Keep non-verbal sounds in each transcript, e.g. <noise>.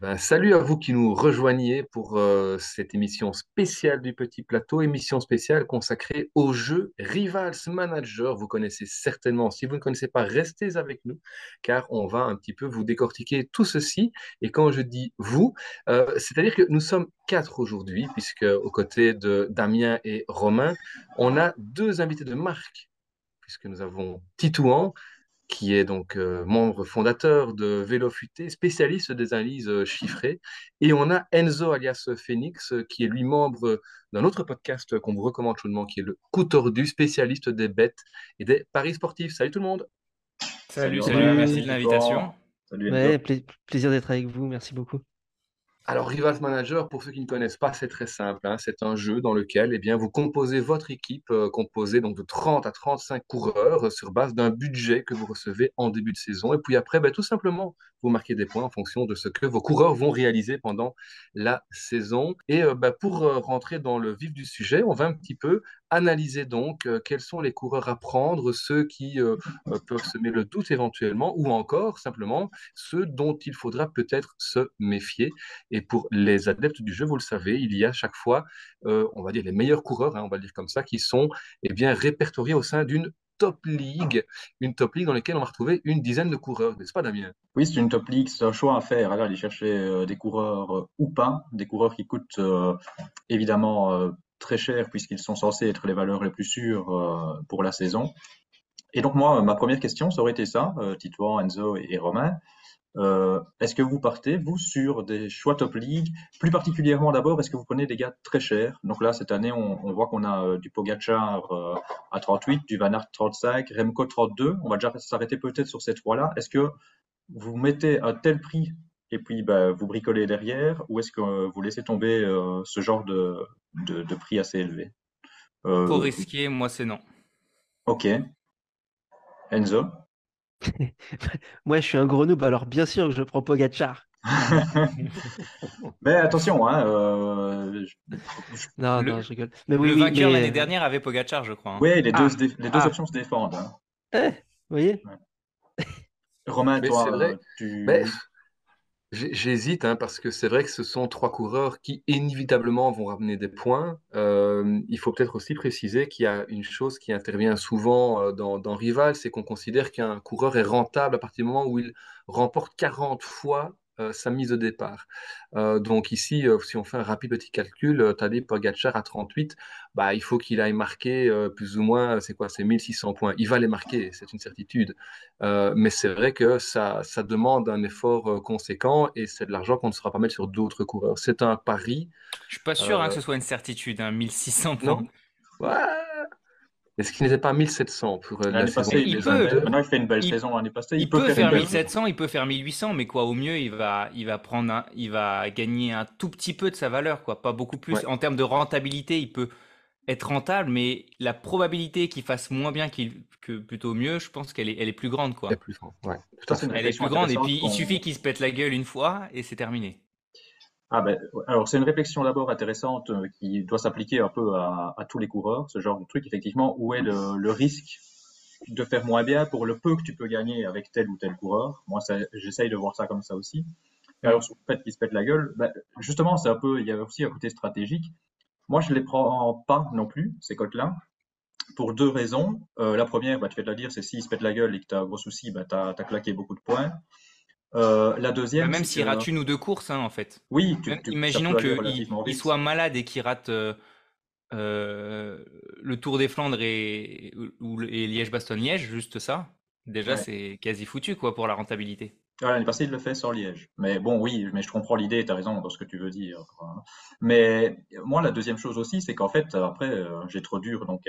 Ben, salut à vous qui nous rejoignez pour euh, cette émission spéciale du Petit Plateau, émission spéciale consacrée au jeu Rivals Manager. Vous connaissez certainement. Si vous ne connaissez pas, restez avec nous car on va un petit peu vous décortiquer tout ceci. Et quand je dis vous, euh, c'est-à-dire que nous sommes quatre aujourd'hui, puisque aux côtés de Damien et Romain, on a deux invités de marque, puisque nous avons Titouan qui est donc euh, membre fondateur de Vélo Futé, spécialiste des analyses euh, chiffrées. Et on a Enzo alias Phoenix, euh, qui est lui membre d'un autre podcast qu'on vous recommande chaudement, qui est le Coup tordu, spécialiste des bêtes et des paris sportifs. Salut tout le monde. Salut, salut, merci de l'invitation. Salut. plaisir d'être avec vous, merci beaucoup. Alors, Rivals Manager, pour ceux qui ne connaissent pas, c'est très simple. hein. C'est un jeu dans lequel eh vous composez votre équipe, euh, composée donc de 30 à 35 coureurs euh, sur base d'un budget que vous recevez en début de saison. Et puis après, ben, tout simplement, vous marquez des points en fonction de ce que vos coureurs vont réaliser pendant la saison. Et euh, ben, pour rentrer dans le vif du sujet, on va un petit peu analyser donc euh, quels sont les coureurs à prendre, ceux qui euh, euh, peuvent semer le doute éventuellement, ou encore simplement ceux dont il faudra peut-être se méfier. Et pour les adeptes du jeu, vous le savez, il y a chaque fois, on va dire, les meilleurs coureurs, hein, on va le dire comme ça, qui sont eh bien, répertoriés au sein d'une top league, une top league dans laquelle on va retrouver une dizaine de coureurs, n'est-ce pas Damien? Oui, c'est une top league, c'est un choix à faire. Aller chercher des coureurs ou pas, des coureurs qui coûtent évidemment très cher puisqu'ils sont censés être les valeurs les plus sûres euh, pour la saison. Et donc moi, ma première question, ça aurait été ça, euh, Titouan, Enzo et, Romain. Euh, est-ce que vous partez, vous, sur des choix top league? Plus particulièrement d'abord, est-ce que vous prenez des gars très chers? Donc là, cette année, on, voit qu'on a du Pogacar à 38, du Van Aert 35, Remco 32. On va déjà s'arrêter peut-être sur ces trois-là. Est-ce que vous mettez un tel prix et puis bah, vous bricolez derrière, ou est-ce que euh, vous laissez tomber euh, ce genre de, de, de prix assez élevé? Euh, Trop risqué, moi c'est non. ok. Enzo? <laughs> Moi, je suis un gros noob, alors bien sûr que je prends Pogacar. <laughs> Mais attention, hein, euh, je- Non, Le- non, je rigole. Mais oui, le oui, vainqueur mais, l'année dernière avait Pogacar, je crois. hein. ouais, les deux, Ah. deux Ah. options se défendent. hein. eh, vous voyez? Romain, Mais toi, c'est vrai. tu... J'hésite hein, parce que c'est vrai que ce sont trois coureurs qui inévitablement vont ramener des points. Euh, il faut peut-être aussi préciser qu'il y a une chose qui intervient souvent euh, dans, dans Rival, c'est qu'on considère qu'un coureur est rentable à partir du moment où il remporte 40 fois sa mise de départ. Euh, donc ici, euh, si on fait un rapide petit calcul, euh, Tadej Pogacar à 38, bah, il faut qu'il aille marquer euh, plus ou moins, c'est quoi, c'est 1600 points. Il va les marquer, c'est une certitude. Euh, mais c'est vrai que ça, ça demande un effort euh, conséquent et c'est de l'argent qu'on ne saura pas mettre sur d'autres coureurs. C'est un pari, Je suis pas sûr hein, que euh, ce soit une certitude, hein, 1600 points. non? Ouais. Est-ce qu'il n'était pas 1700 pour euh, la L'année saison passée, il, peut. Maintenant, il fait une belle Il, saison l'année passée. Il, il peut peut faire une faire belle 1700, il peut faire 1800, mais quoi, au mieux, il va, il va prendre un- il va gagner un tout petit peu de sa valeur, quoi, pas beaucoup plus. Ouais. En termes de rentabilité, il peut être rentable, mais la probabilité qu'il fasse moins bien qu'il, que plutôt mieux, je pense qu'elle est, elle est plus grande, quoi. plus. Ouais, tout à fait. Elle est plus grande, et puis il suffit qu'il se pète la gueule une fois, et c'est terminé. Ah ben, alors c'est une réflexion d'abord intéressante euh, qui doit s'appliquer un peu à, tous les coureurs, ce genre de truc, effectivement, où est le, risque de faire moins bien pour le peu que tu peux gagner avec tel ou tel coureur. Moi, j'essaye de voir ça comme ça aussi. Alors, sur le fait qu'il se pète la gueule, ben, justement, c'est un peu, il y a aussi un côté stratégique. Moi, je les prends pas non plus, ces cotes-là, pour deux raisons. Euh, la première, bah, tu fais de la dire, c'est s'il se pète la gueule et que tu as un gros souci, bah, tu as, claqué beaucoup de points. Euh, la Bah, deuxième, même c'est s'il rate une ou deux courses, hein, en fait. oui, tu, Même, imaginons qu'il soit malade et qu'il rate euh, euh, le Tour des Flandres et, Liège-Bastogne-Liège, juste ça. Déjà, Ouais. c'est quasi foutu, quoi, pour la rentabilité. Ouais, L'année passée, il le fait sur Liège. Mais bon, oui, mais je comprends l'idée, tu as raison dans ce que tu veux dire. quoi. Mais moi, la deuxième chose aussi, c'est qu'en fait, après, j'ai trop dur, donc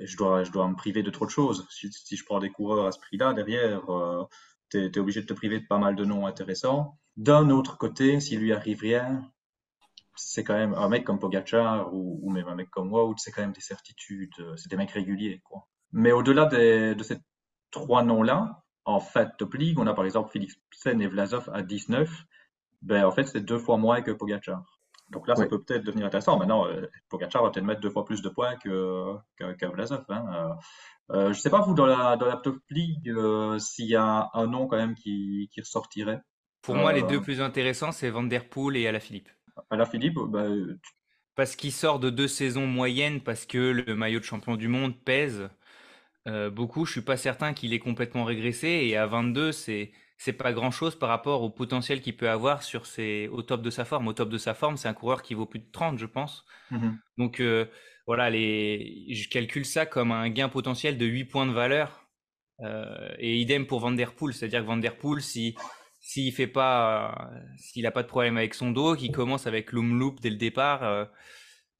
je dois, je dois me priver de trop de choses. Si, si je prends des coureurs à ce prix-là, derrière, euh, t'es, t'es obligé de te priver de pas mal de noms intéressants. D'un autre côté, s'il lui arrive rien, c'est quand même un mec comme Pogacar ou, même un mec comme Wout, c'est quand même des certitudes, euh, c'est des mecs réguliers, quoi. Mais au-delà de ces trois noms-là, en fait, Top League, on a par exemple Philipsen et Vlasov à 19. Ben, en fait, c'est deux fois moins que Pogacar. Donc là, ça Oui. peut peut-être devenir intéressant. Maintenant, euh, Pogacar va peut-être mettre deux fois plus de points que, que, que Vlasov. Hein. Euh, euh, je sais pas, vous, dans la, dans la Top League, euh, s'il y a un nom quand même qui, qui ressortirait. Pour moi, les deux plus intéressants, c'est Van Der Poel et Alaphilippe. À la Philippe, bah, tu- Parce qu'il sort de deux saisons moyennes, parce que le maillot de champion du monde pèse euh, beaucoup. Je suis pas certain qu'il ait complètement régressé. Et à 22, c'est c'est pas grand-chose par rapport au potentiel qu'il peut avoir sur ses, au top de sa forme. Au top de sa forme, c'est un coureur qui vaut plus de 30, je pense. Mhm. Donc euh, voilà, les, je calcule ça comme un gain potentiel de 8 points de valeur. Euh, et idem pour Van Der Poel, c'est-à-dire que Van Der Poel, si s'il fait pas, euh, s'il a pas de problème avec son dos, qu'il commence avec l'Umloop dès le départ,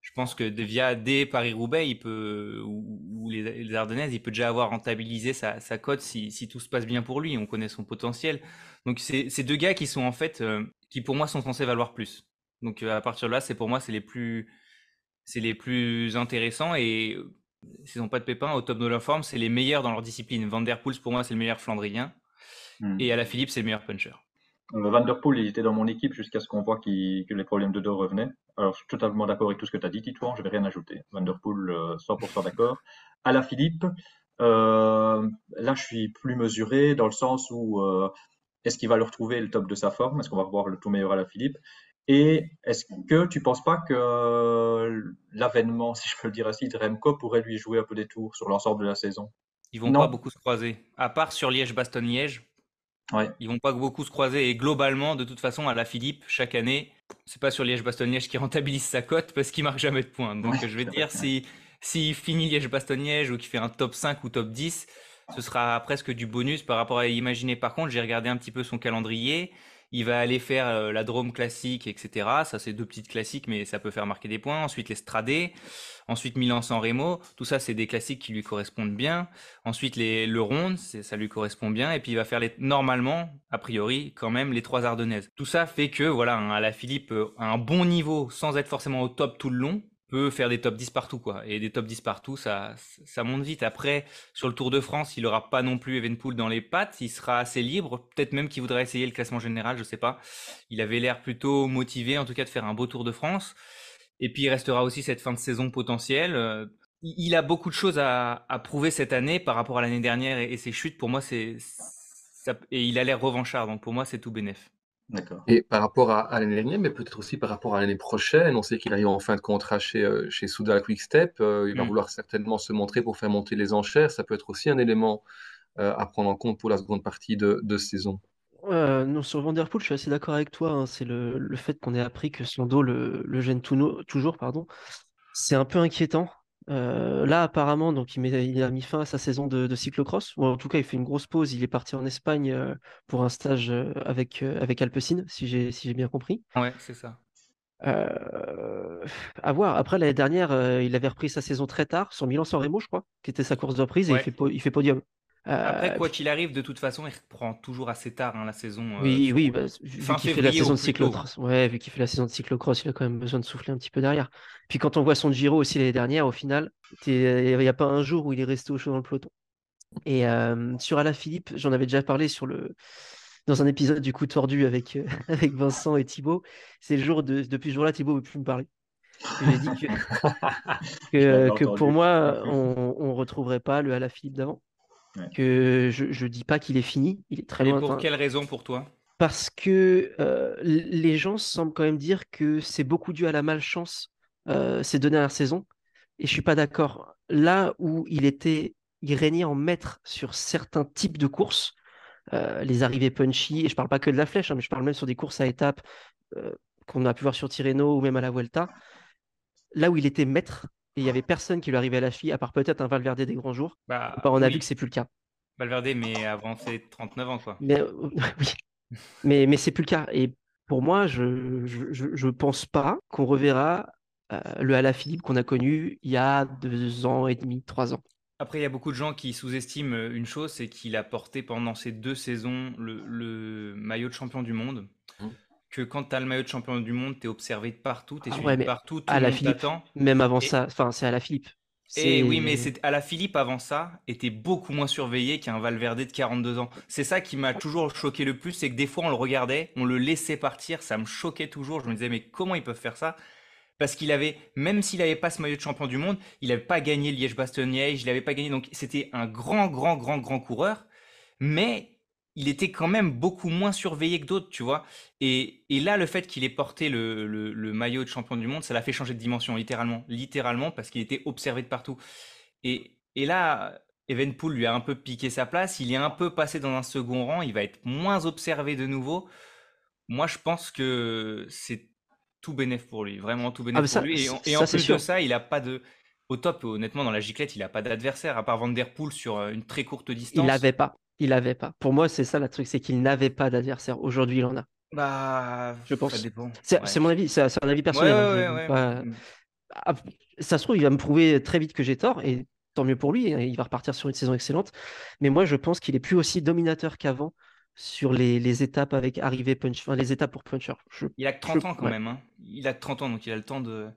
je pense que de- via des Paris-Roubaix, il peut ou, ou les, les Ardennaises, il peut déjà avoir rentabilisé sa, sa cote si, si tout se passe bien pour lui. On connaît son potentiel. Donc c'est deux gars qui sont en fait, euh, qui pour moi sont censés valoir plus. Donc euh, à partir de là, c'est pour moi c'est les plus, c'est les plus intéressants et euh, s'ils n'ont pas de pépins au top de leur forme, c'est les meilleurs dans leur discipline. Van der Poel pour moi c'est le meilleur Flandrien Mhm. et Alaphilippe c'est le meilleur puncher. Euh, Van Der Poel, il était dans mon équipe jusqu'à ce qu'on voit que les problèmes de dos revenaient. Alors, je suis totalement d'accord avec tout ce que tu as dit, Titouan, je vais rien ajouter. Van Der Poel, euh, 100% d'accord. À la Philippe, euh, là, je suis plus mesuré dans le sens où euh, est-ce qu'il va le retrouver le top de sa forme? Est-ce qu'on va revoir le tout meilleur à la Philippe? Et est-ce que tu penses pas que l'avènement, si je peux le dire ainsi, de Remco pourrait lui jouer un peu des tours sur l'ensemble de la saison? Ils vont Non. pas beaucoup se croiser, à part sur Liège-Bastogne-Liège. Ouais. Ils vont pas beaucoup se croiser et globalement, de toute façon, à la Philippe, chaque année, c'est pas sur Liège-Bastogne-Liège qui rentabilise sa cote parce qu'il marque jamais de points. Donc Ouais, je vais dire vrai. si s'il finit Liège-Bastogne-Liège ou qu'il fait un top 5 ou top 10, ce sera presque du bonus par rapport à imaginer. Par contre, j'ai regardé un petit peu son calendrier. Il va aller faire euh, la Drôme classique, etc. Ça, c'est deux petites classiques, mais ça peut faire marquer des points. Ensuite, les Stradés. Ensuite, Milan-San Remo. Tout ça, c'est des classiques qui lui correspondent bien. Ensuite, les, le Ronde, ça lui correspond bien. Et puis, il va faire les, normalement, a priori, quand même, les trois Ardennaises. Tout ça fait que, voilà, un, à la Philippe, euh, un bon niveau, sans être forcément au top tout le long, peut faire des top 10 partout, quoi. Et des top 10 partout, ça, ça monte vite. Après, sur le Tour de France, il aura pas non plus Evenpool dans les pattes. Il sera assez libre. Peut-être même qu'il voudra essayer le classement général, je sais pas. Il avait l'air plutôt motivé, en tout cas, de faire un beau Tour de France. Et puis, il restera aussi cette fin de saison potentielle. Euh, il a beaucoup de choses à, à prouver cette année par rapport à l'année dernière et, et ses chutes. Pour moi, c'est, et il a l'air revanchard. Donc, pour moi, c'est tout bénef. Et par rapport à, à l'année dernière, mais peut-être aussi par rapport à l'année prochaine, on sait qu'il arrive en fin de contrat chez, euh, chez Soudal Quickstep. euh, il va Mm. vouloir certainement se montrer pour faire monter les enchères. Ça peut être aussi un élément euh, à prendre en compte pour la seconde partie de, de saison. Euh, non, sur Van Der Poel, je suis assez d'accord avec toi. hein. C'est le, le fait qu'on ait appris que son dos le, le gêne tout no- toujours, pardon. C'est un peu inquiétant. Euh, là, apparemment, donc il, met- il a mis fin à sa saison de, de cyclocross. Ou en tout cas, il fait une grosse pause. Il est parti en Espagne euh, pour un stage euh, avec, avec Alpecin, si j'ai si bien compris. Ouais, c'est ça. À voir. Après, l'année dernière, il avait repris sa saison très tard, sur Milan-San Remo, je crois, qui était sa course de reprise, et Ouais. il fait, po- il fait podium. Après, Euh, quoi qu'il arrive, de toute façon, il reprend toujours assez tard hein, la saison. euh, Oui, oui, bah, vu qu'il fait la saison de cyclocross, ouais, vu qu'il fait la saison de cyclocross, il a quand même besoin de souffler un petit peu derrière. Puis quand on voit son Giro aussi l'année dernière, au final, il n'y a pas un jour où il est resté au chaud dans le peloton. Et euh, sur Alaphilippe, j'en avais déjà parlé sur le dans un épisode du coup tordu avec, euh, <laughs> avec Vincent et Thibaut. C'est le jour de depuis ce jour-là, Thibaut ne veut plus me parler. J'ai dit que, <laughs> que, que pour moi, <laughs> on ne retrouverait pas le Alaphilippe d'avant. Ouais. Que je ne dis pas qu'il est fini, il est très Et loin. pour quelle raison pour toi? parce que euh, les gens semblent quand même dire que c'est beaucoup dû à la malchance euh, ces deux dernières saisons. Et je suis pas d'accord. Là où il était, il régnait en maître sur certains types de courses, euh, les arrivées punchy, et je parle pas que de la flèche, hein, mais je parle même sur des courses à étapes euh, qu'on a pu voir sur Tirreno ou même à la Vuelta. Là où il était maître, il y avait personne qui lui arrivait à la cheville, à part peut-être un Valverde des grands jours, bah, bah, on a oui, vu que c'est plus le cas. Valverde, mais avant ses 39 ans, quoi. Mais, euh, <laughs> oui. mais, mais c'est plus le cas. Et pour moi, je je pense pas qu'on reverra euh, le Alaphilippe qu'on a connu il y a deux ans et demi, trois ans. Après, il y a beaucoup de gens qui sous-estiment euh, une chose, c'est qu'il a porté pendant ces deux saisons le, le maillot de champion du monde. Que quand tu as le maillot de champion du monde, tu es observé de partout, tu es Ah suivi ouais, de mais partout, tout le monde Alaphilippe, t'attend. même avant Et- ça, enfin, c'est Alaphilippe. Et C'est- oui, mais c'est à la Philippe avant ça était beaucoup moins surveillé qu'un Valverde de 42 ans. C'est ça qui m'a toujours choqué le plus, c'est que des fois on le regardait, on le laissait partir, ça me choquait toujours. Je me disais mais comment ils peuvent faire ça? Parce qu'il avait, même s'il n'avait pas ce maillot de champion du monde, il n'avait pas gagné le Liège-Bastogne-Liège, il n'avait pas gagné, donc c'était un grand, grand, grand, grand coureur. Mais il était quand même beaucoup moins surveillé que d'autres, tu vois. Et, là, le fait qu'il ait porté le, maillot de champion du monde, ça l'a fait changer de dimension, littéralement. Littéralement, parce qu'il était observé de partout. Et, et là, Evenpool lui a un peu piqué sa place. Il est un peu passé dans un second rang. Il va être moins observé de nouveau. Moi, je pense que c'est tout bénéf pour lui. Vraiment tout bénéf ah, pour lui. Et, en plus de ça, il a pas de. Au top, honnêtement, dans la giclette, il n'a pas d'adversaire, à part Van Der Poel sur euh, une très courte distance. Il n'avait pas. Il n'avait pas. Pour moi, c'est ça le truc, c'est qu'il n'avait pas d'adversaire. Aujourd'hui, il en a. Bah, je pense. C'est mon avis, c'est un avis personnel. Ça se trouve, il va me prouver très vite que j'ai tort, et tant mieux pour lui. Hein, il va repartir sur une saison excellente. Mais moi, je pense qu'il est plus aussi dominateur qu'avant sur les, étapes avec arrivée punch, enfin, les étapes pour puncher. il a que 30 ans quand même. Hein. Il a que 30 ans, donc il a le temps de.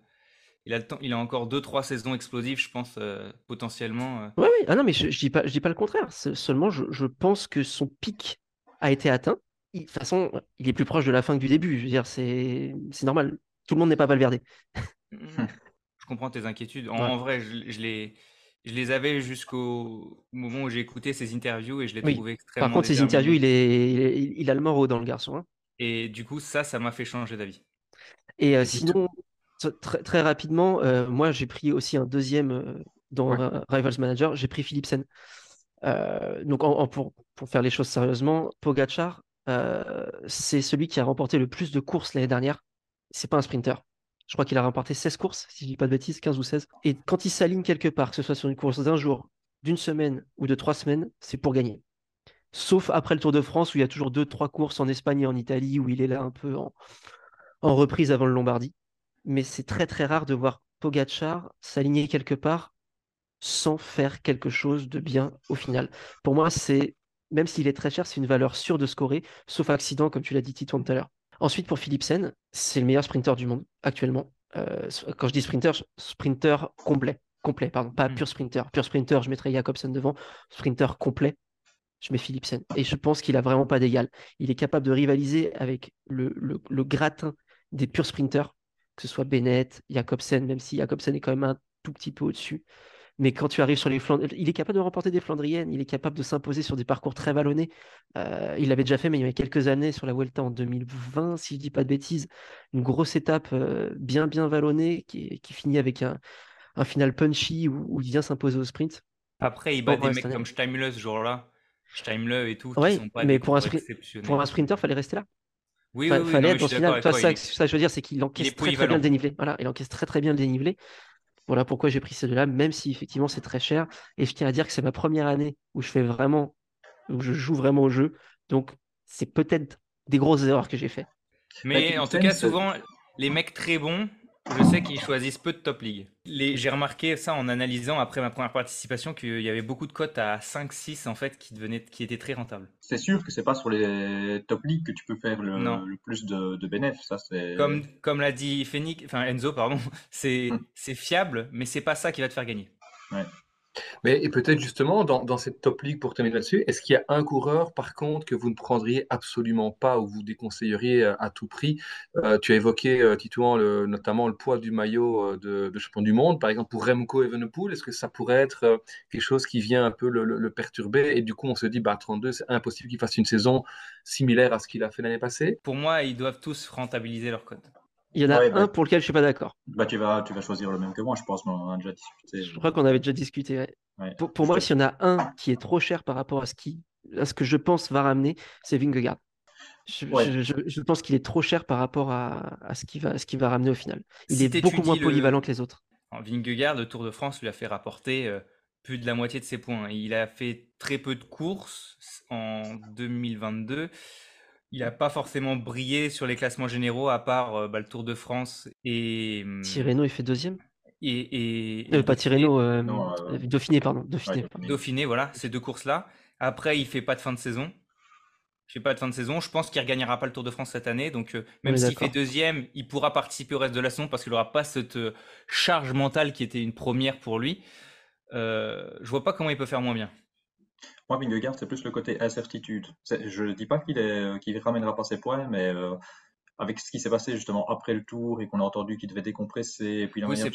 Il a, le temps, il a encore 2-3 saisons explosives, je pense, euh, potentiellement. Oui, euh. oui. Ah non, mais je ne dis, pas, je dis pas le contraire. Seulement, je, pense que son pic a été atteint. de toute façon, il est plus proche de la fin que du début. Je veux dire, c'est normal. Tout le monde n'est pas Valverde. je comprends tes inquiétudes. En, vrai, je, je les je les avais jusqu'au moment où j'ai écouté ses interviews et je l'ai trouvé extrêmement. Par contre, ses interviews, il, est, il, a le morceau dans le garçon. Hein. Et du coup, ça, ça m'a fait changer d'avis. Et euh, sinon, très, très rapidement, euh, moi, j'ai pris aussi un deuxième euh, dans Rivals Manager. J'ai pris Philipsen. donc, pour, pour, faire les choses sérieusement, Pogachar, c'est celui qui a remporté le plus de courses l'année dernière. C'est pas un sprinter. Je crois qu'il a remporté 16 courses, si je dis pas de bêtises, 15 ou 16. Et quand il s'aligne quelque part, que ce soit sur une course d'un jour, d'une semaine ou de trois semaines, c'est pour gagner. Sauf après le Tour de France où il y a toujours deux, trois courses en Espagne et en Italie où il est là un peu en, reprise avant le Lombardie. Mais c'est très très rare de voir Pogachar s'aligner quelque part sans faire quelque chose de bien au final. Pour moi, c'est même s'il est très cher, c'est une valeur sûre de scorer, sauf accident, comme tu l'as dit Tito tout à l'heure. Ensuite, pour Philipsen, c'est le meilleur sprinter du monde actuellement. Euh, quand je dis sprinter, sprinter complet. Complet, pardon, pas hmm. pur sprinter. Pur sprinter, je mettrais Jacobsen devant. Sprinter complet, je mets Philipsen. Et je pense qu'il a vraiment pas d'égal. Il est capable de rivaliser avec le, le, gratin des purs sprinters, que ce soit Bennett, Jacobsen, même si Jacobsen est quand même un tout petit peu au-dessus. Mais quand tu arrives sur les Flandriennes, il est capable de remporter des Flandriennes, il est capable de s'imposer sur des parcours très vallonnés. Euh, il l'avait déjà fait, mais il y a quelques années sur la Vuelta en 2020, si je ne dis pas de bêtises. Une grosse étape euh, bien, bien vallonnée qui, finit avec un, final punchy où, il vient s'imposer au sprint. Après, il bat des mecs comme Steimle ce jour-là. Steimle et tout. Mais pour un, pour un sprinter, il fallait rester là. Oui, oui, fallait être final. ça, ça, je veux dire, c'est qu'il encaisse très, très bien le dénivelé. Voilà, il encaisse très très bien le dénivelé. Voilà pourquoi j'ai pris celle-là, même si effectivement c'est très cher. Et je tiens à dire que c'est ma première année où je fais vraiment, où je joue vraiment au jeu. Donc c'est peut-être des grosses erreurs que j'ai fait. Mais en tout cas, souvent, les mecs très bons, je sais qu'ils choisissent peu de top league. J'ai remarqué ça en analysant après ma première participation qu'il y avait beaucoup de cotes à 5-6 en fait qui, devenaient, qui étaient très rentables. C'est sûr que c'est pas sur les top league que tu peux faire le, plus de, de bénéfices. Ça, comme comme l'a dit Phoenix, enfin Enzo, pardon, <laughs> c'est hum. fiable, mais c'est pas ça qui va te faire gagner. Ouais. Mais et peut-être justement, dans, cette top league, pour terminer là-dessus, est-ce qu'il y a un coureur, par contre, que vous ne prendriez absolument pas ou vous déconseilleriez à, tout prix? Euh, Tu as évoqué, euh, Titouan, notamment le poids du maillot euh, de, champion du monde. Par exemple, pour Remco Evenepoel, est-ce que ça pourrait être quelque chose qui vient un peu le, perturber? Et du coup, on se dit, bah, 32, c'est impossible qu'il fasse une saison similaire à ce qu'il a fait l'année passée Pour moi, ils doivent tous rentabiliser leur cote. Il y en a un bah, pour lequel je suis pas d'accord. Bah, tu, vas, tu vas choisir le même que moi, je pense, mais on a déjà discuté. Je crois qu'on avait déjà discuté. Pour, moi, s'il y en a un qui est trop cher par rapport à ce, qui, à ce que je pense va ramener, c'est Vingegaard. Je, je, pense qu'il est trop cher par rapport à, à ce qu'il va, ce va ramener au final. Il est beaucoup moins polyvalent que les autres. Vingegaard, le Tour de France, lui a fait rapporter euh, plus de la moitié de ses points. Il a fait très peu de courses en 2022 il n'a pas forcément brillé sur les classements généraux, à part euh, bah, le Tour de France et. Hum, Tirreno, il fait deuxième Et. et, euh, pas Tirreno, euh, Dauphiné, pardon. Dauphiné, Dauphiné. voilà, ces deux courses-là. Après, il fait pas de fin de saison. Il fait pas de fin de saison. Je pense qu'il ne regagnera pas le Tour de France cette année. Donc, même s'il fait deuxième, il pourra participer au reste de la saison parce qu'il n'aura pas cette charge mentale qui était une première pour lui. je vois pas comment il peut faire moins bien. Moi, Vingegaard, c'est plus le côté incertitude. Je ne dis pas qu'il ne ramènera pas ses points, mais euh, avec ce qui s'est passé justement après le tour et qu'on a entendu qu'il devait décompresser, et puis la manière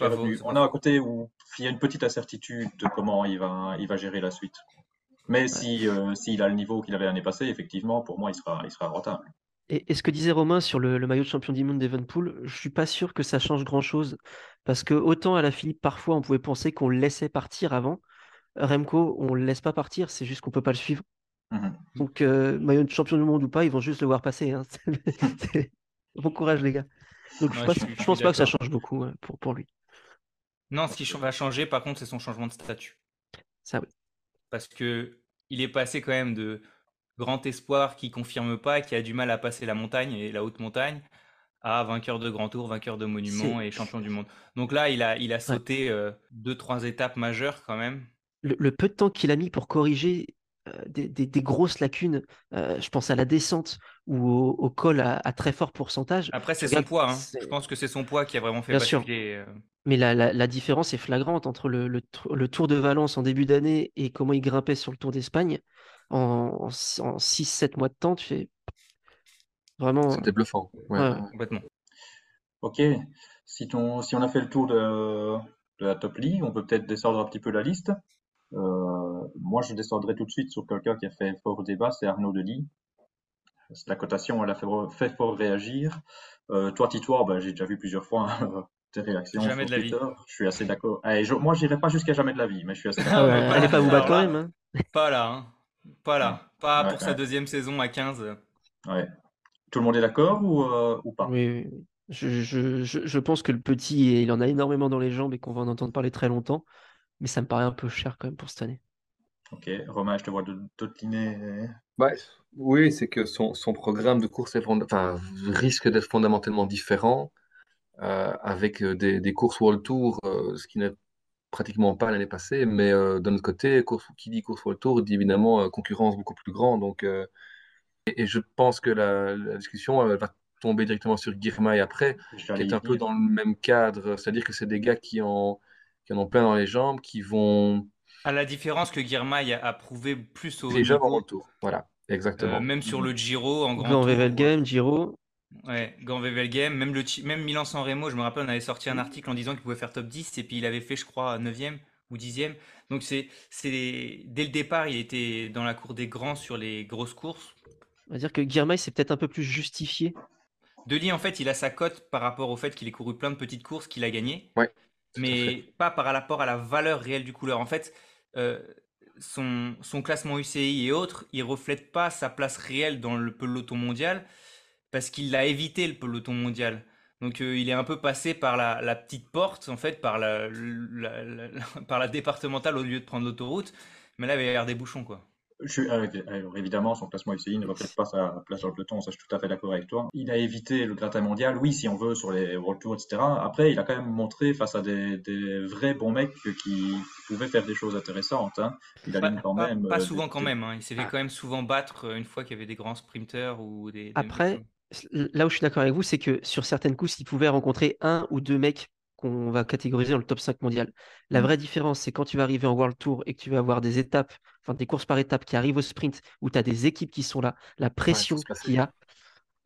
on a un côté où il y a une petite incertitude de comment il va, il va gérer la suite. Mais si, euh, s'il a le niveau qu'il avait l'année passée, effectivement, pour moi, il sera, il sera rentable. Et, et ce que disait Romain sur le, le maillot de champion du monde d'Evenpool, je suis pas sûr que ça change grand-chose. Parce que autant à la Philippe, parfois, on pouvait penser qu'on le laissait partir avant. Remco, on le laisse pas partir, c'est juste qu'on peut pas le suivre. Mhm. Donc, euh, maillot de champion du monde ou pas, ils vont juste le voir passer. hein. <laughs> Bon courage, les gars. Donc, je, pense, je suis- je je suis pense pas que ça change beaucoup pour, pour lui. Non, ce qui va changer, par contre, c'est son changement de statut. Ça, oui. Parce que il est passé quand même de grand espoir qui confirme pas, qui a du mal à passer la montagne et la haute montagne, à vainqueur de grand tour, vainqueur de monument et champion du monde. Donc là, il a, il a sauté euh, deux, trois étapes majeures quand même. Le, le peu de temps qu'il a mis pour corriger euh, des, des- des grosses lacunes, euh, je pense à la descente ou au, au col à, à très fort pourcentage. Après, c'est Regarde, son poids. hein. Je pense que c'est son poids qui a vraiment fait Bien sûr. euh, Mais la, la- la différence est flagrante entre le, le tour- le Tour de Valence en début d'année et comment il grimpait sur le Tour d'Espagne. En, en 6-7 mois de temps, tu fais vraiment. C'était bluffant. Ouais, Ouais. ouais. complètement. Ok, si, ton, si on a fait le tour de, de la top league, on peut peut-être descendre un petit peu la liste. Euh, moi, je descendrai tout de suite sur quelqu'un qui a fait fort débat, c'est Arnaud Delis. La cotation, elle a fait, fait fort réagir. Euh, toi, Titoir, ben, j'ai déjà vu plusieurs fois hein, <laughs> tes réactions Jamais sur de la vie. Je suis assez d'accord. Allez, je- moi, j'irai pas jusqu'à jamais de la vie, mais je suis assez Ah d'accord. Allez pas vous battre quand même. hein. Pas là. hein. Pas là. Pas Ouais, pour sa deuxième saison à 15. Ouais. Tout le monde est d'accord ou, euh, ou pas? Oui, oui, oui. Je, je- je- je pense que le petit, il en a énormément dans les jambes et qu'on va en entendre parler très longtemps. Mais ça me paraît un peu cher quand même pour cette année. Ok, Romain, je te vois de- doteliner. Ouais, oui, c'est que son, son programme de course est fond- enfin, risque d'être fondamentalement différent euh, avec euh, des, des courses World Tour, euh, ce qui n'est pratiquement pas l'année passée. Mais euh, d'un autre côté, course, qui dit course World Tour dit évidemment euh, concurrence beaucoup plus grande. Donc, euh, et, et je pense que la, la discussion elle va tomber directement sur Girmay après, qui est un peu dans le même cadre. C'est-à-dire que c'est des gars qui en, qui en ont plein dans les jambes, qui vont À la différence que Girmay a, prouvé plus au déjà le tour. Voilà, exactement. euh, même sur le Giro en grand Gant tour. Wevelgem, Giro. Ouais, Gant Wevelgem, même, le, même Milan-San Remo, je me rappelle, on avait sorti un article en disant qu'il pouvait faire top 10 et puis il avait fait, je crois, 9e ou 10e. Donc c'est, c'est, dès le départ, il était dans la cour des grands sur les grosses courses. On va dire que Girmay, c'est peut-être un peu plus justifié. Deli, en fait, il a sa cote par rapport au fait qu'il ait couru plein de petites courses qu'il a gagnées, Ouais, mais pas par rapport à la valeur réelle du couleur. En fait, euh, son, son classement UCI et autres, il reflète pas sa place réelle dans le peloton mondial parce qu'il a évité le peloton mondial. Donc euh, il est un peu passé par la, la petite porte, en fait, par la, la- la- la- <laughs> par la départementale au lieu de prendre l'autoroute. Mais là, il va y avoir des bouchons, quoi. Je suis, alors, alors, évidemment, son classement UCI ne reflète pas sa place dans le peloton, ça je suis tout à fait d'accord avec toi. Il a évité le gratin mondial, oui, si on veut, sur les World Tours, etc. Après, il a quand même montré face à des, des vrais bons mecs qui pouvaient faire des choses intéressantes. hein. Il a Pas, quand pas- même. pas euh, souvent des- quand même. hein. Il s'est fait quand même souvent battre euh, une fois qu'il y avait des grands sprinteurs ou des. des- Après, là où je suis d'accord avec vous, c'est que sur certaines courses, il pouvait rencontrer un ou deux mecs qu'on va catégoriser dans le top 5 mondial. La Mm. vraie différence, c'est quand tu vas arriver en World Tour et que tu vas avoir des étapes, enfin des courses par étapes qui arrivent au sprint, où tu as des équipes qui sont là, la pression qu'il y a.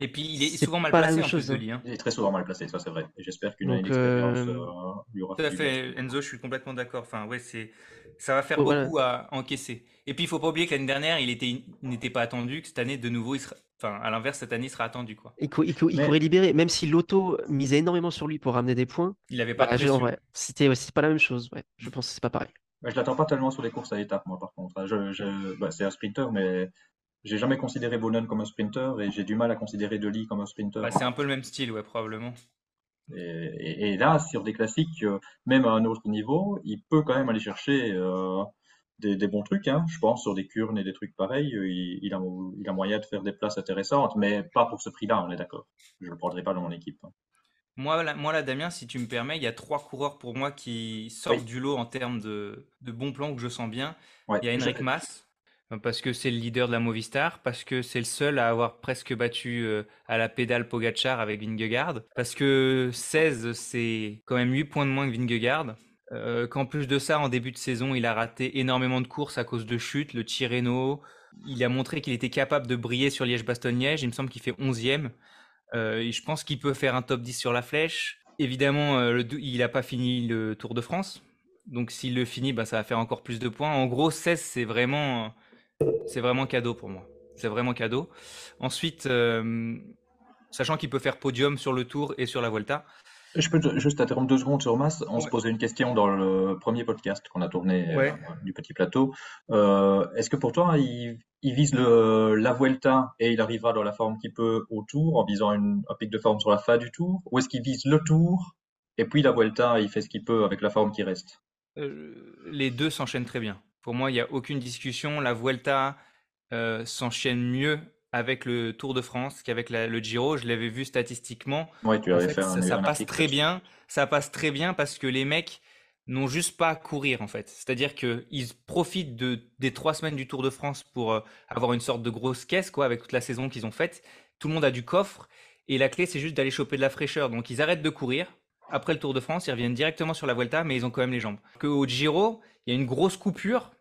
Et puis il est souvent mal pas la placé même en chose, plus de hein. lui. hein. Il est très souvent mal placé, ça c'est vrai. Et j'espère qu'une année d'expérience euh, euh, lui aura Tout à fait, bien. Enzo, je suis complètement d'accord. Enfin, ouais, c'est, ça va faire Oh, voilà. beaucoup à encaisser. Et puis, il faut pas oublier que l'année dernière, il était, il n'était pas attendu, que cette année, de nouveau, il sera, enfin, à l'inverse, cette année, il sera attendu, quoi. Il, cou- il cou- il Mais- courait libéré, même si l'auto misait énormément sur lui pour ramener des points. Il avait pas bah, de c'était ouais, c'est pas la même chose. Ouais. Je pense que c'est pas pareil. Je l'attends pas tellement sur les courses à étapes, moi, par contre. Je, je- bah, c'est un sprinter, mais j'ai jamais considéré Bonnen comme un sprinter et j'ai du mal à considérer Deli comme un sprinter. Bah, c'est un peu le même style, ouais, probablement. Et, et- et là, sur des classiques, euh, même à un autre niveau, il peut quand même aller chercher euh, des, des bons trucs. Hein. Je pense sur des curnes et des trucs pareils, euh, il, il a, il a moyen de faire des places intéressantes, mais pas pour ce prix-là, on est d'accord. Je ne le prendrai pas dans mon équipe. hein. Moi, là, moi, là, Damien, si tu me permets, il y a trois coureurs pour moi qui sortent Oui. du lot en termes de, de bons plans que je sens bien. Ouais, Il y a Henrik je- Mas, euh, parce que c'est le leader de la Movistar, parce que c'est le seul à avoir presque battu euh, à la pédale Pogacar avec Vingegaard, parce que 16, c'est quand même 8 points de moins que Vingegaard. Euh, qu'en plus de ça, en début de saison, il a raté énormément de courses à cause de chutes, le Tirreno. Il a montré qu'il était capable de briller sur Liège-Bastogne-Liège. Il me semble qu'il fait 11e. Euh, et je pense qu'il peut faire un top 10 sur la flèche. Évidemment, euh, il n'a pas fini le Tour de France. Donc s'il le finit, bah, ça va faire encore plus de points. En gros, 16, c'est vraiment C'est vraiment cadeau pour moi. C'est vraiment cadeau. Ensuite, euh, sachant qu'il peut faire podium sur le Tour et sur la Volta. Je peux juste interrompre deux secondes sur Mas. On se posait une question dans le premier podcast qu'on a tourné euh, du petit plateau. Euh, est-ce que pour toi, il, vise le, la Vuelta et il arrivera dans la forme qu'il peut au Tour en visant une, un pic de forme sur la fin du Tour? Ou est-ce qu'il vise le Tour et puis la Vuelta, il fait ce qu'il peut avec la forme qui reste? Les deux s'enchaînent très bien. Pour moi, il n'y a aucune discussion. La Vuelta euh, s'enchaîne mieux avec le Tour de France qu'avec le Giro. Je l'avais vu statistiquement. Ouais, tu avais fait, un, ça, passe très bien. Ça passe très bien parce que les mecs n'ont juste pas à courir en fait. C'est-à-dire qu'ils profitent de, des trois semaines du Tour de France pour euh, avoir une sorte de grosse caisse quoi, avec toute la saison qu'ils ont faite. Tout le monde a du coffre et la clé c'est juste d'aller choper de la fraîcheur. Donc ils arrêtent de courir. Après le Tour de France, ils reviennent directement sur la Vuelta, mais ils ont quand même les jambes. Que au Giro, il y a une grosse coupure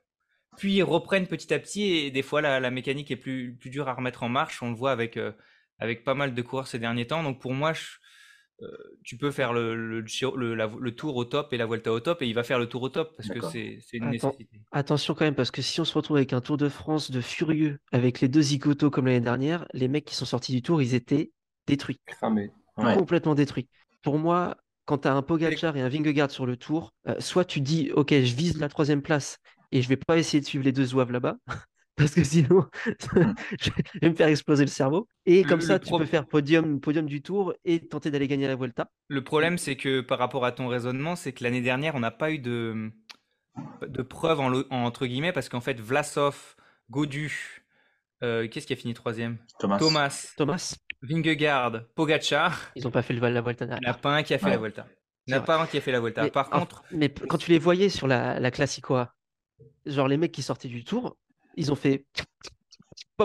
puis ils reprennent petit à petit et des fois la, mécanique est plus, plus dure à remettre en marche. On le voit avec, euh, avec pas mal de coureurs ces derniers temps. Donc pour moi, euh, tu peux faire le, le, le, tour au top et la Vuelta au top et il va faire le tour au top parce que c'est une nécessité. Attention quand même parce que si on se retrouve avec un Tour de France de furieux avec les deux zigotos comme l'année dernière, les mecs qui sont sortis du tour, ils étaient détruits. Complètement détruits. Pour moi, quand tu as un Pogacar et un Vingegaard sur le tour, euh, soit tu dis ok je vise la troisième place et je vais pas essayer de suivre les deux zouaves là-bas <laughs> parce que sinon <laughs> je vais me faire exploser le cerveau. Et comme ça, tu peux faire podium, podium du tour et tenter d'aller gagner la Vuelta. Le problème, c'est que par rapport à ton raisonnement, c'est que l'année dernière, on n'a pas eu de, de preuves en, entre guillemets parce qu'en fait, Vlasov, Godu, euh, qu'est-ce qui a fini troisième? Thomas. Thomas. Thomas. Vingegaard, Pogacar. Ils n'ont pas fait la Vuelta. Il n'y en a pas un qui a fait la Vuelta. Il n'y en a pas un qui a fait la Vuelta. Par contre. Mais quand tu les voyais sur la, la Classicoa, genre les mecs qui sortaient du tour, ils ont fait.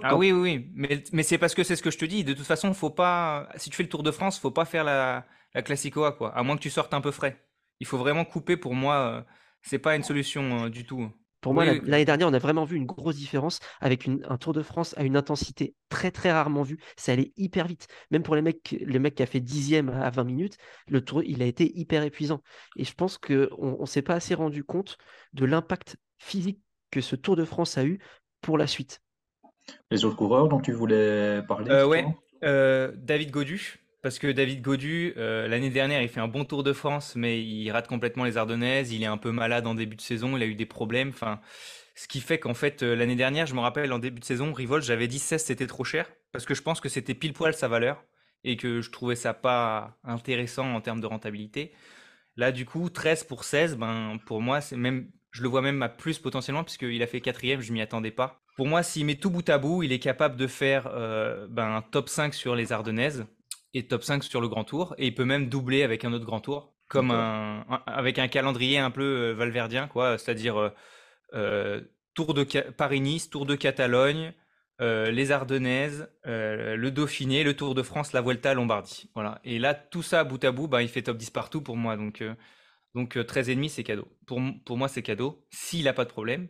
ah oui, oui, mais, mais c'est parce que c'est ce que je te dis. De toute façon, faut pas. Si tu fais le Tour de France, faut pas faire la, la Classicoa, quoi. À moins que tu sortes un peu frais. Il faut vraiment couper. Pour moi, euh, c'est pas une solution euh, du tout. Pour moi, l'année dernière, on a vraiment vu une grosse différence avec un Tour de France à une intensité très très rarement vue. Ça allait hyper vite. Même pour les mecs, le mec qui a fait dixième à 20 minutes, le tour, il a été hyper épuisant. Et je pense qu'on ne s'est pas assez rendu compte de l'impact physique que ce Tour de France a eu pour la suite. Les autres coureurs dont tu voulais parler euh, Ouais, euh, David Godu. Parce que David Godu, euh, l'année dernière, il fait un bon Tour de France, mais il rate complètement les Ardennaises. Il est un peu malade en début de saison. Il a eu des problèmes. Enfin, ce qui fait qu'en fait, l'année dernière, je me rappelle, en début de saison, Rivol, j'avais dit 16, c'était trop cher. Parce que je pense que c'était pile poil sa valeur. Et que je trouvais ça pas intéressant en termes de rentabilité. Là, du coup, 13 pour 16, ben, pour moi, c'est même je le vois même à plus potentiellement, puisqu'il a fait quatrième, je m'y attendais pas. Pour moi, s'il met tout bout à bout, il est capable de faire euh, ben, un top 5 sur les Ardennaises et top 5 sur le Grand Tour. Et il peut même doubler avec un autre Grand Tour, comme un, avec un calendrier un peu euh, valverdien, quoi. C'est-à-dire euh, Tour de Paris-Nice, Tour de Catalogne, les Ardennaises, le Dauphiné, le Tour de France, la Vuelta, Lombardie. Voilà. Et là, tout ça bout à bout, ben, il fait top 10 partout pour moi. Donc donc 13,5, c'est cadeau. Pour, pour moi, c'est cadeau, s'il n'a pas de problème.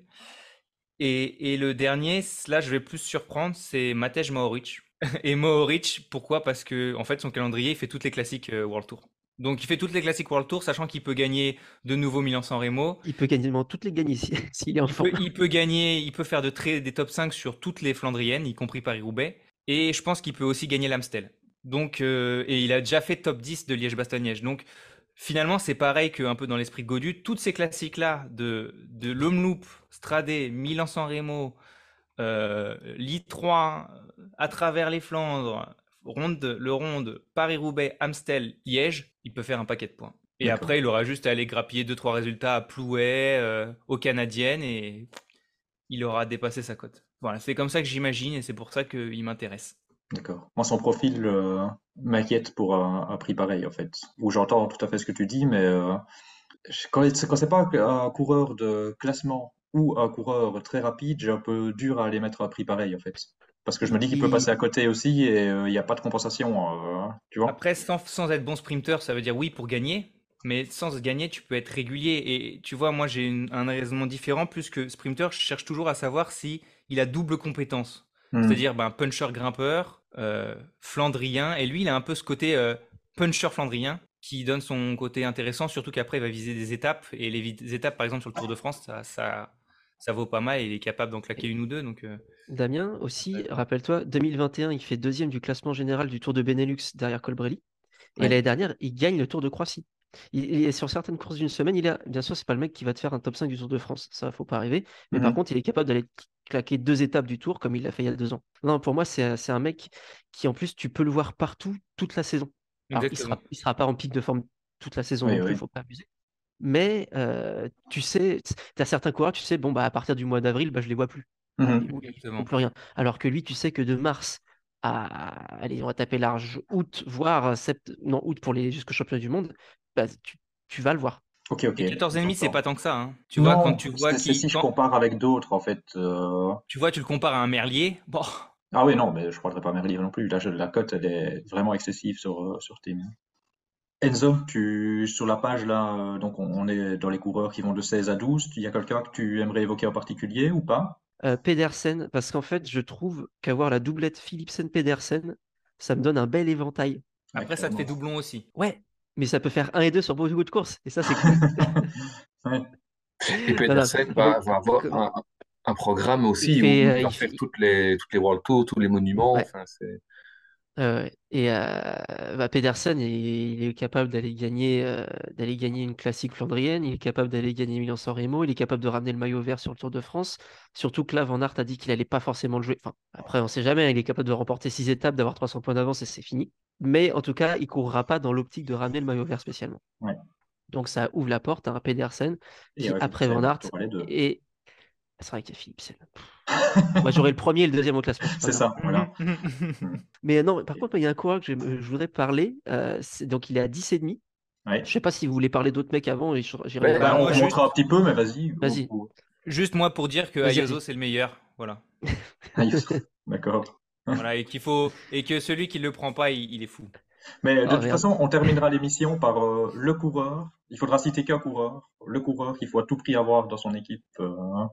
Et, et, le dernier, là, je vais plus surprendre, c'est Matej Mohoric. <laughs> et Mohoric, pourquoi? Parce que en fait, son calendrier, il fait toutes les classiques World Tour. Donc, il fait toutes les classiques World Tour, sachant qu'il peut gagner de nouveau Milan-San Remo. Il peut gagner toutes les gagner <laughs> s'il est en forme. Il peut, gagner, il peut faire de très, des top 5 sur toutes les Flandriennes, y compris Paris-Roubaix. Et je pense qu'il peut aussi gagner l'Amstel. Donc, euh, et il a déjà fait top 10 de Liège-Bastogne-Liège. Donc, finalement, c'est pareil qu'un peu dans l'esprit de Godu. Toutes ces classiques-là, de, de l'Omloop, Stradé, Milan-San Remo, euh, l'I3, à travers les Flandres, Ronde, le Ronde, Paris-Roubaix, Amstel, Liège, il peut faire un paquet de points. Et après, il aura juste à aller grappiller 2-3 résultats à Plouet, euh, aux Canadiennes, et il aura dépassé sa cote. Voilà, c'est comme ça que j'imagine, et c'est pour ça qu'il m'intéresse. D'accord. Moi, son profil euh, m'inquiète pour un, prix pareil, en fait. Où j'entends tout à fait ce que tu dis, mais euh, quand, quand c'est pas un coureur de classement ou un coureur très rapide, j'ai un peu dur à aller mettre un prix pareil, en fait. Parce que je me dis qu'il peut passer à côté aussi et euh, il n'y a pas de compensation, tu vois. Après, sans, sans être bon sprinter, ça veut dire oui pour gagner, mais sans gagner, tu peux être régulier. Et tu vois, moi, j'ai un raisonnement différent. Plus que sprinter, je cherche toujours à savoir si il a double compétence. Hmm. C'est-à-dire ben, puncher grimpeur, euh, flandrien. Et lui, il a un peu ce côté euh, puncher flandrien qui donne son côté intéressant, surtout qu'après, il va viser des étapes. Et les, étapes, par exemple, sur le Tour de France, ça, ça vaut pas mal. Il est capable d'en claquer une ou deux. Donc, euh, Damien, aussi, rappelle-toi, 2021, il fait deuxième du classement général du Tour de Benelux derrière Colbrelli. Et Ouais. l'année dernière, il gagne le Tour de Croatie. Il, il est sur certaines courses d'une semaine, il a, bien sûr, c'est pas le mec qui va te faire un top 5 du Tour de France, ça faut pas arriver. Mais par Mhm. contre, il est capable d'aller claquer deux étapes du Tour comme il l'a fait il y a deux ans. Non, pour moi, c'est un mec qui, en plus, tu peux le voir partout toute la saison. Alors, il sera, il sera pas en pic de forme toute la saison Oui, non plus, oui. faut pas abuser. Mais euh, tu sais, tu as certains coureurs, tu sais, bon, bah, à partir du mois d'avril, bah, je les vois plus Mhm. ou, plus rien. Alors que lui, tu sais que de mars à, allez, on va taper large, août, voire sept, non, août pour les jusqu'au championnat du monde, bah, tu, tu vas le voir. Ok, ok. Et 14,5, c'est pas tant que ça. hein. Tu vois, quand tu vois qui, si je compare avec d'autres, en fait. euh, tu vois, tu le compares à un merlier. Bon, Ah oui, non, mais je ne croirais pas Merlier non plus. Là, je- la cote, elle est vraiment excessive sur, sur Team. Enzo, tu, sur la page là, euh, donc on, on est dans les coureurs qui vont de 16 à 12. Il y a quelqu'un que tu aimerais évoquer en particulier ou pas? Euh, Pedersen, parce qu'en fait, je trouve qu'avoir la doublette Philipsen-Pedersen, ça me donne un bel éventail. Après, ça te fait doublon aussi. Ouais, mais ça peut faire 1 et 2 sur beaucoup de courses, et ça, c'est cool. <laughs> Ouais. Et Pedersen va, avoir un, un programme aussi Il où il euh, va il faire fait- toutes les, toutes les World Tours, tous les monuments. Ouais. Enfin, c'est... Euh, et euh, bah, Pedersen, il, il est capable d'aller gagner, euh, d'aller gagner une classique flandrienne, il est capable d'aller gagner Milan-San Remo, il est capable de ramener le maillot vert sur le Tour de France. Surtout que là, Van Aert a dit qu'il allait pas forcément le jouer. Enfin, après, on sait jamais, hein, il est capable de remporter six étapes, d'avoir 300 points d'avance et c'est fini. Mais en tout cas, il courra pas dans l'optique de ramener le maillot vert spécialement. Ouais. Donc ça ouvre la porte à un Pedersen qui, après Van Aert, auras les deux. et c'est vrai qu'il y a Philipsen. Moi, j'aurais le premier et le deuxième au classement. C'est ça, voilà. <laughs> Mais non, par contre, il y a un coureur que je voudrais parler. euh, c'est- donc, il est à 10,5. Ouais. Je sais pas si vous voulez parler d'autres mecs avant. et. Bah, Bah, on juste- montrera un petit peu, mais vas-y. Vas-y. Juste moi pour dire que vas-y. c'est le meilleur. Voilà. <laughs> D'accord. voilà. Et qu'il faut, et que celui qui le prend pas, il, il est fou. Mais de Ah, toute merde. façon, on terminera l'émission par euh, le coureur. Il faudra citer qu'un coureur. Le coureur qu'il faut à tout prix avoir dans son équipe euh, hein,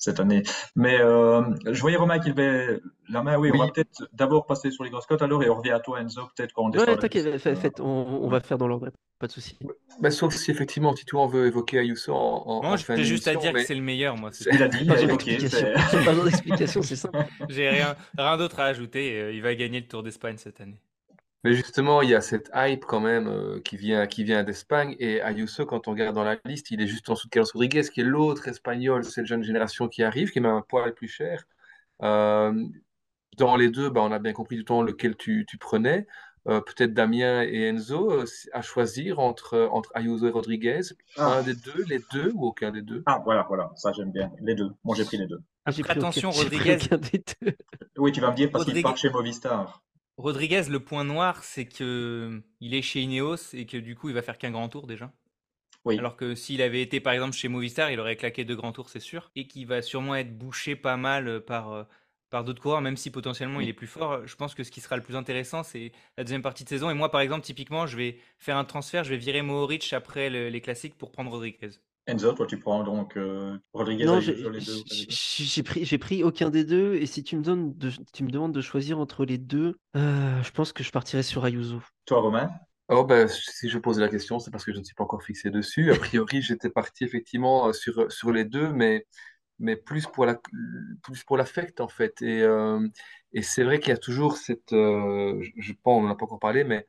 cette année. Mais euh, je voyais Romain qui levait la main. Oui, on Oui. va peut-être d'abord passer sur les grosses cotes alors et on revient à toi, Enzo, peut-être quand on descend Ouais, t'inquiète, faites, on, on va faire dans l'ordre. Pas de souci. Bah, sauf si effectivement Titouan veut évoquer Ayuso en, en, Moi, j'ai juste à dire mais que c'est le meilleur, moi. c'est Il a dit, Pas d'explication. c'est- Pas besoin d'explication, c'est simple. <laughs> J'ai rien, rien d'autre à ajouter. euh, Il va gagner le Tour d'Espagne cette année. Mais justement, il y a cette hype quand même euh, qui vient, qui vient d'Espagne. Et Ayuso, quand on regarde dans la liste, il est juste en dessous de Carlos Rodriguez, qui est l'autre espagnol, cette jeune génération qui arrive, qui est même un poil plus cher. Euh, dans les deux, bah, on a bien compris du temps lequel tu, tu prenais. Euh, peut-être Damien et Enzo, euh, à choisir entre, entre Ayuso et Rodriguez. Ah. Un des deux, les deux ou aucun des deux? Ah, voilà, voilà, ça j'aime bien. Les deux. Moi j'ai pris les deux. J'ai pris attention, j'ai pris Rodriguez. aucun des deux. Oui, tu vas me dire parce qu'il Rodriguez- part chez Movistar. Rodriguez, le point noir, c'est que il est chez Ineos et que du coup, il va faire qu'un grand tour déjà. Oui. Alors que s'il avait été par exemple chez Movistar, il aurait claqué deux grands tours, c'est sûr. Et qu'il va sûrement être bouché pas mal euh, par, euh, par d'autres coureurs, même si potentiellement il est plus fort. Je pense que ce qui sera le plus intéressant, c'est la deuxième partie de saison. Et moi, par exemple, typiquement, je vais faire un transfert, je vais virer Mohoric après le- les classiques pour prendre Rodriguez. Enzo, toi tu prends donc euh, Rodriguez, Non, Ayuso, j'ai les deux. j'ai- pris, j'ai pris aucun des deux. Et si tu me, donnes de, tu me demandes de choisir entre les deux, euh, je pense que je partirais sur Ayuso. Toi, Romain? Oh ben, si je pose la question, c'est parce que je ne suis pas encore fixé dessus. A priori, <laughs> j'étais parti effectivement euh, sur, sur les deux, mais, mais plus pour la, plus pour l'affect en fait. Et, euh, et c'est vrai qu'il y a toujours cette, euh, je, je pense, on n'en a pas encore parlé, mais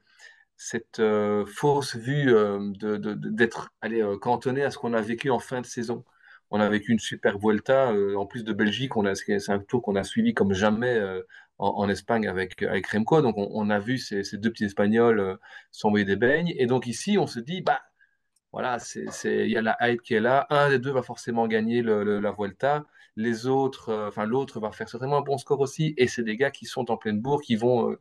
cette euh, fausse vue euh, d'être allez, euh, cantonné à ce qu'on a vécu en fin de saison. On a vécu une super Vuelta, euh, en plus de Belgique, c'est un tour qu'on a suivi comme jamais en, Espagne avec, avec Remco. Donc on, a vu ces, ces deux petits Espagnols s'envoyer des beignes. Et donc ici, on se dit, bah voilà, c'est, c'est, il y a la hype qui est là. Un des deux va forcément gagner la Vuelta. Les autres, enfin l'autre va faire certainement un bon score aussi. Et c'est des gars qui sont en pleine bourre, qui vont,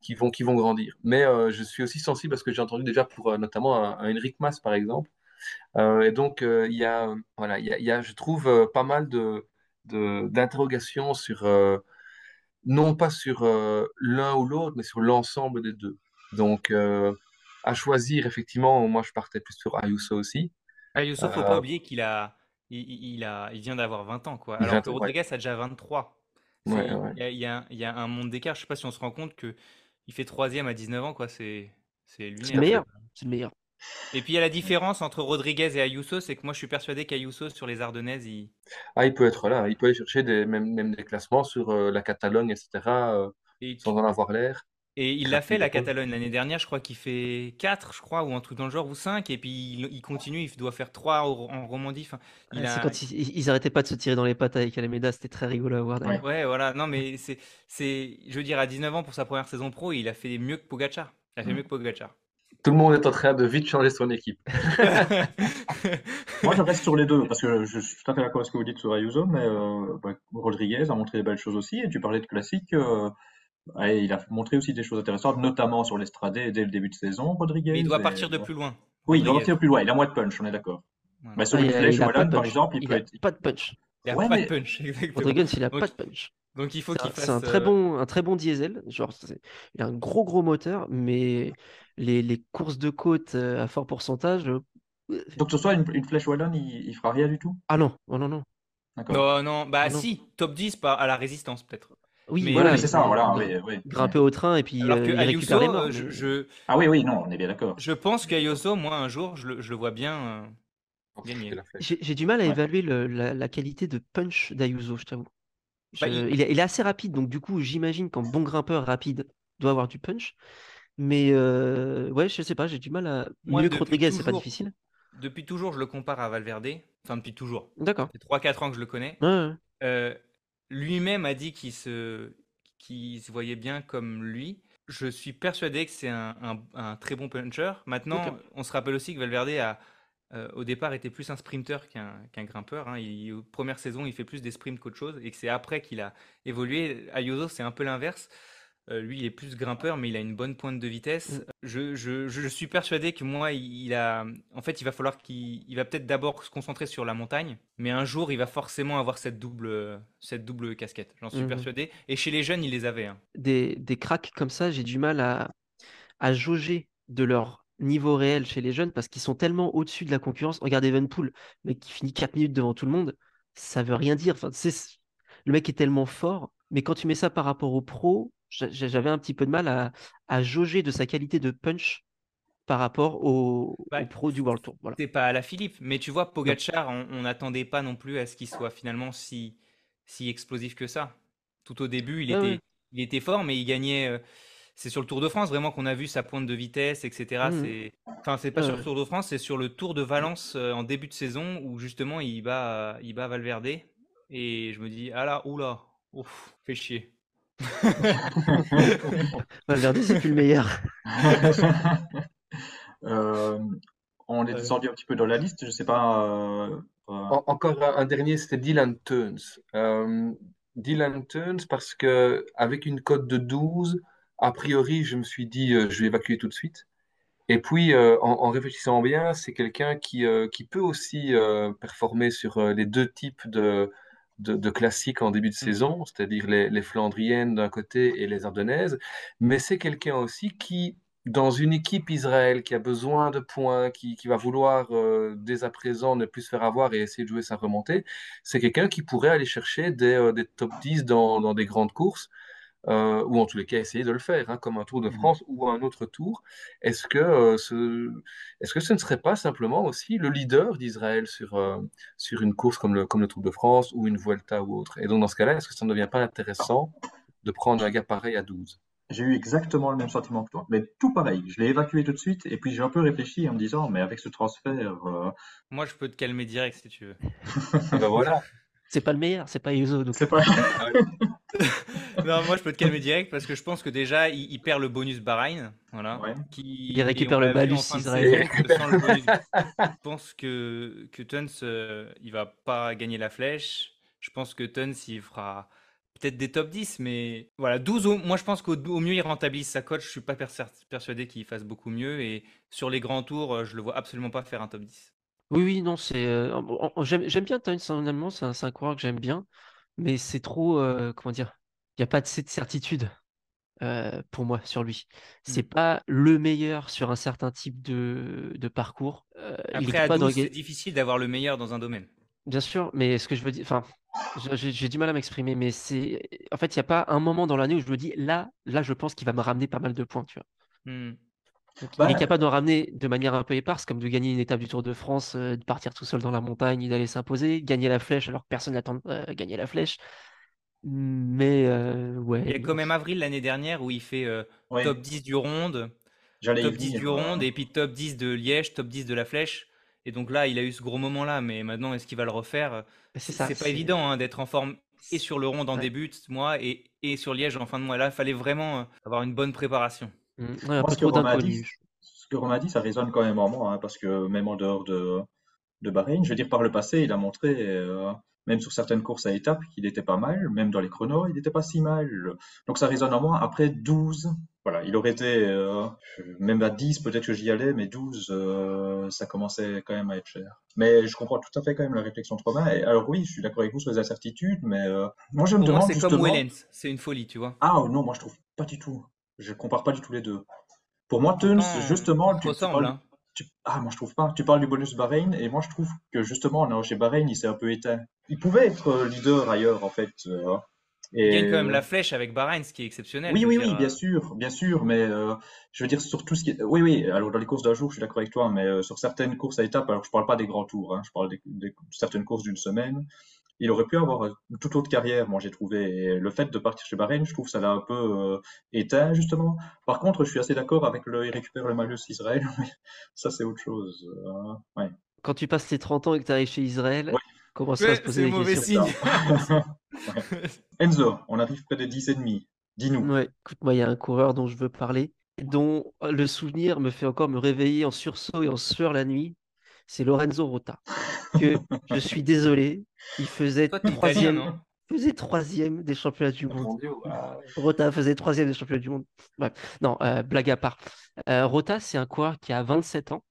qui vont, qui vont grandir. Mais euh, je suis aussi sensible parce que j'ai entendu déjà pour euh, notamment un, un Henrik Mas par exemple. Euh, et donc il y a, voilà, il y a, il y a, je trouve, pas mal de, d'interrogations sur, non pas sur l'un ou l'autre, mais sur l'ensemble des deux. Donc à choisir, effectivement, moi je partais plus sur Ayuso aussi. Ayuso, faut Euh, pas oublier qu'il a, il, il- il a, il vient d'avoir 20 ans, quoi. Il Alors que ouais. Rodriguez a déjà 23. C'est- Ouais, ouais. Il y a, il y a- il y a un monde d'écart. Je sais pas si on se rend compte que il fait troisième à 19 ans, quoi. C'est, c'est C'est le meilleur. C'est le meilleur. Et puis il y a la différence entre Rodriguez et Ayuso, c'est que moi je suis persuadé qu'Ayuso sur les Ardennaises, il... Ah, il peut être là, il peut aller chercher des, même, même des classements sur euh, la Catalogne, etc., euh, Et, sans en avoir l'air. Et il l'a fait la. Catalogne l'année dernière, je crois qu'il fait 4, je crois, ou un truc dans le genre, ou 5, et puis il, il continue, il doit faire 3 en Romandie. Enfin, il Ouais, C'est a... quand ils, ils arrêtaient pas de se tirer dans les pattes avec Alameda, c'était très rigolo à voir. Ouais, voilà, non mais c'est, c'est, je veux dire, à 19 ans pour sa première saison pro, il a fait mieux que Pogacar. Il a fait Mm. mieux que Pogacar. Tout le monde est en train de vite changer son équipe. <laughs> Moi, je reste sur les deux, parce que je suis tout à fait d'accord avec ce que vous dites sur Ayuso, mais euh, bah, Rodriguez a montré des belles choses aussi, et tu parlais de classique, euh, il a montré aussi des choses intéressantes, notamment sur l'Estradé dès le début de saison, Rodriguez. Mais il doit et- partir de plus loin. Oui, il doit partir plus loin, il a moins de punch, on est d'accord. Voilà. Bah, sur Ah, une il flèche de par punch. exemple, il Il peut a être. pas de punch. Il a Ouais, pas mais- de punch, <laughs> exactement. Rodriguez, il a Donc, pas de punch. donc il faut C'est qu'il un, fasse. c'est un très euh, bon, un très bon diesel. Genre, il a un gros gros moteur, mais les, les courses de côte euh, à fort pourcentage. euh, Donc, ce soit une, une flèche wallonne, il, il fera rien du tout? Ah non, oh non, non. D'accord. Non, non, bah Ah non. si, top 10 par, à la résistance peut-être. Oui, Mais- voilà. Ouais, c'est ça, il- voilà, il- oui, oui. Grimper au train et puis Alors euh, que Ayuso, les morts. je, je, Ah oui, oui, non, on est bien d'accord. je pense qu'Ayuso, moi un jour, je le, je le vois bien euh, gagner. J'ai du mal à Ouais. évaluer le- la, la qualité de punch d'Ayuso, je t'avoue. Bah, il- il... est, il est assez rapide, donc du coup, j'imagine qu'en bon grimpeur rapide, doit avoir du punch. Mais euh, ouais, je sais pas, j'ai du mal à. Moi, Mieux que depuis Rodriguez, c'est pas toujours- difficile. Depuis toujours, je le compare à Valverde. Enfin, depuis toujours. D'accord. C'est 3-4 ans que je le connais. Ouais, ouais. Lui-même a dit qu'il se, se voyait bien comme lui. Je suis persuadé que c'est un, un- un très bon puncher. Maintenant, on se rappelle aussi que Valverde a, euh, au départ, était plus un sprinter qu'un grimpeur. hein. Il, premières saisons, il fait plus des sprints qu'autre chose, et que c'est après qu'il a évolué. Ayuso, c'est un peu l'inverse. Euh, lui, il est plus grimpeur, mais il a une bonne pointe de vitesse. Mm. Je, je- je suis persuadé que moi, il a. En fait, il va falloir qu'il. Il va peut-être d'abord se concentrer sur la montagne, mais un jour, il va forcément avoir cette double, cette double casquette. J'en suis Mhm. persuadé. Et chez les jeunes, il les avait. hein. Des, des cracks comme ça, j'ai du mal à, à jauger de leur niveau réel chez les jeunes parce qu'ils sont tellement au-dessus de la concurrence. Regarde Evenpool, le mec qui finit 4 minutes devant tout le monde, ça veut rien dire. Enfin, le mec est tellement fort, mais quand tu mets ça par rapport au pro, j'a- j'avais un petit peu de mal à, à jauger de sa qualité de punch par rapport au, Bah, au pro du World Tour. Voilà. C'est pas à la Philippe, mais tu vois, Pogacar, on n'attendait pas non plus à ce qu'il soit finalement si, si explosif que ça. Tout au début, il Ouais, était, ouais. il était fort, mais il gagnait. euh, c'est sur le Tour de France vraiment qu'on a vu sa pointe de vitesse, etc. Mhm. C'est, enfin, c'est pas Ouais, sur le Tour de France, c'est sur le Tour de Valence euh, en début de saison où justement il bat, il bat Valverde. Et je me dis, ah là, oula, ouf, fait chier. Valverde, c'est plus le meilleur. <laughs> Euh, on est Euh. descendu un petit peu dans la liste, je sais pas. euh, euh, En- encore un, un dernier, c'était Dylan Teuns. Euh, Dylan Teuns, parce que avec une cote de 12, a priori, je me suis dit, euh, je vais évacuer tout de suite. Et puis, euh, en, en réfléchissant bien, c'est quelqu'un qui, euh, qui peut aussi euh, performer sur euh, les deux types de, de, de classiques en début de saison, c'est-à-dire les, les Flandriennes d'un côté et les Ardennaises. Mais c'est quelqu'un aussi qui, dans une équipe Israël qui a besoin de points, qui, qui va vouloir euh, dès à présent ne plus se faire avoir et essayer de jouer sa remontée, c'est quelqu'un qui pourrait aller chercher des, euh, des top 10 dans, dans des grandes courses euh, ou en tous les cas essayer de le faire, hein, comme un Tour de Mhm. France ou un autre Tour. Est-ce que, euh, ce, est-ce que ce ne serait pas simplement aussi le leader d'Israël sur, euh, sur une course comme le, comme le Tour de France ou une Vuelta ou autre? Et donc dans ce cas-là, est-ce que ça ne devient pas intéressant de prendre un gars pareil à 12? J'ai eu exactement le même sentiment que toi, mais tout pareil. Je l'ai évacué tout de suite, et puis j'ai un peu réfléchi en me disant, mais avec ce transfert, euh, Moi, je peux te calmer direct si tu veux. Ah ben voilà. <laughs> C'est pas le meilleur, c'est pas Yuzo. Donc... c'est pas. <laughs> <laughs> Non, moi je peux te calmer direct parce que je pense que déjà il, il perd le bonus Bahreïn, voilà. Ouais. Qui, Il récupère le malus <laughs> bonus- Je pense que, que Tuns, euh, il va pas gagner la flèche. Je pense que Tuns, il fera peut-être des top 10, mais voilà, 12 au, moi je pense qu'au au mieux il rentabilise sa cote. Je suis pas persuadé qu'il fasse beaucoup mieux et sur les grands tours, euh, je le vois absolument pas faire un top 10. Oui, oui, non, c'est. euh, en- en- j'aime j'aime bien Tuns, en allemand, c'est un, c'est un coureur que j'aime bien, mais c'est trop. euh, comment dire? Il n'y a pas de cette certitude euh, pour moi sur lui. C'est pas le meilleur sur un certain type de, de parcours. Euh, il est Après, à capable de 12, c'est difficile d'avoir le meilleur dans un domaine. Bien sûr, mais ce que je veux dire, enfin, je- j'ai j'ai du mal à m'exprimer, mais c'est. En fait, il n'y a pas un moment dans l'année où je me dis, là, là, je pense qu'il va me ramener pas mal de points, tu vois. Hmm. Donc, Bah, il est capable d'en ramener de manière un peu éparse, comme de gagner une étape du Tour de France, euh, de partir tout seul dans la montagne et d'aller s'imposer, gagner la flèche alors que personne n'attend euh, gagner la flèche. Mais euh, ouais. Il y a quand même avril l'année dernière où il fait euh, top 10 du ronde, top 10 venir. du ronde, et puis top 10 de Liège, top 10 de la flèche. Et donc là, il a eu ce gros moment-là, mais maintenant, est-ce qu'il va le refaire? C'est C'est ça. c'est pas c'est- évident hein, d'être en forme et sur le ronde en Ouais. début de mois et, et sur Liège en fin de mois. Là, il fallait vraiment avoir une bonne préparation. Mm, ouais, Moi, ce que Romain a dit, ce que Romain a dit, ça résonne quand même en moi, hein, parce que même en dehors de, de Bahreïn, je veux dire, par le passé, il a montré, euh, même sur certaines courses à étapes, qu'il était pas mal, même dans les chronos, il n'était pas si mal. Donc ça résonne en moi. Après 12, voilà, il aurait été, euh, même à 10, peut-être que j'y allais, mais 12, euh, ça commençait quand même à être cher. Mais je comprends tout à fait quand même la réflexion de Romain. Et alors oui, je suis d'accord avec vous sur les incertitudes, mais euh, moi je me Pour demande c'est comme justement... Wellens, c'est une folie, tu vois. Ah non, moi je trouve pas du tout. Je compare pas du tout les deux. Pour moi, Teuns, Pourtant, justement, tu, parles, hein. tu- ah, moi je trouve pas. Tu parles du bonus Bahreïn et moi je trouve que justement, là, chez Bahreïn, il s'est un peu éteint. Il pouvait être euh, leader ailleurs en fait. euh, Il et gagne quand même la flèche avec Bahreïn, ce qui est exceptionnel. oui, oui, dire, oui, bien euh, sûr, bien sûr, mais euh, je veux dire sur tout ce qui est... Oui, oui, alors dans les courses d'un jour, je suis d'accord avec toi, mais euh, sur certaines courses à étapes, alors je parle pas des grands tours, hein, je parle des- certaines courses d'une semaine, il aurait pu avoir une toute autre carrière, moi j'ai trouvé. Et le fait de partir chez Bahreïn, je trouve que ça l'a un peu euh, éteint, justement. Par contre, je suis assez d'accord avec le il récupère le malus Israël, <laughs> mais ça c'est autre chose. euh, ouais. Quand tu passes les 30 ans et que tu arrives chez Israël, Ouais. commence à Ouais, se poser c'est des mauvais questions. <laughs> Enzo, on arrive près des 10 et demi. Dis-nous. Ouais, écoute, moi, il y a un coureur dont je veux parler, dont le souvenir me fait encore me réveiller en sursaut et en sueur la nuit. C'est Lorenzo Rota. Que <laughs> je suis désolé, il faisait Toi, t'es italien, troisième, non faisait troisième des championnats du monde. Dieu, Rota faisait troisième des championnats du monde. Non, euh, blague à part. Euh, Rota, c'est un coureur qui a 27 ans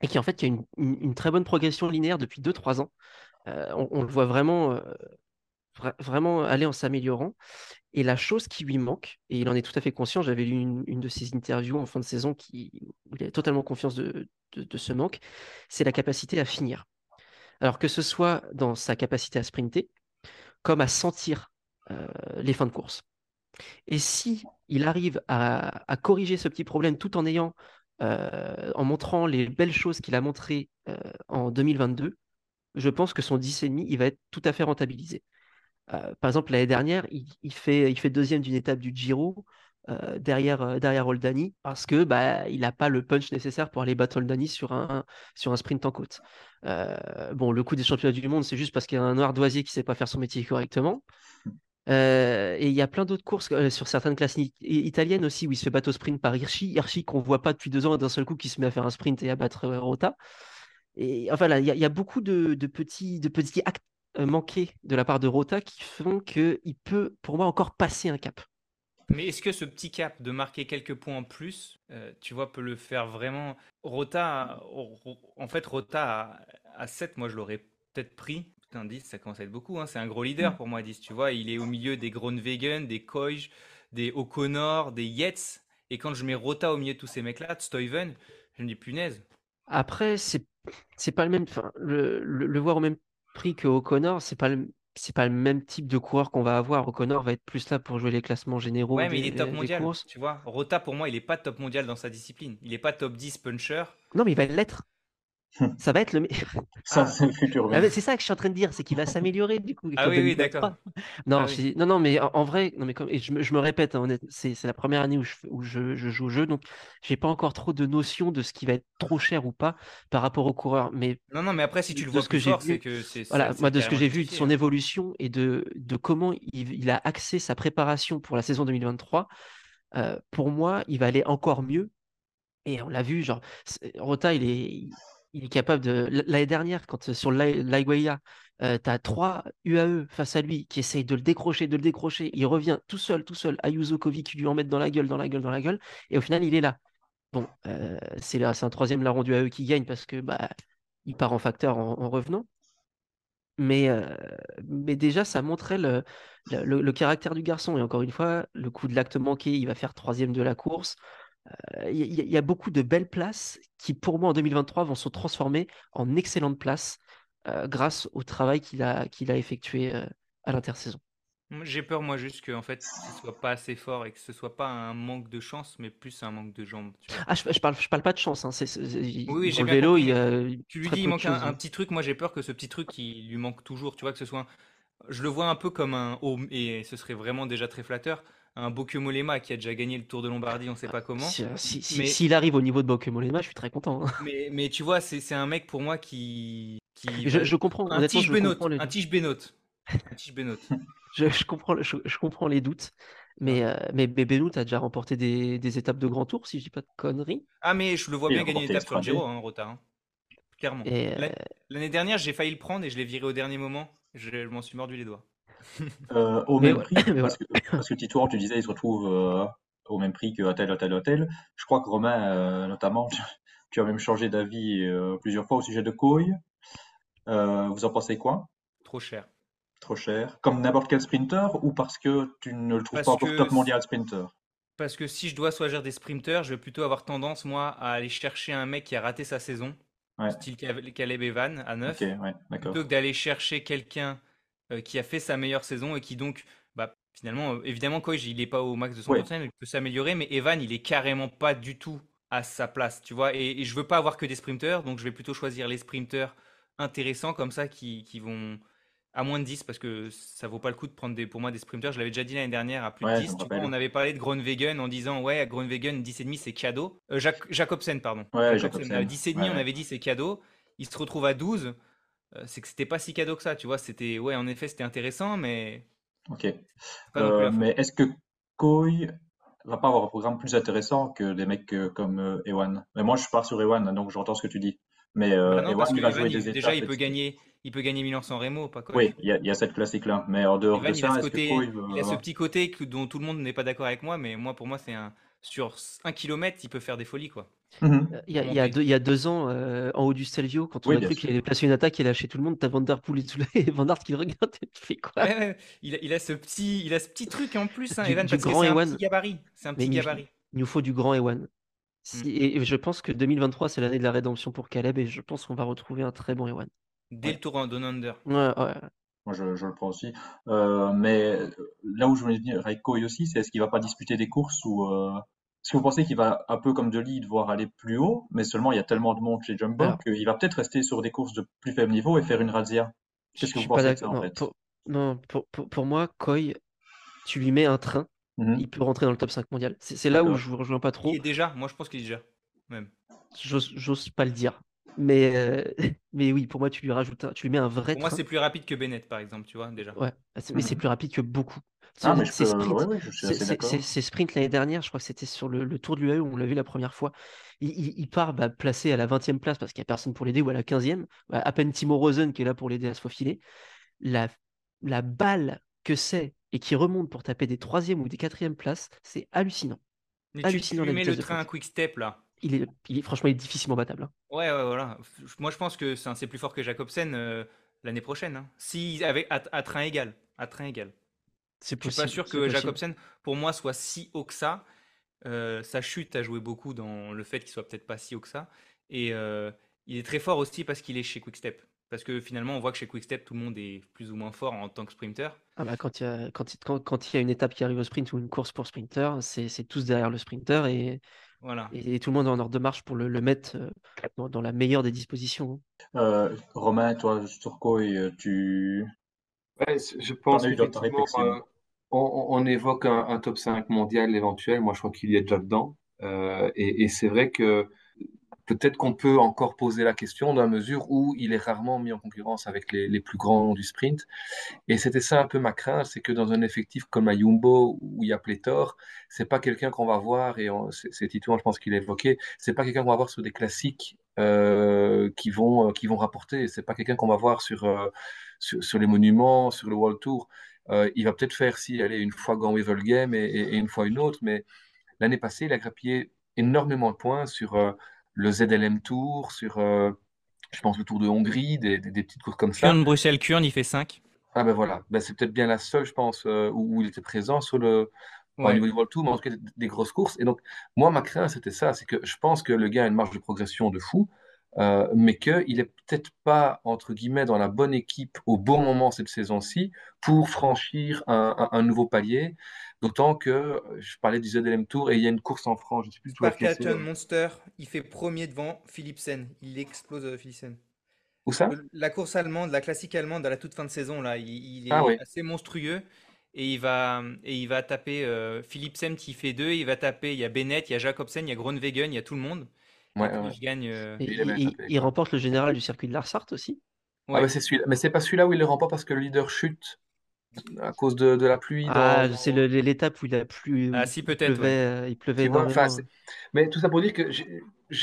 et qui en fait qui a une, une- une très bonne progression linéaire depuis 2-3 ans. Euh, on, on le voit vraiment, euh, vra- vraiment aller en s'améliorant. Et la chose qui lui manque, et il en est tout à fait conscient, j'avais lu une, de ses interviews en fin de saison qui, où il avait totalement confiance de, de- ce manque, c'est la capacité à finir. Alors que ce soit dans sa capacité à sprinter, comme à sentir euh, les fins de course. Et si il arrive à, corriger ce petit problème tout en ayant, euh, en montrant les belles choses qu'il a montrées euh, en 2022, je pense que son 10,5, il va être tout à fait rentabilisé. Euh, par exemple, l'année dernière, il, fait, il fait deuxième d'une étape du Giro euh, derrière, euh, derrière Oldani parce que bah, il n'a pas le punch nécessaire pour aller battre Oldani sur un, sur un sprint en côte. Bon, le coup des championnats du monde, c'est juste parce qu'il y a un ardoisier qui ne sait pas faire son métier correctement. Et il y a plein d'autres courses sur certaines classes italiennes aussi où il se fait battre au sprint par Hirschi. Hirschi qu'on voit pas depuis deux ans et d'un seul coup qui se met à faire un sprint et à battre Rota. Et enfin il y, a- beaucoup de, de petits, de petits actes manqués de la part de Rota qui font qu'il peut, pour moi, encore passer un cap. Mais est-ce que ce petit cap de marquer quelques points en plus, euh, tu vois, peut le faire vraiment? Rota, Ro- en fait, Rota à, à 7, moi je l'aurais peut-être pris. Putain, 10, ça commence à être beaucoup. hein. C'est un gros leader pour moi, 10. Tu vois, il est au milieu des Groenwegen, des Koij, des O'Connor, des Yates. Et quand je mets Rota au milieu de tous ces mecs-là, Stuyven, je me dis punaise. Après, c'est c'est pas le même. Enfin, le, le, le voir au même prix que O'Connor, c'est pas le c'est pas le même type de coureur qu'on va avoir. O'Connor va être plus là pour jouer les classements généraux Ouais, mais il est top des mondial. courses. Tu vois, Rota, pour moi, il est pas top mondial dans sa discipline. Il est pas top 10 puncher. Non, mais il va l'être. <laughs> Ça va être le. me- <laughs> Ça, Ah. c'est le futur. Ah, c'est ça que je suis en train de dire, c'est qu'il va s'améliorer du coup. Ah oui, oui, 2023. d'accord. Non, Ah je oui. dis- non, non, mais en, en vrai, non, mais comme, et je, me, je me répète, hein, honnêtement, c'est c'est la première année où je, fais- où je, je joue au jeu, donc j'ai pas encore trop de notion de ce qui va être trop cher ou pas par rapport aux coureurs. Mais Non, non, mais après, si tu le De vois ce que plus j'ai fort, vu- c'est que c'est voilà, c'est moi de ce que j'ai vu de son évolution et de, de comment il, il a axé sa préparation pour la saison 2023, euh, pour moi, il va aller encore mieux. Et on l'a vu, genre, c'est- Rota, il est, il est capable de. L'année dernière, quand euh, sur l'Aiguaya, tu as trois UAE face à lui qui essayent de le décrocher, de le décrocher. Il revient tout seul, tout seul. Ayuso Kovi qui lui en met dans la gueule, dans la gueule, dans la gueule. Et au final, il est là. Bon, euh, c'est un troisième larron du AE qui gagne parce que bah, il part en facteur en, en revenant. Mais, euh, déjà, ça montrait le caractère du garçon. Et encore une fois, le coup de l'acte manqué, il va faire troisième de la course. Euh, Il y, a- il y a beaucoup de belles places qui, pour moi, en 2023, vont se transformer en excellentes places euh, grâce au travail qu'il a, qu'il a effectué euh, à l'intersaison. J'ai peur, moi, juste que en fait, ce soit pas assez fort et que ce soit pas un manque de chance, mais plus un manque de jambes. Ah, je, parle, je parle pas de chance. Hein. oui, j'ai le vélo, il Tu lui dis, il manque un, petit truc. Moi, j'ai peur que ce petit truc, il lui manque toujours. Tu vois, que ce soit. Je le vois un peu comme un. Et ce serait vraiment déjà très flatteur. Un Bokyo Molema qui a déjà gagné le Tour de Lombardie, on sait pas comment. S'il si, arrive au niveau de Bokyo Molema, je suis très content. Hein. Mais, mais tu vois, c'est un mec pour moi qui. qui je, comprends. Un tige Benoît. Un tige Benoît. <laughs> je, comprends, je, comprends les doutes. Mais, euh, mais, Benoît a déjà remporté des, étapes de grand tour, si je dis pas de conneries. Ah, mais je le vois bien gagner une étape sur le Giro, hein, Rota. Hein. Clairement. Euh, l'année dernière, j'ai failli le prendre et je l'ai viré au dernier moment. Je, m'en suis mordu les doigts. Euh, au même prix, <laughs> parce, que, parce, que, Tito, tu disais, il se retrouve au même prix que tel, tel, tel. Je crois que Romain, notamment, tu as même changé d'avis plusieurs fois au sujet de Coy. vous en pensez quoi? Trop cher. Trop cher. Comme n'importe quel sprinter ou parce que tu ne le trouves pas encore top mondial sprinter? Parce que si je dois choisir des sprinters, je vais plutôt avoir tendance, moi, à aller chercher un mec qui a raté sa saison, style Caleb Evan à 9, plutôt que d'aller chercher quelqu'un euh, qui a fait sa meilleure saison et qui donc, bah, finalement, euh, évidemment, quoi, il n'est pas au max de son potentiel, il peut s'améliorer, mais Evan, il est carrément pas du tout à sa place, tu vois. Et, et je veux pas avoir que des sprinters, donc je vais plutôt choisir les sprinters intéressants comme ça qui, qui vont à moins de 10 parce que ça vaut pas le coup de prendre des, pour moi des sprinters. Je l'avais déjà dit l'année dernière à plus de 10. on avait parlé de Groenwegen en disant ouais, à Groenwegen 10,5 c'est cadeau. Euh, Jacobsen, pardon. Ouais, Jacobsen, à 10,5 on avait dit c'est cadeau. Il se retrouve à 12. Euh, c'est que c'était pas si cadeau que ça, tu vois. C'était ouais, en effet, c'était intéressant, mais. Ok. Euh, mais est-ce que Koi va pas avoir un programme plus intéressant que des mecs comme Ewan? Mais moi, je pars sur Ewan, donc j'entends ce que tu dis. Mais bah Ewan, il va jouer des. Déjà, il peut gagner il peut gagner Milan sans Remo, pas quoi. Oui, il y, a cette classique-là. Mais en dehors de ça, il, a ce, côté, il, a ce petit côté dont tout le monde n'est pas d'accord avec moi, mais moi, pour moi, c'est un sur un kilomètre, il peut faire des folies, quoi. Mhm. Euh, il, y a, il, y a deux, il, y a deux, ans, euh, en haut du Stelvio, quand on a cru qu'il allait placer une attaque, il a lâché tout le monde, t'as Van Der Poel et <laughs> Van Der qui le regarde, tu fais quoi? Il, a, il, a, ce petit, il a ce petit truc en plus, hein, Evan, parce que c'est un petit gabarit. C'est un petit gabarit. Il nous faut du grand Ewan. Si, mm. et, je pense que 2023, c'est l'année de la rédemption pour Caleb, et je pense qu'on va retrouver un très bon Ewan. Dès le tour en Down Under. Ouais, ouais. Moi, je, je, le prends aussi. Euh, mais là où je voulais venir avec Koi aussi, c'est est-ce qu'il va pas disputer des courses ou euh... est-ce que vous pensez qu'il va un peu comme de lead devoir aller plus haut, mais seulement il y a tellement de monde chez Jumbo qu'il va peut-être rester sur des courses de plus faible niveau et faire une razzia. Qu'est-ce que vous pensez de ça en fait pour, Non, pour, pour, pour, moi, Koi, tu lui mets un train, mmh il peut rentrer dans le top 5 mondial. C'est là où je vous rejoins pas trop. Il est déjà, moi je pense qu'il est déjà, même. J'ose pas le dire. Mais, euh, <laughs> mais oui, pour moi, tu lui rajoutes, tu lui mets un vrai. Pour moi, c'est plus rapide que Bennett, par exemple, tu vois, déjà. Ouais, mais c'est plus rapide que beaucoup. Ah, mais c'est sprint, sprint l'année dernière, je crois que c'était sur le, Tour du l'UAE où on l'a vu la première fois. Il, part bah, placé à la 20e place parce qu'il n'y a personne pour l'aider ou à la 15e. Bah, à peine Timo Rosen qui est là pour l'aider à se faufiler. La, la balle que c'est et qui remonte pour taper des 3e ou des 4e places, c'est hallucinant. Mais hallucinant tu, tu mets le train quick step là il est, il est, franchement, il est difficilement battable. Hein. Ouais, ouais, voilà. Moi, je pense que c'est plus fort que Jacobsen euh, l'année prochaine. Hein. Si avec à, train égal, à train égal. C'est Je suis pas sûr que Jacobsen, pour moi, soit si haut que ça. Euh, sa chute a joué beaucoup dans le fait qu'il soit peut-être pas si haut que ça. Et euh, il est très fort aussi parce qu'il est chez Quickstep. Parce que finalement, on voit que chez Quickstep, tout le monde est plus ou moins fort en tant que sprinter. Ah bah quand il y a, quand, quand, quand il y a une étape qui arrive au sprint ou une course pour sprinter, c'est tous derrière le sprinter et et, tout le monde est en ordre de marche pour le, mettre euh, dans, la meilleure des dispositions. Hein. Euh, Romain, toi, sur quoi euh, tu. je pense qu'on on, évoque un, top 5 mondial éventuel. Moi, je crois qu'il y est déjà dedans. et c'est vrai que peut-être qu'on peut encore poser la question dans la mesure où il est rarement mis en concurrence avec les, plus grands du sprint. Et c'était ça un peu ma crainte, c'est que dans un effectif comme à Jumbo où il y a pléthore, c'est pas quelqu'un qu'on va voir et c'est Titouan, je pense qu'il a évoqué, c'est pas quelqu'un qu'on va voir sur des classiques euh, qui vont euh, qui vont rapporter. C'est pas quelqu'un qu'on va voir sur, euh, sur, les monuments, sur le World Tour. il va peut-être faire si aller une fois Gant Wevel Game et, une fois une autre, mais l'année passée, il a grappillé énormément de points sur le ZLM Tour, sur, euh, je pense, le Tour de Hongrie, des, des, petites courses comme ça. Kurn, Bruxelles, Kurn, il fait 5. Ah ben voilà, ben, c'est peut-être bien la seule, je pense, euh, où, il était présent sur le, niveau du World Tour, mais en tout cas des, grosses courses. Et donc, moi, ma crainte, c'était ça, c'est que je pense que le gars a une marge de progression de fou. euh, mais qu'il n'est peut-être pas, entre guillemets, dans la bonne équipe au bon moment cette saison-ci pour franchir un, nouveau palier. D'autant que je parlais du ZLM Tour et il y a une course en France, je ne sais plus Monster, il fait premier devant Philipsen. Il explose euh, Philipsen. Où ça? La course allemande, la classique allemande à la toute fin de saison, là, il, est ah assez monstrueux. Et il va, et il va taper euh, Philipsen qui fait deux. Il va taper, il y a Bennett, il y a Jacobsen, il y a Groenwegen, il y a tout le monde. Ouais, gagne. Euh, il, remporte le général du circuit de Larsart aussi? Ah bah, c'est celui Mais c'est pas celui-là où il le remporte parce que le leader chute à cause de, de la pluie. Ah, c'est l'étape où il a plu. Ah, si, peut-être. Il pleuvait, énormément. mais tout ça pour dire que.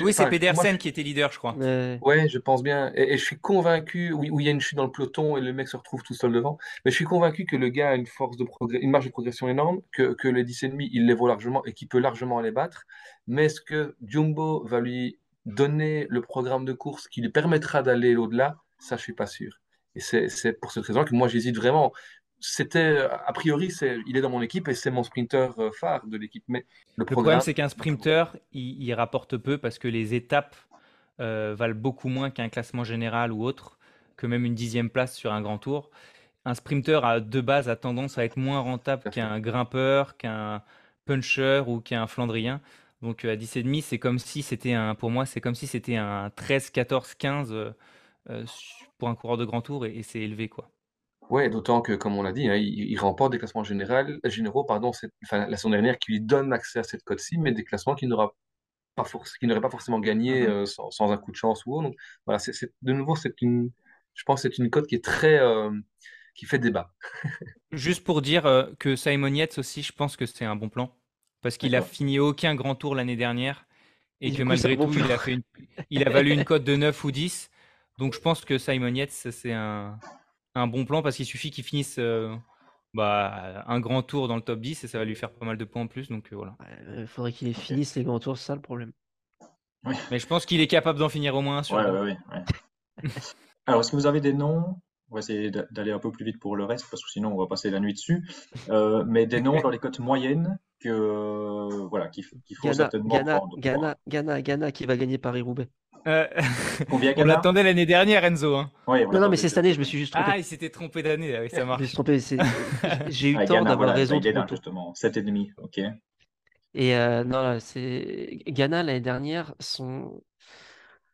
Oui, c'est Pedersen qui était leader, je crois. Ouais, je pense bien. Et, je suis convaincu, où, il y a une chute dans le peloton et le mec se retrouve tout seul devant. Mais je suis convaincu que le gars a une force de progrès, une marge de progression énorme, que, que les 10,5, il les vaut largement et qu'il peut largement les battre. Mais est-ce que Jumbo va lui donner le programme de course qui lui permettra d'aller au-delà? Ça, je suis pas sûr. Et c'est pour cette raison que moi, j'hésite vraiment c'était a priori c'est il est dans mon équipe et c'est mon sprinter euh, phare de l'équipe. Mais le, problème c'est qu'un sprinter il, rapporte peu parce que les étapes euh, valent beaucoup moins qu'un classement général ou autre que même une dixième place sur un grand tour. Un sprinter à de base a tendance à être moins rentable qu'un grimpeur qu'un puncher ou qu'un flandrien. Donc à 10,5 c'est comme si c'était un pour moi c'est comme si c'était un 13 14 15 pour un coureur de grand tour et c'est élevé quoi oui, d'autant que, comme on l'a dit, hein, il, remporte des classements général, généraux pardon, enfin, la saison dernière qui lui donne accès à cette cote-ci, mais des classements qu'il n'aura pas, n'aurait pas forcément gagné mmh euh, sans, un coup de chance ou autre. Donc, voilà, de nouveau, c'est une, je pense que c'est une cote qui est très, euh, qui fait débat. <laughs> Juste pour dire euh, que Simon Yates aussi, je pense que c'est un bon plan. Parce qu'il a fini aucun grand tour l'année dernière. Et, que malgré tout, il a, fait il a valu une <laughs> cote de 9 ou 10. Donc je pense que Simon Yates, c'est un, un bon plan parce qu'il suffit qu'il finisse euh, bah, un grand tour dans le top 10 et ça va lui faire pas mal de points en plus. Donc euh, voilà. Il faudrait qu'il finisse les grands tours, c'est ça le problème. Mais je pense qu'il est capable d'en finir au moins un sur ouais, Alors, est-ce que vous avez des noms? On va essayer d'aller un peu plus vite pour le reste parce que sinon on va passer la nuit dessus. Euh, mais des noms dans les cotes moyennes que voilà qu'il faut certainement prendre. Ghana, Ghana, Ghana qui va gagner Paris-Roubaix. Euh, <laughs> on l'attendait l'année dernière, Enzo. Hein. non, non, mais c'est cette année, je me suis juste trompé. Ah, il s'était trompé d'année, oui, ça marche. <laughs> J'ai eu le temps d'avoir raison. Ghana, justement, 7,5, ok. Et euh, non, c'est Ghana l'année dernière, son...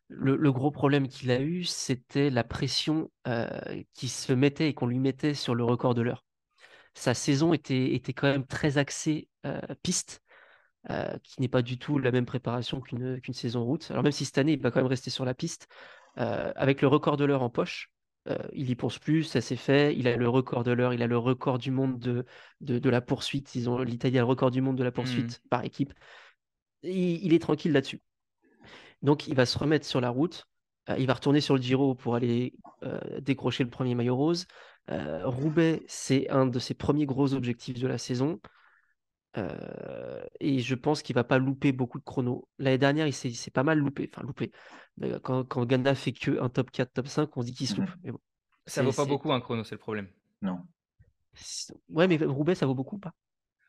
le, gros problème qu'il a eu, c'était la pression euh, qui se mettait et qu'on lui mettait sur le record de l'heure. Sa saison était, était quand même très axée piste. Euh, qui n'est pas du tout la même préparation qu'une saison route. Alors même si cette année, il va quand même rester sur la piste, euh, avec le record de l'heure en poche, euh, il y pense plus, ça s'est fait, il a le record de l'heure, il a le record du monde de, de, la poursuite, l'Italie a le record du monde de la poursuite mmh. par équipe. il est tranquille là-dessus. Donc il va se remettre sur la route, il va retourner sur le Giro pour aller décrocher le premier maillot rose. Roubaix, c'est un de ses premiers gros objectifs de la saison. Euh, et je pense qu'il va pas louper beaucoup de chronos. L'année dernière, il s'est pas mal loupé. Enfin, loupé. Quand, quand Ghana fait que un top 4, top 5, on se dit qu'il se loupe. Mais bon, ça vaut pas beaucoup un chrono, c'est le problème. Non. Ouais, mais Roubaix, ça vaut beaucoup pas?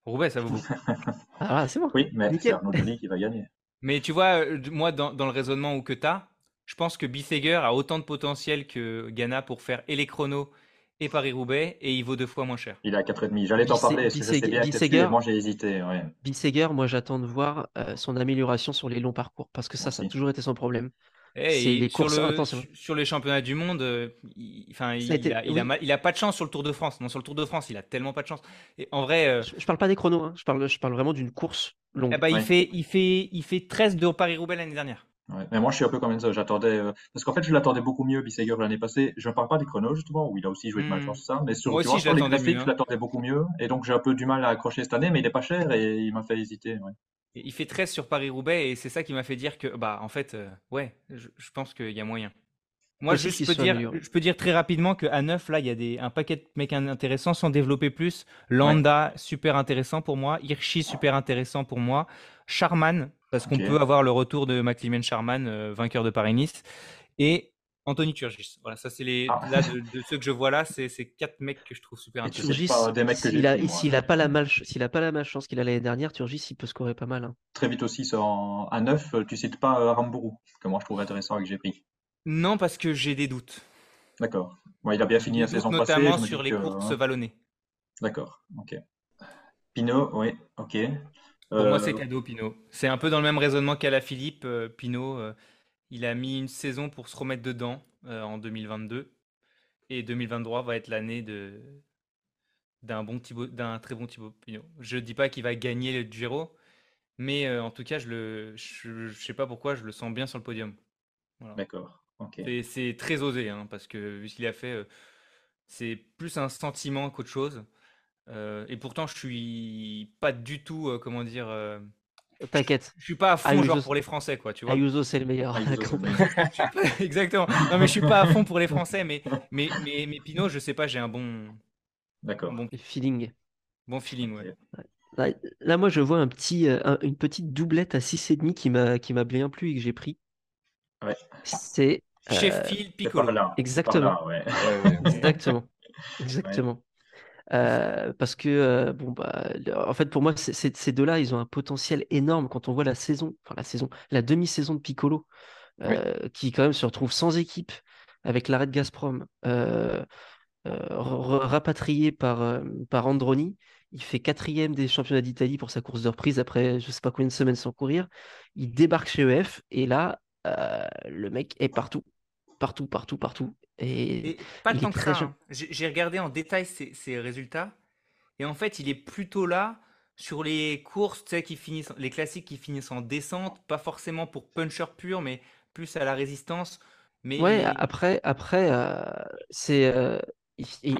Roubaix, ça vaut beaucoup. <laughs> ah, c'est bon. Oui, mais c'est Arnaud qui va gagner. <laughs> Mais tu vois, euh, moi, dans, dans le raisonnement où que tu as, je pense que Biseger a autant de potentiel que Ghana pour faire et les chronos et Paris-Roubaix et il vaut deux fois moins cher. Il est à 4,5. J'allais t'en parler, parce que je sais bien moi j'ai hésité. Ouais. moi j'attends de voir euh, son amélioration sur les longs parcours parce que ça, ça a toujours été son problème. Et eh, les sur, sur, les championnats du monde, euh, il, enfin, il, a, pas de chance sur le Tour de France. Non, sur le Tour de France, il a tellement pas de chance. Et en vrai, euh, je, parle pas des chronos, hein. je parle, je parle vraiment d'une course longue. Eh ben, il fait, il fait, il fait 13 de Paris-Roubaix l'année dernière. Mais moi, je suis un peu comme ça. J'attendais, euh, parce qu'en fait, je l'attendais beaucoup mieux, Bisseger, l'année passée. Je ne parle pas des chronos, justement, où il a aussi joué de mal malchance, ça. Mais sur, moi aussi, sur les graphiques, je l'attendais beaucoup mieux. Et donc, j'ai un peu du mal à accrocher cette année, mais il n'est pas cher et il m'a fait hésiter. Il fait 13 sur Paris-Roubaix et c'est ça qui m'a fait dire que, bah, en fait, euh, ouais, je, pense qu'il y a moyen. Moi, je, peux dire, je peux dire très rapidement qu'à 9, là, il y a des, un paquet de mecs intéressants sans développer plus. Landa, super intéressant pour moi. Hirschi, super intéressant pour moi. Charman, parce qu'on peut avoir le retour de McLean Charman, euh, vainqueur de Paris-Nice. Et Anthony Turgis. Voilà, ça c'est les Ah. là de, de ceux que je vois là, c'est c'est quatre mecs que je trouve super intéressants. Turgis, j'ai s'il a, s'il a pas la malch- s'il a pas la malchance qu'il a l'année dernière, Turgis, il peut scorer pas mal. hein. Très vite aussi, en- à 9, tu cites pas euh, Rambourou, que moi je trouve intéressant et que j'ai pris. Non, parce que j'ai des doutes. D'accord. Ouais, il a bien fini la saison passée. notamment sur les que- courses vallonnées. D'accord, ok. Pinot, oui, ok. Pour moi, Euh, c'est cadeau, Pinot. C'est un peu dans le même raisonnement qu'à Philippe. euh, Pinot, euh, il a mis une saison pour se remettre dedans en 2022. Et 2023 va être l'année de d'un bon Thibaut, d'un très bon Thibaut Pinot. Je dis pas qu'il va gagner le Giro, mais euh, en tout cas, je le, je, je sais pas pourquoi, je le sens bien sur le podium. Voilà. D'accord. C'est- C'est très osé, hein, parce que vu ce qu'il a fait, euh, c'est plus un sentiment qu'autre chose. Euh, et pourtant, je suis pas du tout, euh, comment dire, euh, T'inquiète, je suis pas à fond Ayuso- genre pour les Français, quoi, tu vois. Ayuso c'est le meilleur. <laughs> <laughs> Exactement. Non, mais je suis pas à fond pour les Français, mais mais mais, mais Pinot, je sais pas, j'ai un bon, un D'accord. bon, feeling. bon feeling, ouais. Là, là, moi, je vois un petit, euh, un- une petite doublette à 6,5 qui m'a qui m'a bien plu et que j'ai pris. Ouais. C'est Sheffield C'est par Piccolo. là. Exactement. Par là, ouais. Ouais, ouais. Exactement. Exactement. Euh, parce que, euh, bon, bah, en fait, pour moi, ces deux-là, ils ont un potentiel énorme quand on voit la saison, enfin la saison, la demi-saison de Piccolo, euh, qui quand même se retrouve sans équipe avec l'arrêt de Gazprom, rapatrié par, par Androni. Il fait quatrième des championnats d'Italie pour sa course de reprise après je sais pas combien de semaines sans courir. Il débarque chez EF et là, le mec est partout, partout, partout, partout. Et, Et pas tant que très ça. jeune. hein. J'ai regardé en détail ses, ses résultats. Et en fait, il est plutôt là sur les courses, tu sais, qui finissent, les classiques qui finissent en descente, pas forcément pour puncher pur, mais plus à la résistance. Mais Ouais, après, après euh, c'est, euh,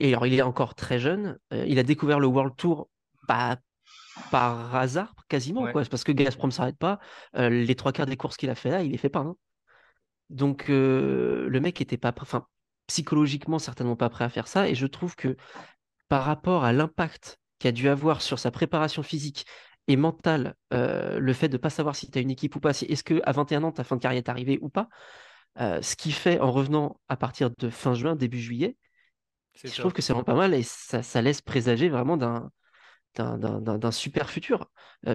alors, il est encore très jeune. euh, il a découvert le World Tour pas par hasard, quasiment, Ouais. quoi. Parce que Gazprom s'arrête pas. les trois quarts des courses qu'il a fait là, il les fait pas. hein. Donc, euh, le mec était pas, enfin, psychologiquement certainement pas prêt à faire ça. Et je trouve que par rapport à l'impact qu'a dû avoir sur sa préparation physique et mentale, euh, le fait de pas savoir si tu as une équipe ou pas, si est-ce que à 21 ans ta fin de carrière est arrivée ou pas, euh, ce qu'il fait en revenant à partir de fin juin, début juillet, je trouve que c'est vraiment pas mal et ça, ça laisse présager vraiment d'un d'un- super futur.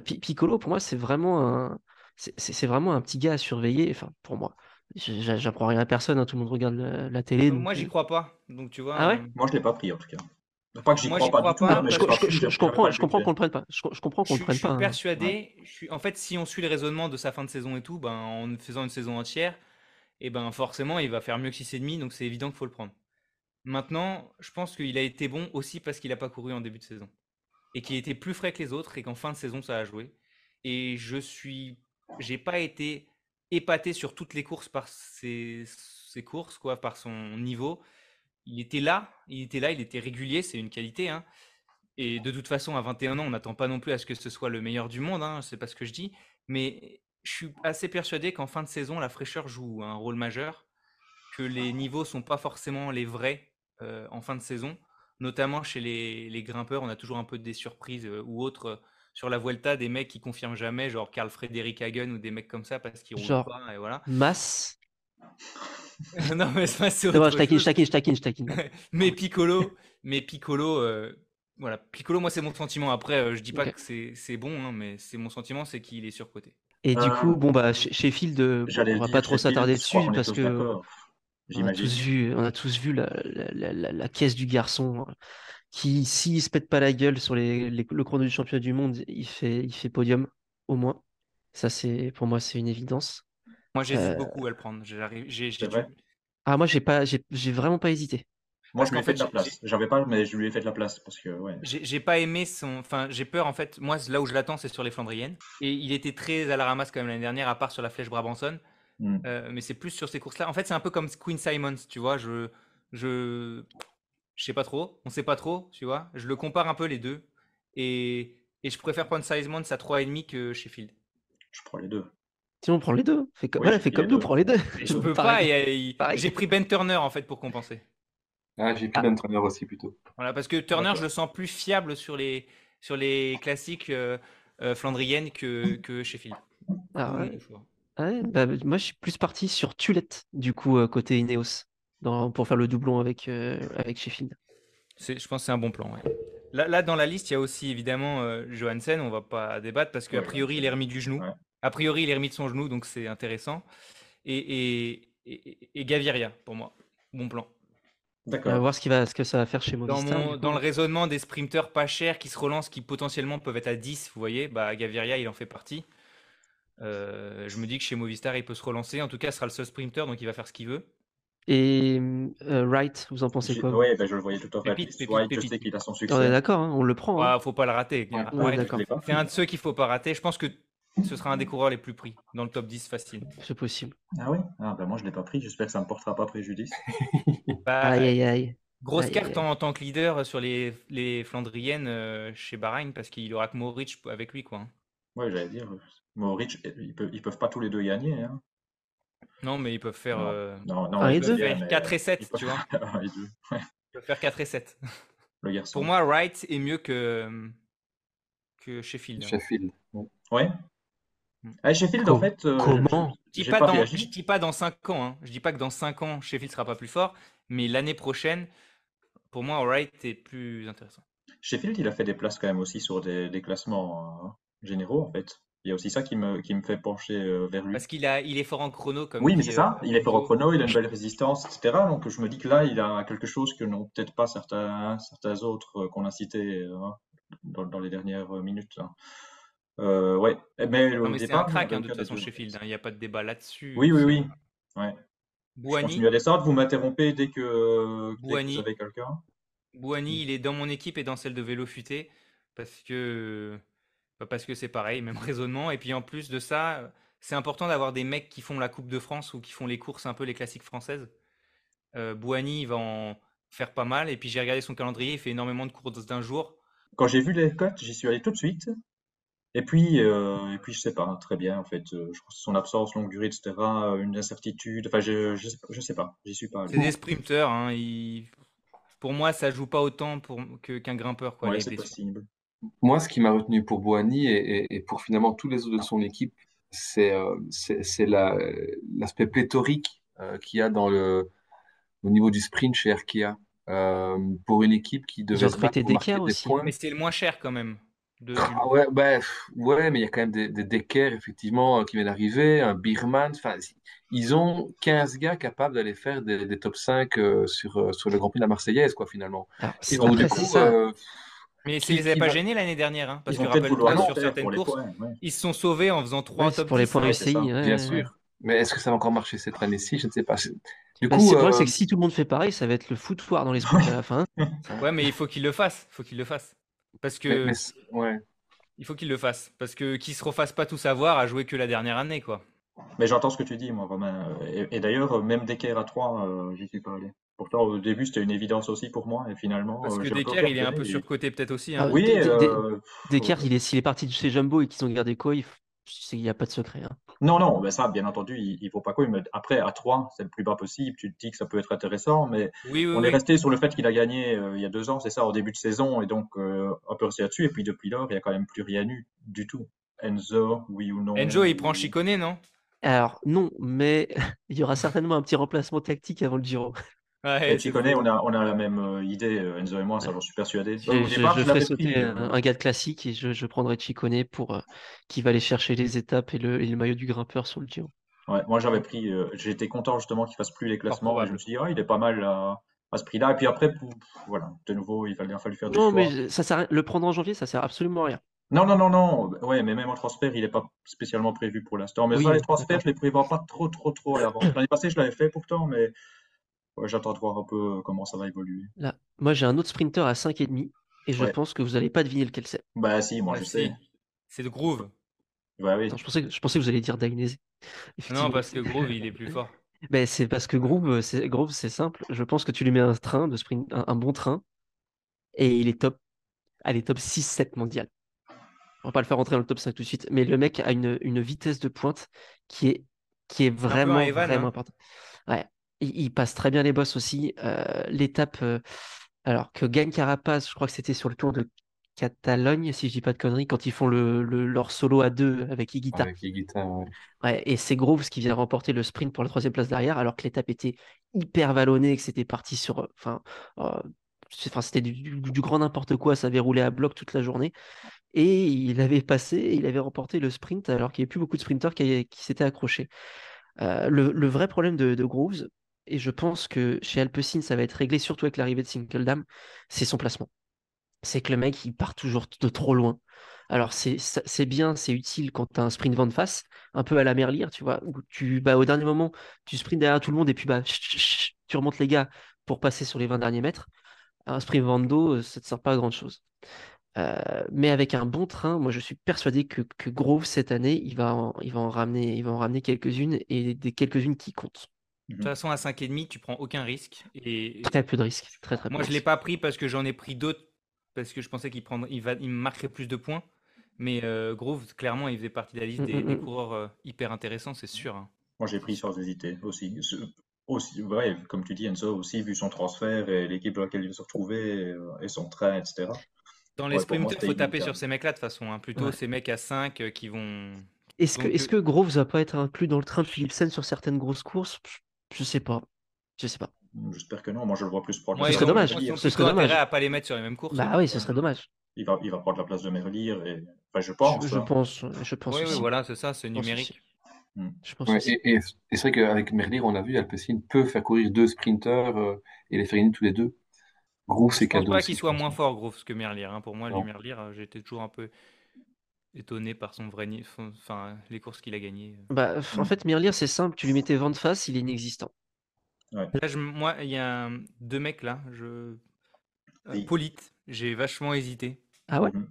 Pi- Piccolo, pour moi, c'est vraiment un c'est vraiment un petit gars à surveiller. Enfin, pour moi, j'apprends rien à personne. hein, tout le monde regarde la, la télé. donc, Moi, j'y euh, crois pas. Donc, tu vois. Ah ouais? euh, Moi, je l'ai pas pris en tout cas. Pas que j'y Moi, crois pas hein, je, comprends, je le comprends qu'on le prenne pas. Je, je comprends qu'on le prenne je suis pas. hein. persuadé. Je suis, en fait, si on suit le raisonnement de sa fin de saison et tout, ben, en faisant une saison entière, et ben forcément, il va faire mieux que 6,5, donc c'est évident qu'il faut le prendre. Maintenant, je pense qu'il a été bon aussi parce qu'il n'a pas couru en début de saison. Et qu'il était plus frais que les autres et qu'en fin de saison, ça a joué. Et je suis. J'ai pas été épaté sur toutes les courses par ses, ses courses, quoi, par son niveau. Il était là, il était là, il était régulier, c'est une qualité. Hein. Et de toute façon, à 21 ans, on n'attend pas non plus à ce que ce soit le meilleur du monde, hein, c'est pas ce que je dis. Mais je suis assez persuadé qu'en fin de saison, la fraîcheur joue un rôle majeur, que les niveaux sont pas forcément les vrais euh, en fin de saison. Notamment chez les, grimpeurs, on a toujours un peu des surprises euh, ou autres sur la Vuelta, des mecs qui confirment jamais, genre Karl Frederick Hagen ou des mecs comme ça parce qu'ils roulent pas, et voilà. Masse. <laughs> non, mais ça, c'est C'est bon, je taquine, je taquine, je taquine, je <laughs> taquine. mais Piccolo, mais Piccolo, euh, voilà, Piccolo, moi c'est mon sentiment. Après, euh, je dis pas que c'est c'est bon, hein, mais c'est mon sentiment, c'est qu'il est surcoté. Et du Euh, coup, bon bah chez Sheffield, euh, on va dire, pas trop s'attarder dessus parce que d'accord, on a tous vu, on a tous vu la, la, la- la- la caisse du garçon hein, qui, s'il se pète pas la gueule sur les, les- le chrono du championnat du monde, il fait, il fait podium au moins. Ça, c'est pour moi, c'est une évidence. Moi, j'hésite Euh, beaucoup à le prendre. J'ai, j'ai vrai? Ah, moi, j'ai pas, j'ai j'ai vraiment pas hésité. Moi, Parce je lui ai fait fait, de la j'ai- place. J'avais pas, mais je lui ai fait de la place parce que, ouais. J'ai j'ai pas aimé son. Enfin, j'ai peur en fait. Moi, là où je l'attends, c'est sur les Flandriennes. Et il était très à la ramasse quand même l'année dernière, à part sur la flèche Brabanson. Hmm. Euh, mais c'est plus sur ces courses-là. En fait, c'est un peu comme Queen Simons, tu vois. Je, je, je sais pas trop. On sait pas trop, tu vois. Je le compare un peu les deux. Et, et je préfère prendre Simons à 3,5 que Sheffield. Je prends les deux. Sinon, on prend les deux. Fais comme, Oui, voilà, fais comme nous, deux. prends les deux. Et <laughs> je peux pas. Pareil. J'ai pris Ben Turner en fait pour compenser. Ah, j'ai pris Ben Turner aussi plutôt. Voilà, parce que Turner, je le sens plus fiable sur les, sur les classiques euh, euh, flandriennes que, que Sheffield. Ah ouais. Ah ouais, bah, moi, je suis plus parti sur Tulette, du coup, euh, côté Ineos, dans, pour faire le doublon avec, euh, avec Sheffield. C'est- Je pense que c'est un bon plan. ouais. Là, là, dans la liste, il y a aussi évidemment euh, Johansen. On va pas débattre parce qu'a Ouais, priori, il est remis du genou. Ouais. A priori, il est remis de son genou, donc c'est intéressant. Et, et, et, et Gaviria, pour moi. Bon plan. On va D'accord. voir ce, qui va, ce que ça va faire chez Dans, Movistar. mon, dans le raisonnement des sprinteurs pas chers qui se relancent, qui potentiellement peuvent être à 10, vous voyez, bah, Gaviria, il en fait partie. Euh, je me dis que chez Movistar, il peut se relancer. En tout cas, ce sera le seul sprinter, donc il va faire ce qu'il veut. Et euh, Wright, vous en pensez quoi Ouais, ben, je le voyais tout à fait. Pépite, pépite, White, je sais qu'il a son On est succès. d'accord, hein, on le prend. hein. Ah, faut pas le rater. Ouais. Ouais, Ouais, c'est un de ceux qu'il faut pas rater. Je pense que ce sera un des coureurs les plus pris dans le top 10 facile. C'est possible. Ah oui? Ah, ben, moi, je l'ai pas pris. J'espère que ça me portera pas préjudice. <laughs> <laughs> Bah, Aïe, aïe, aïe. grosse aïe, carte aïe. en tant que leader sur les, les Flandriennes euh, chez Bahreïn parce qu'il aura que Mohoric avec lui. quoi. Ouais, j'allais dire. Mohoric, ils peuvent, ils peuvent pas tous les deux gagner, hein. Non, mais ils peuvent faire, Non. euh, Non, non, Un ils et peuvent deux bien, faire mais 4 et 7, ils tu vois. <laughs> <laughs> Ils peuvent faire 4 et 7. le garçon. Pour moi, Wright est mieux que, que Sheffield. Sheffield. Ouais. Ouais. Hmm. Ah, Sheffield, Co- en fait, euh, comment Je dis pas, je dis pas dans 5 ans. Hein. Je dis pas que dans 5 ans, Sheffield sera pas plus fort. Mais l'année prochaine, pour moi, Wright est plus intéressant. Sheffield, il a fait des places quand même aussi sur des, des classements euh, généraux, en fait. Il y a aussi ça qui me, qui me fait pencher euh, vers lui. Parce qu'il a, il est fort en chrono. Comme Oui, mais c'est ça. euh, Il est fort Enzo. chrono, il a une belle résistance, etc. Donc je me dis que là, il a quelque chose que n'ont peut-être pas certains, certains autres euh, qu'on a cités euh, dans, dans les dernières minutes. là. Euh, ouais, mais Non, au mais c'est départ, un crack hein, de toute façon, Sheffield. hein. Il n'y a pas de débat là-dessus. Oui, oui, oui. Ouais. Je Bouhanni, continue à descendre. Vous m'interrompez dès que, dès que Bouhanni. vous avez quelqu'un. Bouhanni, il est dans mon équipe et dans celle de Vélo Futé parce que bah, parce que c'est pareil, même <laughs> raisonnement. Et puis en plus de ça, c'est important d'avoir des mecs qui font la Coupe de France ou qui font les courses un peu les classiques françaises. Euh, Bouhanni, il va en faire pas mal. Et puis j'ai regardé son calendrier, il fait énormément de courses d'un jour. Quand j'ai vu les cotes, j'y suis allé tout de suite. Et puis, euh, et puis je sais pas, très bien en fait. euh, je pense que son absence, longue durée, etc. euh, Une incertitude. Enfin, je, je, sais pas- je sais pas. J'y suis pas C'est des sprinteurs. hein, Pour moi, ça joue pas autant pour... qu'un grimpeur. Quoi, Ouais, c'est possible. Moi, ce qui m'a retenu pour Boigny et, et- et pour finalement tous les autres de son équipe, c'est euh, la- l'aspect pléthorique euh, qu'il y a dans le, au niveau du sprint chez Arkea. Euh, pour une équipe qui devait se battre des aussi. points. Mais c'était le moins cher quand même. De... Ah ouais, bah, ouais, mais il y a quand même des, des Decker, effectivement, euh, qui viennent d'arriver, un Birman. Enfin, ils ont 15 gars capables d'aller faire des, des top 5 euh, sur, sur le Grand Prix de la Marseillaise, quoi, finalement. Alors, Et c'est- donc, du après, coup, Mais ça Qui- les a qui pas va- gênés l'année dernière. Hein, parce Ils que rappelle-toi, le sur certaines courses, points. ouais. ils se sont sauvés en faisant trois Ouais, top pour les 10, points UCI. ouais, bien ouais. sûr. Mais est-ce que ça va encore marcher cette année-ci? Je ne sais pas. Du Bah, coup, c'est le problème, euh, c'est que si tout le monde fait pareil, ça va être le foutoir dans les sprints à la fin. <laughs> Ouais, mais il faut qu'il le fasse. Il faut qu'il le fasse. Parce que mais- mais c'est- ouais. il faut qu'il le fasse. Parce que qu'ils se refassent pas tout savoir à jouer que la dernière année, quoi. Mais j'entends ce que tu dis, moi, Romain. Et, et d'ailleurs, même Decker à 3, euh, j'y suis pas allé. Pourtant, au début, c'était une évidence aussi pour moi, et finalement, Parce euh, que Decker, il est un peu et- surcoté peut-être aussi. Ah Hein. ouais. Oui, dé- euh, Decker, il est, s'il est parti de chez Jumbo et qu'ils ont gardé quoi, il n'y a pas de secret. hein. non, non, mais ça, bien entendu, il, il faut pas quoi. Mais après, à 3, c'est le plus bas possible. Tu te dis que ça peut être intéressant, mais Oui, oui, on oui. est resté sur le fait qu'il a gagné euh, il y a deux ans, c'est ça, au début de saison, et donc euh, un peu resté là-dessus. Et puis depuis lors, il y a quand même plus rien eu du tout. Enzo, oui ou non? Enjo, il prend Chicone, non? Alors, non, mais <laughs> il y aura certainement un petit remplacement tactique avant le Giro. Ouais, Et tu connais, on a, on a la même euh, idée, euh, Enzo et moi, ça j'en suis persuadé. Je, je- départ, je je ferai l'avais sauter pris, un, un gars de classique et je, je prendrai Chicone pour euh, qui va aller chercher les étapes et le, et le maillot du grimpeur sur le Giro. Ouais, moi j'avais pris, euh, j'étais content justement qu'il fasse plus les classements. et je me suis dit, ah, il est pas mal à, à ce prix-là. Et puis après, pour- voilà, de nouveau, il va bien fallu faire des Non, choix. mais ça sert le prendre en janvier, ça sert absolument à rien. Non, non, non, non. Ouais, mais même en transfert, il n'est pas spécialement prévu pour l'instant. Mais Oui, ça, les transferts, je les prévois pas trop, trop, trop à l'avance. L'année passée, je l'avais fait pourtant, mais ouais, j'attends de voir un peu comment ça va évoluer. Là, moi j'ai un autre sprinter à 5,5 et je Ouais. pense que vous n'allez pas deviner lequel c'est. Bah si, moi Ouais, je si. sais. C'est de Groove. Ouais, oui. Attends, je pensais, que- je pensais que vous alliez dire Dainese. Non, parce que Groove, il est plus fort. <laughs> Ben, c'est parce que Groove, c'est Groove, c'est simple. Je pense que tu lui mets un train de sprint, un, un bon train, et il est top. Allez, top 6-7 mondial. On va pas le faire rentrer dans le top 5 tout de suite, mais le mec a une, une vitesse de pointe qui est, qui est vraiment, Evan, vraiment hein. importante. Ouais. Il, il passe très bien les bosses aussi. Euh, L'étape, euh, alors que gagne Carapaz, je crois que c'était sur le tour de Catalogne, si je dis pas de conneries, quand ils font le, le- leur solo à deux avec ouais. Ouais, et c'est Groves qui vient remporter le sprint pour la troisième place derrière, alors que l'étape était hyper vallonnée et que c'était parti sur. euh, Enfin, euh, c'était du, du- du grand n'importe quoi, ça avait roulé à bloc toute la journée. Et il avait passé, il avait remporté le sprint, alors qu'il n'y avait plus beaucoup de sprinteurs qui, qui s'étaient accrochés. Euh, le, le vrai problème de, de Groves, et je pense que chez Alpecin, ça va être réglé, surtout avec l'arrivée de Sinkeldam, c'est son placement. C'est que le mec, il part toujours de trop loin. Alors, c'est bien, c'est utile quand tu as un sprint vent de face, un peu à la Merlier, tu vois, où tu, bah, au dernier moment, tu sprints derrière tout le monde et puis bah, tu remontes les gars pour passer sur les 20 derniers mètres. Un sprint vent dos, euh, ça ne te sert pas à grand chose. Euh, mais avec un bon train, moi je suis persuadé que, que Grove cette année, il va en, il va en ramener, il va en ramener quelques-unes et des quelques-unes qui comptent. De toute façon, à 5,5, tu prends aucun risque. Et Très peu de risques. Très, très peu moi, je l'ai risques. pas pris parce que j'en ai pris d'autres, parce que je pensais qu'il prendrait, il va, il me marquerait plus de points. Mais euh, Grove, clairement, il faisait partie de la liste Mm, des, mm, des mm. coureurs euh, hyper intéressants, c'est sûr. hein. Moi, j'ai pris sans hésiter aussi. Ce- aussi ouais, comme tu dis, Enzo, aussi vu son transfert et l'équipe dans laquelle il va se retrouver euh, et son train, etc. Dans les Ouais, pour moi, sprinters, c'était faut taper sur ces mecs-là de toute façon. hein. Plutôt Ouais. ces mecs à 5 qui vont. Est-ce que, euh, que Groves va pas être inclus dans le train de Philipsen sur certaines grosses courses? Je je sais pas. Je sais pas. J'espère que non. Moi, je le vois plus prendre Moi, la Ce serait ont, place de dommage. Ce serait dommage. à pas les mettre sur les mêmes courses. Bah oui, ce serait dommage. Il va, il va prendre la place de Merlier. Et... Enfin, je Je, pense. je hein. pense, je pense Oui, voilà, c'est ça, c'est Je pense numérique. aussi. Je pense Ouais, aussi. et et- et c'est vrai qu'avec Merlier, on a vu, Alpecin peut faire courir deux sprinteurs euh, et les faire gagner tous les deux. Groove, Je c'est pense cadeau pas aussi, qu'il je soit pense. moins fort, Groves, que Merlier. hein. Pour moi, lui, Non. Merlier, euh, été toujours un peu étonné par son vrai niveau, enfin, les courses qu'il a gagnées. Bah, f- en Mm. fait, Merlier, c'est simple. Tu lui mettais vent de face, il est inexistant. Là, je- moi, il y a un- deux mecs là. Je... euh, Oui. Polite, j'ai vachement hésité. Ah ouais? Mhm.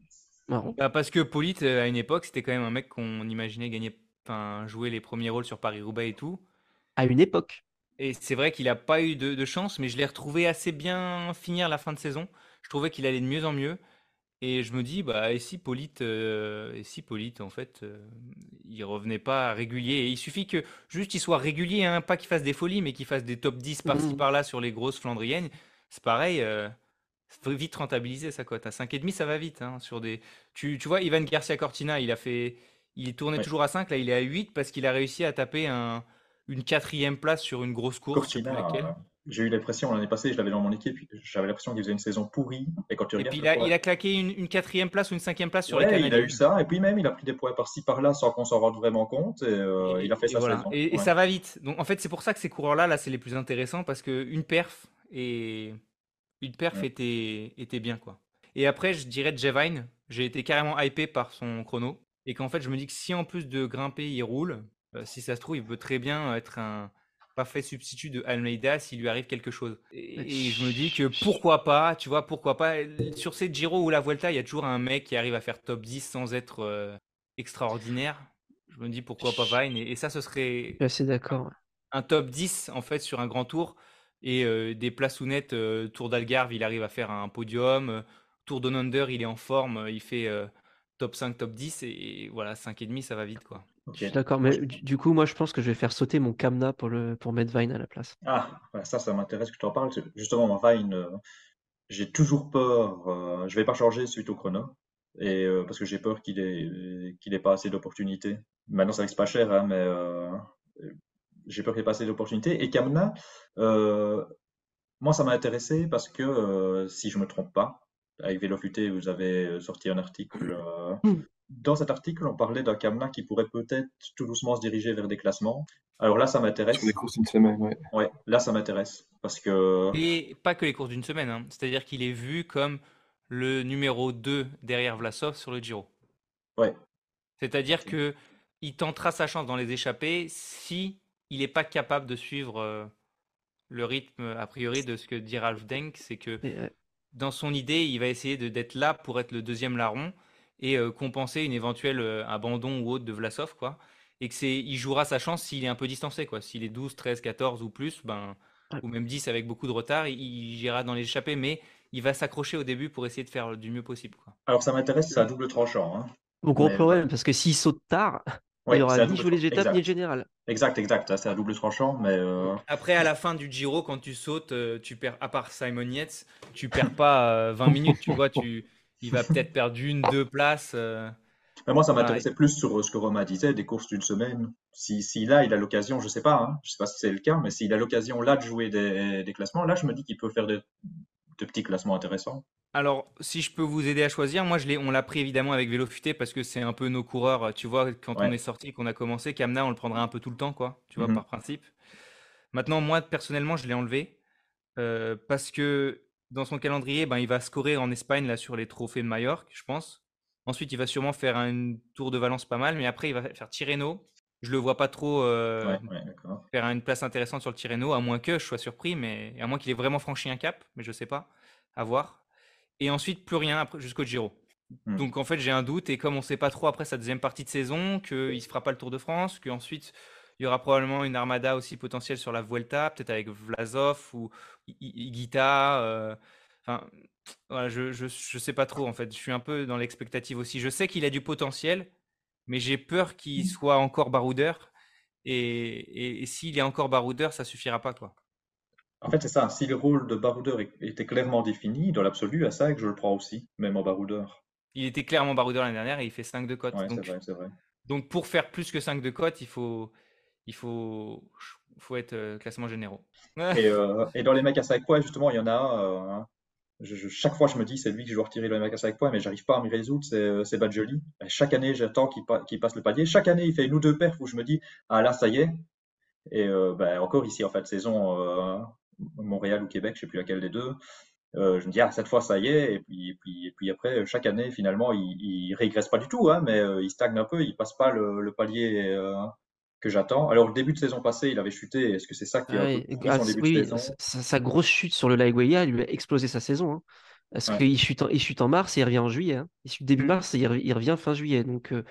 Marrant. Bah, parce que Polite, euh, à une époque, c'était quand même un mec qu'on imaginait gagner, enfin, jouer les premiers rôles sur Paris-Roubaix et tout. À une époque. Et c'est vrai qu'il n'a pas eu de, de chance, mais je l'ai retrouvé assez bien finir la fin de saison. Je trouvais qu'il allait de mieux en mieux. Et je me dis, bah, et si Polite, euh, et si Polite, en fait, euh, il revenait pas régulier? Et il suffit que juste il soit régulier, hein, pas qu'il fasse des folies, mais qu'il fasse des top 10 par-ci Mhm. par-là sur les grosses Flandriennes. C'est pareil, euh, faut vite rentabiliser sa cote. À 5,5, ça va vite. hein, sur des... tu, tu vois, Ivan Garcia Cortina, il a fait. Il tournait Ouais. toujours à 5, là il est à 8 parce qu'il a réussi à taper un, une quatrième place sur une grosse course, Cortina, laquelle. J'ai eu l'impression l'année passée, je l'avais dans mon équipe, j'avais l'impression qu'il faisait une saison pourrie. Et quand tu Et regardes puis il a, poids- il a claqué une, une quatrième place ou une cinquième place sur les Ouais, il a eu ça, et puis même il a pris des points par-ci par-là sans qu'on s'en rende vraiment compte, et, euh, Et- il a fait sa voilà. saison. Et, Ouais. ça va vite. Donc en fait, c'est pour ça que ces coureurs-là, là, c'est les plus intéressants parce que une perf et une perf Ouais. était, était bien quoi. Et après, je dirais Jevine. J'ai été carrément hypé par son chrono et qu'en fait, je me dis que si en plus de grimper, il roule, euh, si ça se trouve, il peut très bien être un parfait substitut de Almeida s'il lui arrive quelque chose. Et, et je me dis que pourquoi pas, tu vois, pourquoi pas. Sur ces Giro ou la Vuelta, il y a toujours un mec qui arrive à faire top 10 sans être euh, extraordinaire. Je me dis pourquoi pas Vine. Et, et ça, ce serait assez d'accord. un top 10 en fait sur un grand tour et euh, des places ou nettes euh, Tour d'Algarve il arrive à faire un podium Tour Down Under il est en forme il fait top 5 top 10 et, et voilà 5 et demi ça va vite quoi Ok. Je suis d'accord. Mais du, du coup, moi, je pense que je vais faire sauter mon Kamna pour, le, pour mettre Vine à la place. Ah, ça, ça m'intéresse que tu en parles. Justement, Vine, euh, j'ai toujours peur. euh, je vais pas changer suite au chrono. Et, euh, parce que j'ai peur qu'il ait, qu'il ait pas assez d'opportunités. Maintenant, ça reste pas cher, hein, mais euh, j'ai peur qu'il ait pas assez d'opportunités. Et Kamna, moi, ça m'a intéressé parce que, si je me trompe pas, avec Vélofuté, vous avez sorti un article. euh, Mm. Dans cet article, on parlait d'un Kamna qui pourrait peut-être tout doucement se diriger vers des classements. Alors là, ça m'intéresse. Sur les courses d'une semaine, ouais. Ouais, là, ça m'intéresse parce que et pas que les courses d'une semaine hein. c'est à dire qu'il est vu comme le numéro 2 derrière Vlasov sur le Giro ouais, c'est à dire que il tentera sa chance dans les échappées si il n'est pas capable de suivre euh, le rythme a priori de ce que dit Ralph Denk c'est que Mais, euh, dans son idée, il va essayer de- d'être là pour être le deuxième larron et euh, compenser une éventuelle euh, abandon ou autre de Vlasov, quoi. Et que c'est, il jouera sa chance s'il est un peu distancé, quoi. S'il est 12, 13, 14 ou plus, ben, Ouais. ou même 10 avec beaucoup de retard, il, il ira dans les échappées, mais il va s'accrocher au début pour essayer de faire du mieux possible, quoi. alors ça m'intéresse, c'est à double tranchant. Hein. Mon gros Mais- problème, parce que s'il saute tard, Ouais, il aura c'est à ni joué les étapes ni le général. exact, exact, c'est à double tranchant, mais euh, Après, à la fin du Giro, quand tu sautes, tu perds, à part Simon Yates, tu perds pas euh, 20 minutes, tu vois, tu, il va peut-être perdre une, deux places. euh, moi, ça m'intéressait plus sur euh, ce que Romain disait, des courses d'une semaine. Si, si là, il a l'occasion, je sais pas, hein, je sais pas si c'est le cas, mais s'il a l'occasion là de jouer des, des classements, là, je me dis qu'il peut faire de, de petits classements intéressants. Alors, si je peux vous aider à choisir, moi, je l'ai, on l'a pris évidemment avec Vélo Futé parce que c'est un peu nos coureurs. Tu vois, quand on est sorti, qu'on a commencé, Kamna, on le prendra un peu tout le temps, quoi. Tu vois, Mhm. par principe. Maintenant, moi, personnellement, je l'ai enlevé euh, parce que dans son calendrier, ben, il va scorer en Espagne là sur les trophées de Majorque, je pense. Ensuite, il va sûrement faire un tour de Valence pas mal, mais après, il va faire Tirreno. Je le vois pas trop euh, Ouais, ouais, d'accord. faire une place intéressante sur le Tirreno, à moins que je sois surpris, mais à moins qu'il ait vraiment franchi un cap, mais je sais pas, à voir. Et ensuite, plus rien jusqu'au Giro. Hmm. Donc en fait, j'ai un doute, et comme on sait pas trop après sa deuxième partie de saison, qu'il se fera pas le Tour de France, qu'ensuite il y aura probablement une armada aussi potentielle sur la Vuelta, peut-être avec Vlasov ou I- I- Higuita. euh, Enfin, voilà, je, je, je sais pas trop en fait. Je suis un peu dans l'expectative aussi. Je sais qu'il a du potentiel, mais j'ai peur qu'il soit encore baroudeur. Et, et, et s'il est encore baroudeur, ça suffira pas quoi. En fait, c'est ça. Si le rôle de baroudeur était clairement défini, dans l'absolu, à ça, que je le prends aussi, même en baroudeur. Il était clairement baroudeur l'année dernière et il fait 5 de cote. Ouais, donc, donc pour faire plus que 5 de cote, il faut, il faut, faut être euh, classement généraux. Et, euh, et dans les mecs à 5 points, justement, il y en a un. euh, je- chaque fois, je me dis, c'est lui que je dois retirer dans les mecs à 5 points, mais j'arrive pas à m'y résoudre, c'est Badjoli. Chaque année, j'attends qu'il pa- qu'il passe le palier. Chaque année, il fait une ou deux perfs où je me dis, ah là, ça y est. Et euh, ben, encore ici, en fait, saison Montréal ou Québec, je sais plus laquelle des deux. Je me dis, ah, cette fois, ça y est. Et puis, et puis, et puis après, chaque année, finalement, il, il régresse pas du tout, hein, mais euh, il stagne un peu, il passe pas le, palier que j'attends. Alors, le début de saison passée, il avait chuté. Est-ce que c'est ça qui a Ah ah, son début de saison? sa, grosse chute sur le Laigueia lui a explosé sa saison. hein. Parce Ouais. qu'il chute, en, il chute en mars et il revient en juillet. hein. Il chute début Mm. mars et il, re- il revient fin juillet. Donc, euh,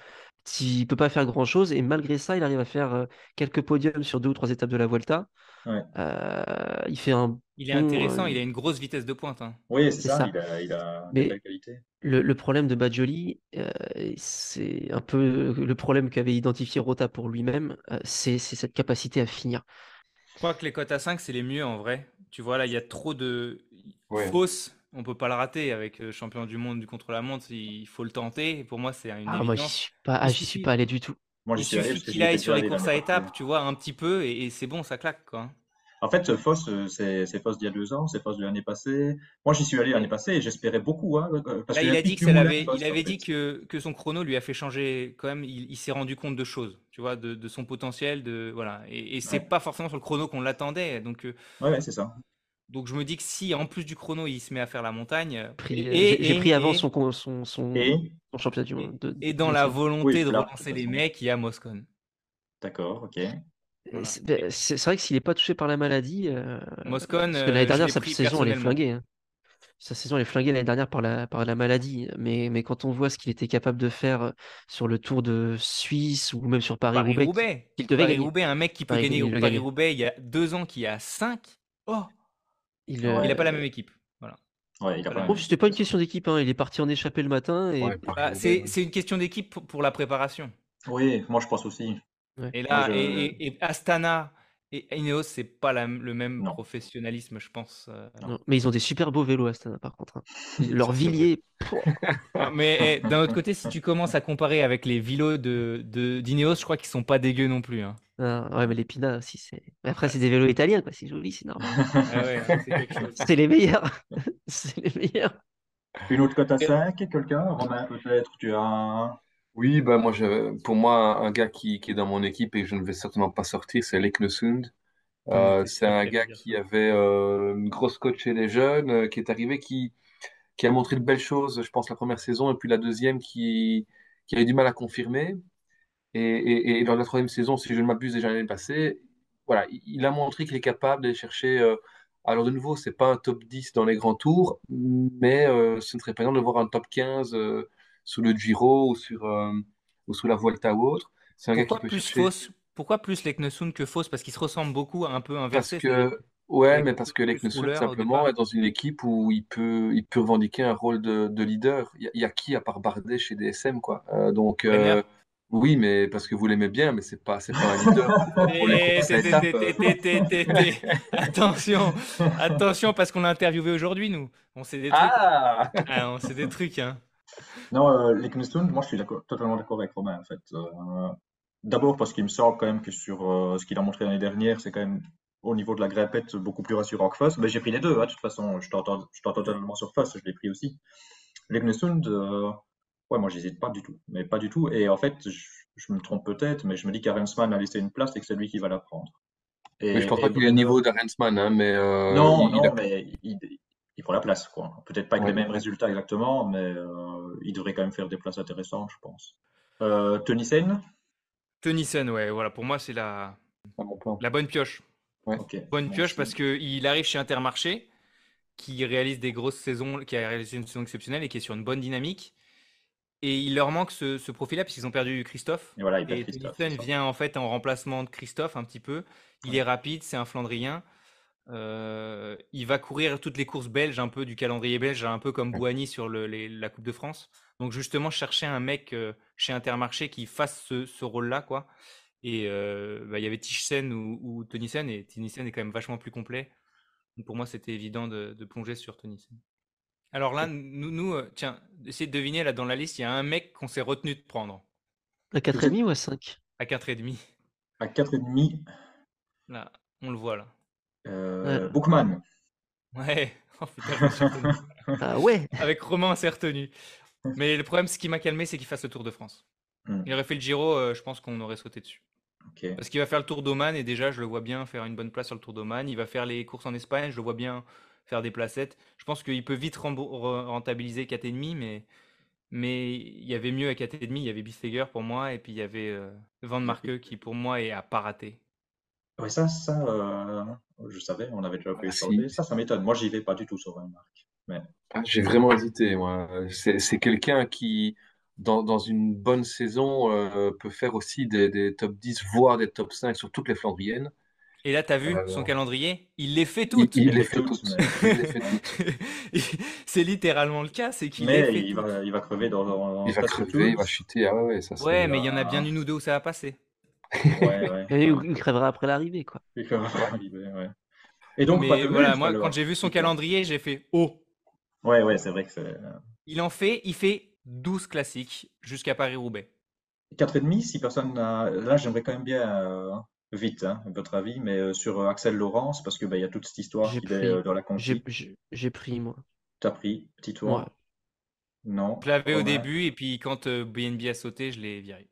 il peut pas faire grand-chose. Et malgré ça, il arrive à faire euh, quelques podiums sur deux ou trois étapes de la Volta. Ouais. Euh, il fait un Il est bon, intéressant, euh, il a une grosse vitesse de pointe. hein. Oui, c'est C'est ça, ça. il a, il a Mais- qualités. Le, le problème de Badjoli, euh, c'est un peu le problème qu'avait identifié Rota pour lui-même, euh, c'est c'est cette capacité à finir. Je crois que les cotes à 5, c'est les mieux en vrai. Tu vois, là, il y a trop de Ouais. fausses. On peut pas le rater avec le champion du monde du contre-la-montre. Il faut le tenter. Et pour moi, c'est une Ah, moi, j'y évidence. suis pas, ah, suis pas allé du tout. Moi, j'y Il suis allé suffit qu'il aille sur les courses à étapes, tu vois, un petit peu, et, et c'est bon, ça claque, quoi. En fait, Foss, euh, c'est Foss d'il y a deux ans, c'est Foss de l'année passée. Moi, j'y suis allé l'année passée et j'espérais beaucoup. Hein, euh, parce Là, il a dit que ça Foss, il avait dit que, que son chrono lui a fait changer quand même. Il, il s'est rendu compte de choses, tu vois, de, de son potentiel, de voilà. Et, et c'est Ouais. pas forcément sur le chrono qu'on l'attendait. Donc, euh, Ouais, ouais, c'est ça. Donc je me dis que si en plus du chrono, il se met à faire la montagne, euh, euh, j'ai pris avant et- son, son, son, Et, son championnat du monde. de- et dans de la volonté Oui, de là, relancer les mecs, il y a Moscone. d'accord, ok. Voilà. C'est ben, c'est- vrai que s'il n'est pas touché par la maladie, euh, Moscone, parce que euh, l'année je dernière, sa saison, elle est flinguée. hein. Sa saison, elle est flinguée l'année dernière par la, par la maladie. Mais, mais quand on voit ce qu'il était capable de faire euh, sur le Tour de Suisse ou même sur Paris-Roubaix, Paris-Roubaix. qu'il devait gagner. Paris-Roubaix, un mec qui peut Paris- gagner il au. Paris-Roubaix il y a deux ans qui a 5. Oh, Il, Ouais. euh, n'a pas la même équipe. Voilà. Ouais, il a pas c'était pas une question d'équipe, hein. Il est parti en échappée le matin et Ouais, pareil, Bah, c'est une question d'équipe pour, pour la préparation. Oui, moi, je pense aussi. Et là, je- et, et- et Astana et Ineos, c'est pas la- le même Non. professionnalisme, je pense. euh. Non, mais ils ont des super beaux vélos Astana par contre. hein. <laughs> Leur. Villiers, <laughs> pouah, Ah, Mais eh, d'un autre côté, si tu commences à comparer avec les vélos de, de, d'Ineos, je crois qu'ils sont pas dégueux non plus. hein. ah, ouais, mais les Pina aussi, c'est. mais Après, c'est des vélos italiens, quoi. C'est joli, c'est normal. Ah ouais, c'est quelque <laughs> chose. C'est les meilleurs. c'est les meilleurs. Une autre cote à 5, quelqu'un? Romain, peut-être, tu as un... Oui, bah moi, je, pour moi, un gars qui, qui est dans mon équipe et que je ne vais certainement pas sortir, c'est Leknesund. Euh, c'est un gars qui avait euh, une grosse cote chez les jeunes, euh, qui est arrivé, qui, qui a montré de belles choses, je pense, la première saison, et puis la deuxième qui, qui a eu du mal à confirmer. Et, et, la troisième saison, si je ne m'abuse déjà l'année passée, voilà, il, il a montré qu'il est capable d'aller chercher. euh, alors, de nouveau, c'est pas un top 10 dans les grands tours, mais euh, ce ne serait pas de voir un top 15 euh, sous le Giro ou, sur, euh, ou sous la Vuelta ou autre. C'est un gars qui Pourquoi peut plus chercher. fausse? Pourquoi plus Leknesund que fausse? Parce qu'ils se ressemblent beaucoup, un peu Parce inversés. c'est-à-dire que, ouais, mais parce que Leknesund, simplement, est dans une équipe où il peut, il peut revendiquer un rôle de, de leader. Il y, a- il y a qui à part Bardet chez DSM, quoi? Euh, donc, euh, Oui, mais parce que vous l'aimez bien, mais c'est pas, c'est pas un leader. Attention, attention, parce qu'on l'a interviewé aujourd'hui, nous. On sait des trucs. Ah! Ah, on sait des trucs, hein. Non, euh, Liechtenstein, moi je suis totalement d'accord avec Romain en fait. Euh, D'abord parce qu'il me semble quand même que sur euh, ce qu'il a montré l'année dernière, c'est quand même au niveau de la grimpette beaucoup plus rassurant que Foss. Mais j'ai pris les deux, hein, de toute façon, je t'entends totalement sur Foss, je l'ai pris aussi. Liechtenstein, euh, ouais, moi j'hésite pas du tout, mais pas du tout. Et en fait, je, je me trompe peut-être, mais je me dis qu'Arensman a laissé une place et que c'est lui qui va la prendre. Mais je Et, pense et pas qu'il ait le niveau d'Arensman, hein, mais non, il, il non, a... mais il, il prend la place, quoi. Peut-être pas avec les mêmes résultats exactement, mais euh, il devrait quand même faire des places intéressantes, je pense. Euh, Tunissen, Tennyson, ouais, voilà, pour moi, c'est la, plan. la bonne pioche. Ouais. Bonne pioche parce qu'il arrive chez Intermarché, qui réalise des grosses saisons, qui a réalisé une saison exceptionnelle et qui est sur une bonne dynamique. Et il leur manque ce, ce profil-là, puisqu'ils ont perdu Christophe. Et voilà, il Et Christophe. Tennyson vient en fait en remplacement de Christophe un petit peu. Il Ouais. est rapide, c'est un Flandrien. Euh, il va courir toutes les courses belges, un peu du calendrier belge, un peu comme Bouhanni sur le- les- la Coupe de France. Donc justement, chercher un mec euh, chez Intermarché qui fasse ce, ce rôle-là, quoi. Et euh, bah, il y avait Tichsen ou, ou Tonissen, et Tonissen est quand même vachement plus complet. Donc pour moi, c'était évident de, de plonger sur Tonissen. Alors là, nous, nous euh, tiens, essayez de deviner, là dans la liste, il y a un mec qu'on s'est retenu de prendre À 4,5 ou à 5 à 4,5. À 4,5, Là, on le voit là. Euh, Ouais. Bookman. Ouais, <laughs> oh putain, je me suis retenu. Ah ouais Avec Romain, on s'est retenu. Mais le problème, ce qui m'a calmé, c'est qu'il fasse le Tour de France. Hmm, Il aurait fait le Giro, euh, je pense qu'on aurait sauté dessus. ok. Parce qu'il va faire le Tour d'Oman et déjà, je le vois bien faire une bonne place sur le Tour d'Oman. Il va faire les courses en Espagne, je le vois bien faire des placettes. Je pense qu'il peut vite rembo- re- rentabiliser 4,5, mais mais il y avait mieux à 4,5. Il y avait Bisteger pour moi et puis il y avait euh, Van Marke qui pour moi est à pas rater. Ouais, ça, ça, euh, je savais, on avait déjà pu Ah, échanger. si. Ça, ça m'étonne. Moi, j'y vais pas du tout sur Marc. Mais Ah, J'ai vraiment hésité, moi. C'est quelqu'un qui, dans, dans une bonne saison, euh, peut faire aussi des, des top 10, voire des top 5 sur toutes les Flandriennes. Et là, tu as vu Euh, son calendrier? Il les fait toutes. <laughs> il Il les les fait fait toutes. c'est littéralement le cas, c'est qu'il les fait il toutes. va, il va crever dans, dans Il va crever, il va chuter. Ah ouais, ça Ouais, mais il y en a bien une ou deux où ça va passer. Ouais, ouais. <laughs> Et il crèvera après l'arrivée, quoi. Il ouais. Et donc, mais voilà, moi, alors. quand j'ai vu son calendrier, j'ai fait Oh Ouais, ouais, c'est vrai que c'est. Il en fait, il fait 12 classiques jusqu'à Paris-Roubaix. 4,5, si personne n'a. Là, j'aimerais quand même bien, euh, vite, hein, votre avis, mais euh, sur euh, Axel Laurence, parce que bah, il y a toute cette histoire qu'il est euh, dans la conquête. j'ai- pris, moi. T'as pris, petit tour? Ouais. Non. Je l'avais au début, et puis quand euh, BNB a sauté, je l'ai viré.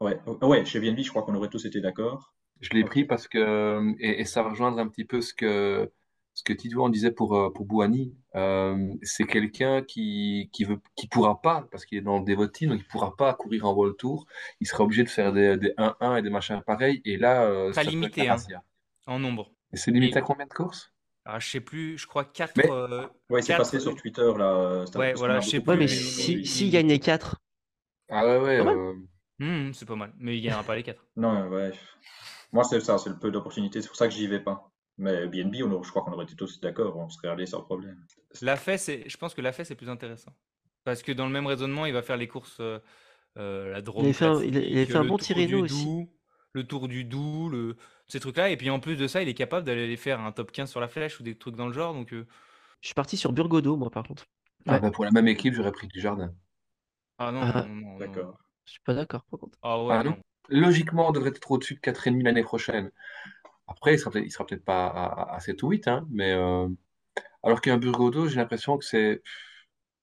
Ouais, oh, ouais, chez BNB, je crois qu'on aurait tous été d'accord. Je l'ai pris parce que, et, et ça va rejoindre un petit peu ce que, ce que Tito en disait pour, euh, pour Bouhanni. Euh, c'est quelqu'un qui, qui veut, qui pourra pas, parce qu'il est dans le Devoteam, donc il pourra pas courir en World Tour. Il sera obligé de faire des, des 1-1 et des machins pareils. Et là, euh, ça limité, hein. En nombre. Et c'est limité Et- à combien de courses? Alors, je sais plus, je crois 4. Mais- Ouais, c'est Quatre- passé sur Twitter, là. euh, Ouais, voilà, je sais beaucoup Ouais, mais plus, mais- si, s'il gagne les 4, Ah ouais, ouais. Hmm, c'est pas mal, mais il gagnera pas les 4. <laughs> Non, ouais. Moi, c'est ça, c'est le peu d'opportunités, c'est pour ça que j'y vais pas. Mais BNB, on aurait- je crois qu'on aurait été tous d'accord, on serait allés sans problème. La c'est, je pense que la c'est plus intéressant. Parce que dans le même raisonnement, il va faire les courses, euh, euh, la Drôme Il fait un- il il fait un le bon Tour Tirreno du aussi. Doubs, le Tour du Doubs, le... ces trucs-là. Et puis en plus de ça, il est capable d'aller faire un top 15 sur la flèche ou des trucs dans le genre. Donc, euh, je suis parti sur Burgodo, moi, par contre. ah Ouais. bah, pour la même équipe, j'aurais pris du jardin. ah non, Ah, non, non, non. D'accord. Je suis pas d'accord, par contre. Ah ouais, non. Logiquement, on devrait être au-dessus de 4,5 l'année prochaine. Après, il sera peut-être, il sera peut-être pas à, à- à 7 ou 8, hein, mais euh, alors qu'un Burgodo, j'ai l'impression que c'est.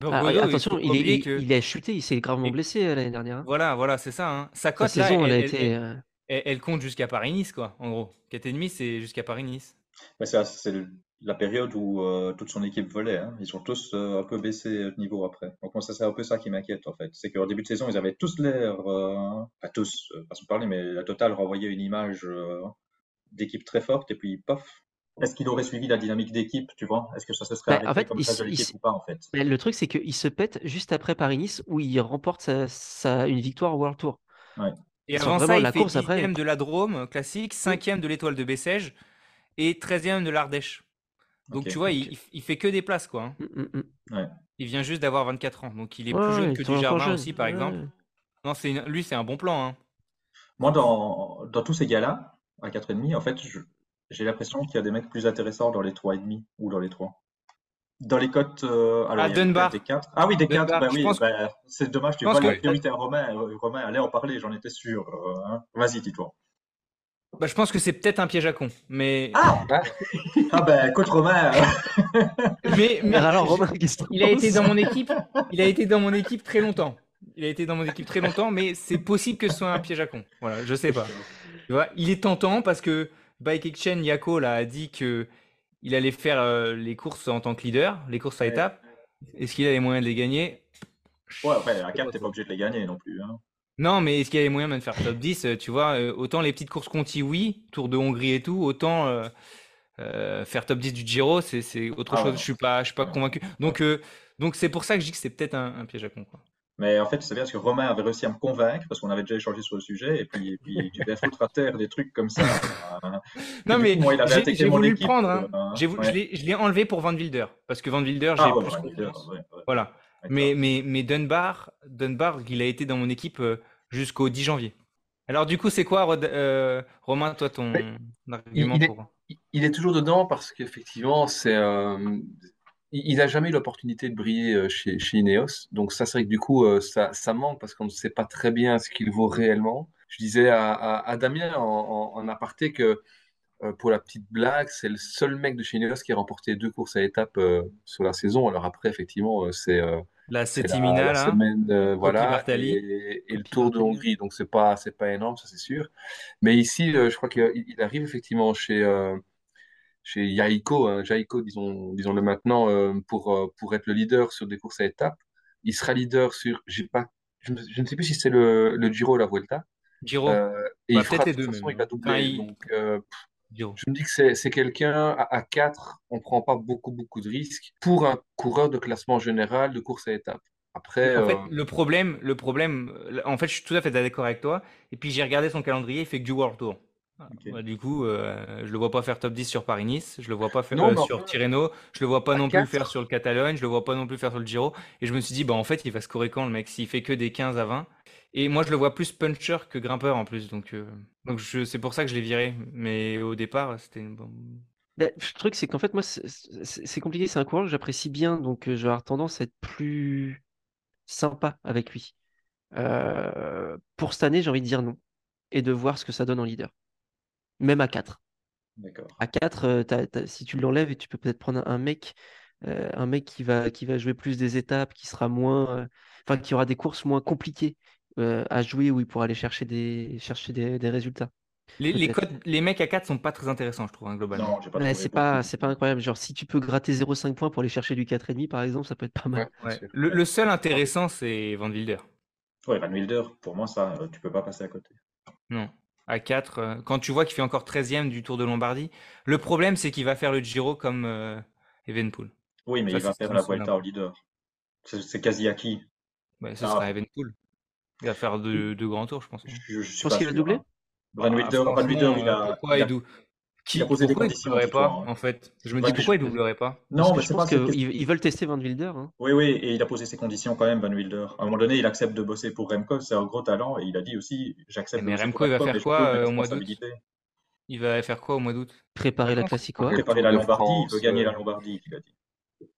Burgodo, Ah, il attention, il, il, que- il a chuté, il s'est gravement blessé euh, l'année dernière. hein. Voilà, voilà, c'est ça. hein. Sa Sa cote, là, saison, elle, elle, a elle- été. elle- euh, elle- elle compte jusqu'à Paris-Nice, quoi, en gros. 4,5, c'est jusqu'à Paris-Nice. C'est le- la période où euh, toute son équipe volait. hein. Ils ont tous euh, un peu baissé de niveau après. Donc moi, ça c'est un peu ça qui m'inquiète en fait. C'est qu'au début de saison, ils avaient tous l'air, euh, pas tous, euh, pas se parler, mais la totale renvoyait une image euh, d'équipe très forte et puis pof. Est-ce qu'il aurait suivi la dynamique d'équipe, tu vois? Est-ce que ça se serait Bah, arrêté en fait, comme il ça de l'équipe ou pas en fait? Mais le truc, c'est qu'il se pète juste après Paris-Nice où il remporte sa, sa- une victoire au World Tour. Et avant ça, il la fait course après. 10e de la Drôme classique, 5e de l'étoile de Bessèges et 13e de l'Ardèche. Donc tu vois, il, il fait que des places, quoi. hein. Mm, mm, mm. Il vient juste d'avoir 24 ans. Donc il est Ouais, plus jeune que Dujardin jeunes. aussi, par Ouais, exemple. Non, c'est une- lui, c'est un bon plan. hein. Moi, dans, dans tous ces gars-là, à 4,5, en fait, je- j'ai l'impression qu'il y a des mecs plus intéressants dans les 3,5 ou dans les 3. Dans les cotes, euh, alors Ah, il y a Dunbar. des 4. Ah oui, des 4, Dunbar, bah je oui, bah, c'est dommage, tu vois la que- priorité à Romain. Euh, Romain allait en parler, j'en étais sûr. euh, hein. Vas-y, dis-toi. Bah, je pense que c'est peut-être un piège à con. Mais, Ah Ah ben, écoute Romain, euh, <laughs> mais, mais Alors, Romain, qu'est-ce que t'en il a été dans mon équipe. Il a été dans mon équipe très longtemps. Il a été dans mon équipe très longtemps, mais c'est possible que ce soit un piège à con. Voilà, je sais pas. Tu vois, il est tentant parce que Bike Exchange Yako là, a dit que il allait faire euh, les courses en tant que leader, les courses à Ouais. étapes. Est-ce qu'il a les moyens de les gagner? Ouais, après, à 4, t'es pas obligé de les gagner non plus. Hein. Non, mais est-ce qu'il y a les moyens de faire top 10 euh, Tu vois, euh, autant les petites courses Conti, oui, Tour de Hongrie et tout, autant euh, euh, faire top 10 du Giro, c'est autre Ah chose. ouais. Je suis pas, je suis pas Ouais. convaincu. Donc, euh, donc c'est pour ça que je dis que c'est peut-être un, un piège à con. Quoi. Mais en fait, c'est bien parce que Romain avait réussi à me convaincre, parce qu'on avait déjà échangé sur le sujet, et puis, et puis <laughs> tu devais foutre à terre des trucs comme ça. euh, Non, mais coup, moi, il avait j'ai voulu le prendre. hein. ouais. Je l'ai- enlevé pour Van Wilder. Parce que Van Wilder, j'ai Ah, plus confiance. Voilà. Mais, mais, mais Dunbar, Dunbar, il a été dans mon équipe euh, jusqu'au 10 janvier. Alors, du coup, c'est quoi, euh, Romain, toi, ton argument il est- pour. Il- Il est toujours dedans parce qu'effectivement, c'est, euh, il n'a jamais eu l'opportunité de briller chez, chez Ineos. Donc ça, c'est vrai que du coup, ça, ça manque parce qu'on ne sait pas très bien ce qu'il vaut réellement. Je disais à, à- à Damien en, en- en aparté que pour la petite blague, c'est le seul mec de chez Ineos qui a remporté deux courses à étapes euh, sur la saison. Alors après, effectivement, euh, c'est euh, La c'est la, la là. semaine euh, voilà, Bartali. et, et le Tour de. Hongrie. Donc c'est pas, c'est pas énorme, ça c'est sûr. Mais ici, euh, je crois qu'il il arrive effectivement chez, euh, chez Yaiko, hein, Jaiko, disons, disons-le maintenant, euh, pour, euh, pour être le leader sur des courses à étapes. Il sera leader sur, j'ai pas, je, ne je ne sais plus si c'est le, le Giro ou la Vuelta. Giro. Euh, et Bah, il fera, de toute façon, il va hein. doubler. Enfin, il- Donc, euh, Je me dis que c'est quelqu'un à, à 4, on prend pas beaucoup, beaucoup de risques pour un coureur de classement général de course à étapes. Après, En fait, euh, le problème, le problème, euh, en fait, je suis tout à fait d'accord avec toi. Et puis, j'ai regardé son calendrier, il fait que du World Tour. Bah, du coup, euh, je le vois pas faire top 10 sur Paris-Nice, je le vois pas faire Non, euh, sur Tirreno, je le vois pas non plus 4. faire sur le Catalogne, je le vois pas non plus faire sur le Giro. Et je me suis dit, bah en fait, il va scorer quand le mec? S'il fait que des 15 à 20. Et moi, je le vois plus puncher que grimpeur en plus. Donc, euh, donc je, c'est pour ça que je l'ai viré. Mais au départ, c'était une bonne. Ben, le truc, c'est qu'en fait, moi, c'est compliqué. C'est un coureur que j'apprécie bien, donc euh, je vais avoir tendance à être plus sympa avec lui. Euh, pour cette année, j'ai envie de dire non et de voir ce que ça donne en leader. Même à 4. D'accord. À 4, euh, t'as- t'as- si tu l'enlèves, et tu peux peut-être prendre un, un mec, euh, un mec qui va, qui va jouer plus des étapes, qui sera moins, euh, enfin, qui aura des courses moins compliquées euh, à jouer où il pourra aller chercher des, chercher des, des résultats. Les, les, mecs à 4 sont pas très intéressants, je trouve, hein, globalement. Non, j'ai pas c'est pas, c'est pas incroyable. Genre, si tu peux gratter 0,5 points pour aller chercher du 4,5, par exemple, ça peut être pas mal. ouais. Le, le seul intéressant, c'est Van Wilder. Ouais, Van Wilder, pour moi, ça, euh, tu peux pas passer à côté. Non. À 4, euh, quand tu vois qu'il fait encore 13e du Tour de Lombardie, le problème, c'est qu'il va faire le Giro comme euh, Evenpool. Oui, mais Ça, il va faire la Vuelta au leader. C'est c'est quasi acquis. Ouais, ce Ah. sera Evenpool. Il va faire deux, deux grands tours, je pense. Je, je pas qu'il va doubler hein. Van Bah, Wilder, il euh, a, pourquoi il il, a- dou- Qui, il a posé des pourquoi il conditions, doublerait pas, en fait? Je me dis pourquoi il je- doublerait pas? Parce Non, que mais je c'est pense qu'ils veulent tester Van Wilder. hein. Oui, oui, et il a posé ses conditions quand même, Van Wilder. À un moment donné, il accepte de bosser pour Remco, c'est un gros talent, et il a dit aussi, j'accepte de Mais Remco, pour il va faire quoi, euh, au mois d'août. Il va faire quoi au mois d'août? Préparer la Classico. Préparer la Lombardie, il veut gagner la euh, Lombardie, il a dit.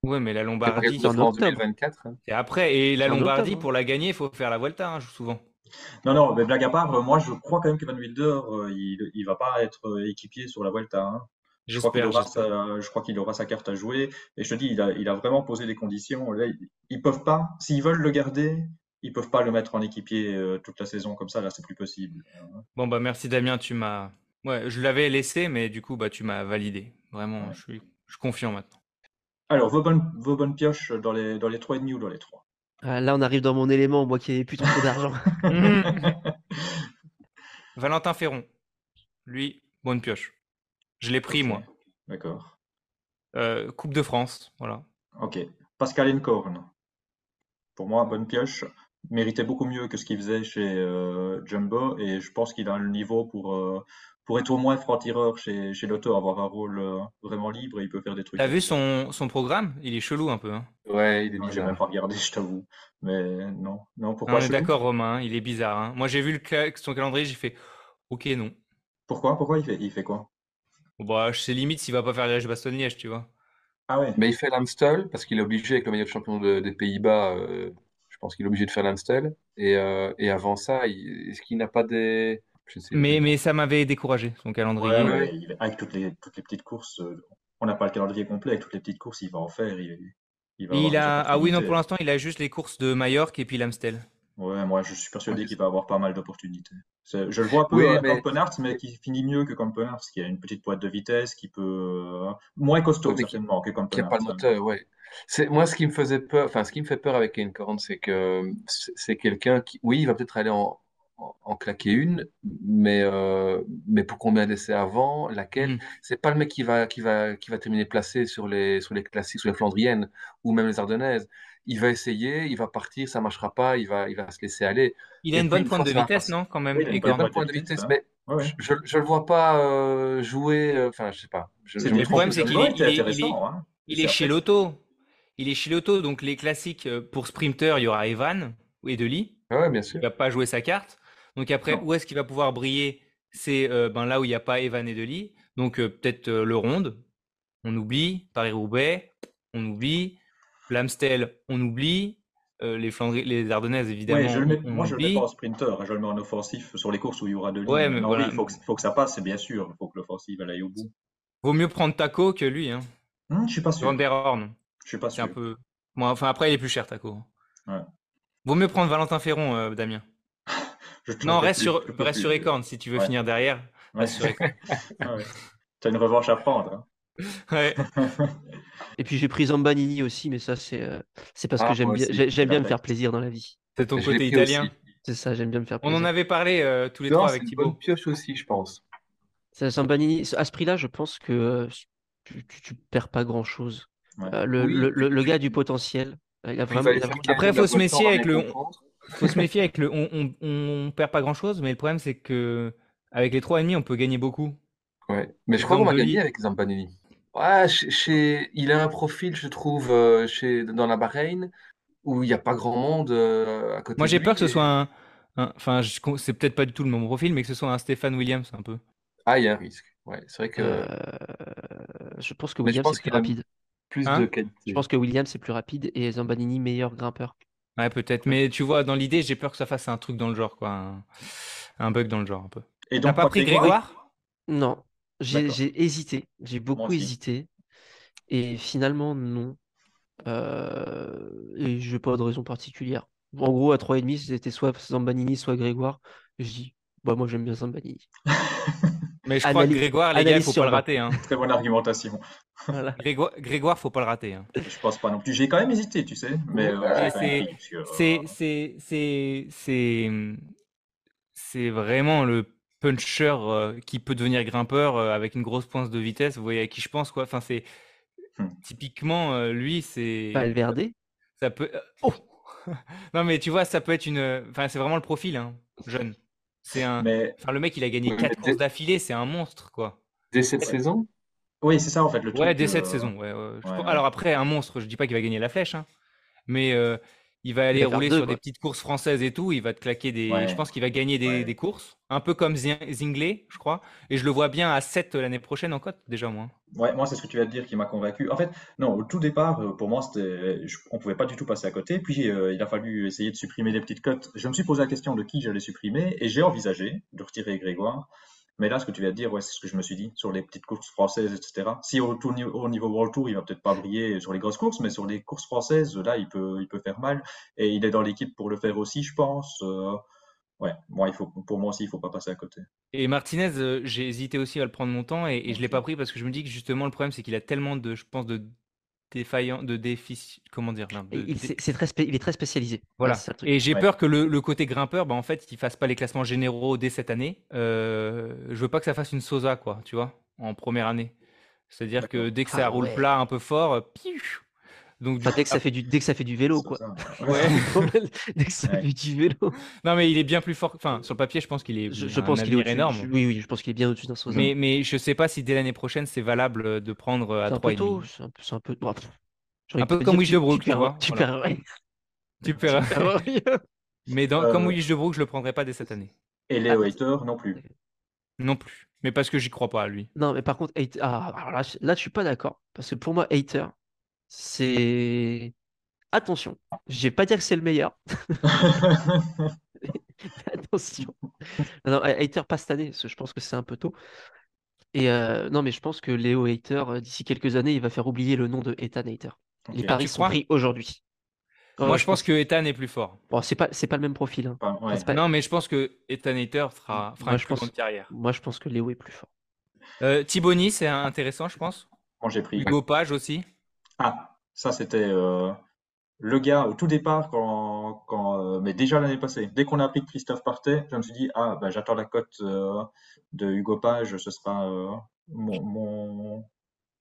Ouais, mais la Lombardie, de en octobre. 2024. hein. c'est après. Et la C'est Lombardie, octobre, hein. pour la gagner, il faut faire la Vuelta, hein, souvent. Non, non, mais blague à part, euh, moi je crois quand même que Van Wilder, euh, il, il va pas être euh, équipier sur la Vuelta. hein. Je crois qu'il aura sa, je crois qu'il aura sa carte à jouer. Et je te dis, il a, il a vraiment posé des conditions. Là, ils, peuvent pas, s'ils veulent le garder, ils peuvent pas le mettre en équipier euh, toute la saison comme ça. Là, c'est plus possible. Bon, bah merci Damien, tu m'as. Ouais, je l'avais laissé, mais du coup, bah tu m'as validé. Vraiment, Ouais. je suis, je suis confiant maintenant. Alors, vos bonnes, vos bonnes pioches dans les, dans les 3,5 ou dans les 3 Ah, là, on arrive dans mon élément, moi qui n'avais plus trop d'argent. <laughs> Valentin Ferron, lui, bonne pioche. Je l'ai pris, moi. D'accord. Euh, Coupe de France, voilà. Ok. Pascal Encorn. Pour moi, bonne pioche. Méritait beaucoup mieux que ce qu'il faisait chez euh, Jumbo et je pense qu'il a le niveau pour, euh, pour être au moins franc-tireur chez, chez Lotto, avoir un rôle euh, vraiment libre et il peut faire des trucs. T'as vu son, son programme? Il est chelou un peu. Hein. Ouais, il est Non, j'ai même bizarre. pas regardé, <laughs> je t'avoue. Mais non, non, pourquoi on est d'accord, Romain, hein, il est bizarre. hein. Moi, j'ai vu le son calendrier, j'ai fait OK, non. Pourquoi? Pourquoi il fait, il fait quoi? Bon, bah, je sais limite s'il va pas faire Liège-Bastogne-Liège, tu vois. Ah ouais. Mais il fait l'Amstel parce qu'il est obligé avec le de champion de- des Pays-Bas. euh, je pense qu'il est obligé de faire l'Amstel. Et, euh, et avant ça, il- est-ce qu'il n'a pas des. Mais, ça m'avait découragé, son calendrier. Ouais, Ouais. ouais, il- avec toutes les, toutes les petites courses, euh, on n'a pas le calendrier complet, avec toutes les petites courses, il va en faire, il, il va il a... Ah oui, non, pour l'instant, il a juste les courses de Majorque et puis l'Amstel. Ouais, moi je suis persuadé qu'il va avoir pas mal d'opportunités. Je le vois un peu Oui, euh, mais- comme Penart, mais qui finit mieux que comme Penart, qui a une petite boîte de vitesse, qui peut... euh, moins costaud Ouais, mais qui- certainement que comme Qui n'a pas le moteur, ouais. C'est, moi, ce qui me faisait peur, enfin, ce qui me fait peur avec Kane Corn, c'est que c'est quelqu'un qui, oui, il va peut-être aller en, en, en claquer une, mais, euh, mais pour combien d'essais avant, laquelle? Mm. C'est pas le mec qui va, qui va, qui va terminer placé sur les, sur les classiques, sur les Flandriennes ou même les Ardennaises. Il va essayer, il va partir, ça marchera pas, il va, il va se laisser aller. Il a une bonne pointe de vitesse, non, quand même, Oui, il a une Il a un Ecorne bon point de vitesse, hein. mais Ouais, je, je le vois pas euh, jouer, euh, enfin, je sais pas. Je, je le problème, c'est qu'il est- il est- il hein. Il est chez Lotto. Il est chez Lotto, donc les classiques euh, pour sprinter, il y aura Evan et Deli. Ah Ouais, bien Il sûr. va pas jouer sa carte. Donc après, Non. où est-ce qu'il va pouvoir briller? C'est euh, ben là où il n'y a pas Evan et Deli. Donc euh, peut-être euh, le Ronde, on oublie. Paris-Roubaix, on oublie. L'Amstel, on oublie. Les Flandri- les Ardennaises, évidemment, Ouais, je le mets- on, moi je le mets pas en sprinter, hein, je le mets en offensif sur les courses où il y aura de lignes. Ouais, mais voilà. oui, il faut que, faut que ça passe, bien sûr. Il faut que l'offensive aille au bout. Vaut mieux prendre Taco que lui. Hein. Hum, je suis pas sûr. Van der Horn. Je suis pas C'est un sûr. peu. Bon, enfin, après, il est plus cher, Taco. Ouais. Vaut mieux prendre Valentin Ferron, euh, Damien. Je te Non, reste plus, sur, reste sur Ecorne si tu veux Ouais. finir derrière. Ouais. Reste sur Ecorne. <laughs> Ah ouais. T'as une revanche à prendre. hein. <laughs> Ouais. <laughs> Et puis j'ai pris Zambanini aussi, mais ça c'est euh, c'est parce Ah, que j'aime moi bien j'aime bien me faire plaisir dans la vie. C'est ton côté italien. C'est ça, j'aime bien me faire On plaisir. en avait parlé euh, tous les Non, trois c'est avec une Thibaut. bonne pioche aussi, je pense. Ça, Zambanini, à ce prix-là, je pense que euh, tu, tu, tu perds pas grand-chose. Ouais. Euh, le, Oui, le, le, gars a du potentiel. Euh, Il a vraiment, a Après, faut se méfier avec le- comprendre. Faut se méfier avec le. On, on, on perd pas grand chose, mais le problème c'est que avec les trois ennemis, on peut gagner beaucoup. Ouais. Mais je crois qu'on va gagner avec Zampanini. Ouais, chez, chez- il a un profil, je trouve, euh, chez, dans la Bahreïn, où il n'y a pas grand monde euh, à côté Moi, j'ai peur que ce soit un. Enfin, c'est peut-être pas du tout le même profil, mais que ce soit un Stéphane Williams un peu. Ah, il y a un risque. Ouais, c'est vrai que Euh, je pense que Williams est plus rapide. plus Hein? de qualité. Je pense que Williams est plus rapide et Zambanini meilleur grimpeur. Ouais, peut-être. Mais tu vois, dans l'idée, j'ai peur que ça fasse un truc dans le genre, quoi. Un, un bug dans le genre, un peu. Et T'as donc, pas pris Grégoire? Non, j'ai hésité, j'ai beaucoup hésité et finalement non. Euh, et je n'ai pas de raison particulière. En gros, à 3,5, c'était soit Zambanini, soit Grégoire. Je dis, bah moi j'aime bien Zambanini. <laughs> Mais je crois que Grégoire, les gars, il faut pas le rater. Hein. Très bonne argumentation. Voilà. Grégoire, Grégoire, faut pas le rater. Hein. Je pense pas non plus. J'ai quand même hésité, tu sais. Mais c'est vraiment le puncher euh, qui peut devenir grimpeur euh, avec une grosse pointe de vitesse. Vous voyez à qui je pense, quoi. Enfin, c'est Hmm. typiquement euh, lui, c'est Valverde. ça peut. euh, Oh <laughs> non, mais tu vois, ça peut être une. Enfin, c'est vraiment le profil, hein, jeune. C'est un. Mais Enfin, le mec, il a gagné Ouais, quatre mais courses dès- d'affilée, c'est un monstre, quoi. Dès cette saison, oui, c'est ça en fait le truc. Ouais, dès cette euh, saison. Ouais, ouais. Je ouais, ouais. Alors après, un monstre, je dis pas qu'il va gagner la flèche, hein, mais euh, il va aller va rouler deux, sur quoi. des petites courses françaises et tout. Il va te claquer des. Ouais. Je pense qu'il va gagner des, Ouais. des courses, un peu comme Zin- Zingley, je crois. Et je le vois bien à 7 l'année prochaine en cote, déjà moi. Ouais, moi, c'est ce que tu vas dire qui m'a convaincu. En fait, non, au tout départ, euh, pour moi, je- on pouvait pas du tout passer à côté. Puis, euh, il a fallu essayer de supprimer les petites cotes. Je me suis posé la question de qui j'allais supprimer et j'ai envisagé de retirer Grégoire. Mais là, ce que tu vas te dire, ouais, c'est ce que je me suis dit sur les petites courses françaises, etc. Si au, niveau, au niveau World Tour, il va peut-être pas briller sur les grosses courses, mais sur les courses françaises, là, il peut, il peut faire mal. Et il est dans l'équipe pour le faire aussi, je pense. Euh, ouais, moi, il faut, pour moi aussi, il faut pas passer à côté. Et Martinez, euh, j'ai hésité aussi à le prendre mon temps et, et je l'ai pas pris parce que je me dis que justement le problème c'est qu'il a tellement de, je pense, de défaillants, de déficits, comment dire, de- il, dé- c'est c'est très spé- il est très spécialisé. Voilà. Et j'ai Ouais. peur que le, le côté grimpeur, bah, en fait, il fasse pas les classements généraux dès cette année. Euh, je veux pas que ça fasse une Sosa, quoi, tu vois, en première année. C'est-à-dire que dès que Ah ça roule ouais. plat un peu fort, euh, piou, Donc, du- Enfin, dès que ça fait du, dès que ça fait du vélo, quoi. <laughs> ouais. dès que ça Ouais. fait du vélo. Non, mais il est bien plus fort. Enfin, sur le papier, je pense qu'il est. Je, pense qu'il est énorme. je- Oui, oui, je pense qu'il est bien au-dessus d'un Sosa. Mais, mais je sais pas si dès l'année prochaine, c'est valable de prendre euh, à C'est un peu 3,5. tôt. C'est un peu, un peu. Un peu te comme Wish de Brook, tu perds- vois, Tu voilà. perds rien. <laughs> Tu perds. Tu perds rien. <laughs> Mais dans, Euh, comme Willis de Brook, je le prendrai pas dès cette année. Et Léo Hater non plus. Non plus. Mais parce que j'y crois pas à lui. Non, mais par contre, ah, alors là, je- là, je suis pas d'accord. Parce que pour moi, Hater, c'est. Attention, je vais pas dire que c'est le meilleur. <laughs> Attention. Non, non, Hater pas cette année, parce que je pense que c'est un peu tôt. Et euh, non, mais je pense que Léo Hater, euh, d'ici quelques années, il va faire oublier le nom de Ethan Hater. Les paris sont pris aujourd'hui. Moi, ouais, je pense que Ethan est plus fort. Bon, c'est pas, c'est pas le même profil. hein. Enfin, ouais. C'est pas- Non, mais je pense que Ethan Hater fera, fera Moi, une je plus pense- grande carrière. Moi, je pense que Léo est plus fort. Euh, Thiboni, c'est intéressant, je pense. J'ai pris. Hugo Page aussi. Ah, ça c'était euh, le gars au tout départ, quand, quand, euh, mais déjà l'année passée, dès qu'on a appris que Christophe partait, je me suis dit, ah, bah, j'attends la cote euh, de Hugo Page, ce sera euh, mon, mon,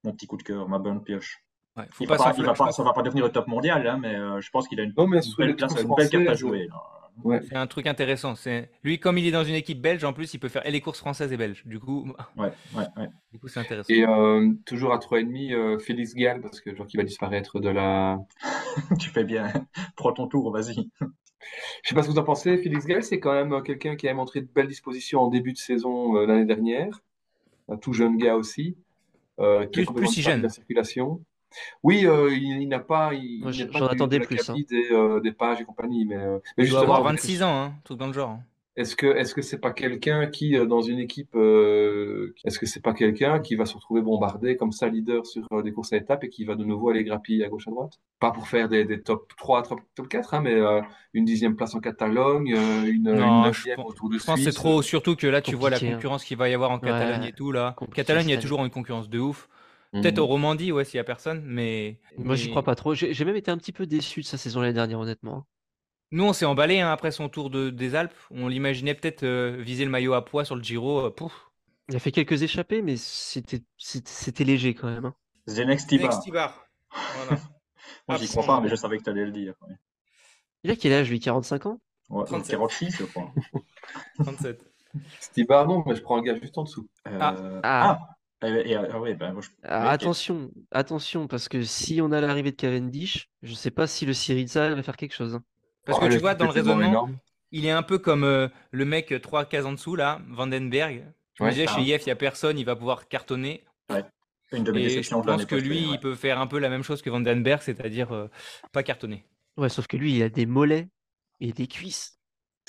mon petit coup de cœur, ma bonne pioche. Ouais, faut Il va pas pas, s'enflammer, il va pas, ça va pas devenir le top mondial, hein, mais euh, je pense qu'il a une, Non, mais une belle place, une belle carte à jouer. là. Ouais. C'est un truc intéressant. C'est lui, comme il est dans une équipe belge, en plus, il peut faire et les courses françaises et belges. Du coup, <laughs> Ouais, ouais, ouais. du coup, c'est intéressant. Et euh, toujours à 3,5, euh, Félix Gall, parce que vois qu'il va disparaître de la. <laughs> tu fais bien. Prends ton tour, vas-y. Je sais pas ce que vous en pensez. Félix Gall, c'est quand même euh, quelqu'un qui a montré de belles dispositions en début de saison euh, l'année dernière. Un tout jeune gars aussi. qui Plus- complètement plus si de jeune. la circulation. Oui, euh, il, il n'a pas, j'en attendais plus, des, euh, des pages et compagnie. Mais, euh, mais Il doit justement, avoir 26 ans, hein, tout dans le genre. Est-ce que est-ce que c'est pas quelqu'un qui euh, dans une équipe est-ce que c'est pas quelqu'un qui va se retrouver bombardé comme ça leader sur des courses à étapes et qui va de nouveau aller grappiller à gauche à droite? Pas pour faire des, des top 3, top, top 4 hein, mais une dixième place en Catalogne, une, Non, une je neuvième pense- autour de Je pense que c'est trop, surtout que là, tu vois la hein. concurrence qu'il va y avoir en Catalogne Ouais, et tout, là. compliqué Catalogne, il y a toujours une concurrence de ouf. Mhm. Peut-être au Romandie, ouais, s'il y a personne, mais. Moi, j'y mais- crois pas trop. J'ai même été un petit peu déçu de sa saison l'année dernière, honnêtement. Nous, on s'est emballé hein, après son tour de, des Alpes. On l'imaginait peut-être euh, viser le maillot à poids sur le Giro. euh, pouf. Il a fait quelques échappées, mais c'était léger quand même. hein. Zenex Tiba. Next Tibar. Voilà. <laughs> Moi, j'y crois pas, mais je savais que tu allais le dire. Ouais. Il a quel âge, lui? 45 ans? Ouais, 37. 46, je crois. <laughs> 37. Stibar, non, mais je prends un gars juste en dessous. Ah. Euh, Ah. ah. Et, et- ah ouais, moi, je- Ah, ouais, ok. Attention, attention, parce que si on a l'arrivée de Cavendish, je sais pas si le Syriza va faire quelque chose. hein. Parce Oh, que tu vois, dans le raisonnement, énorme. il est un peu comme euh, le mec euh, trois cases en dessous, là, Vandenberg. Je me Ouais, disais, chez IF, il n'y a personne, il va pouvoir cartonner. Une de mes Et je pense que lui, il ouais. peut faire un peu la même chose que Vandenberg, c'est-à-dire euh, pas cartonner. Ouais, sauf que lui, il a des mollets et des cuisses.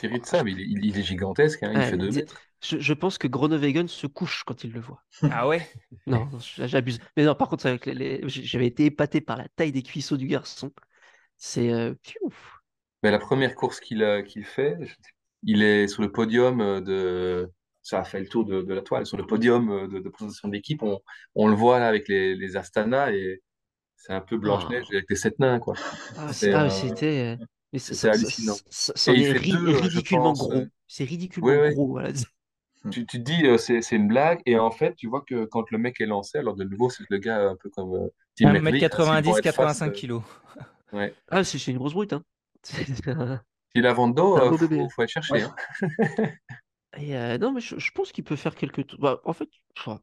De Sable, il, est- il- il est gigantesque, hein, il Ouais, fait 2 mais mètres. Je, je pense que Groenewegen se couche quand il le voit. Ah ouais? <laughs> Non, j'abuse. Mais non, par contre, avec les- les- j'avais été épaté par la taille des cuisseaux du garçon. C'est. euh. Mais la première course qu'il a- qu'il fait, il est sur le podium euh, de. Ça a fait le tour de, de la toile. Sur le podium euh, de, de présentation d'équipe, on, on le voit là avec les, les Astana et c'est un peu Blanche-Neige Oh. avec les sept nains, quoi. Ah, C'est, c'est- ah, c'était. euh, c'est hallucinant. euh, je ridiculement pense, gros. C'est ridiculement gros. Voilà. Tu, tu te dis, euh, c'est c'est une blague, et en fait, tu vois que quand le mec est lancé, alors de nouveau, c'est le gars un peu comme euh, Tim Merlier, hein, s'ils vont 1m90, être face, 85 euh, kilos. <laughs> ouais. Ah, c'est c'est une grosse brute. Hein. <laughs> S'il a Vando, Un euh, faut, faut aller chercher. Ouais. hein. <laughs> Et euh, non, mais je, je pense qu'il peut faire quelques. Bah, en fait, enfin,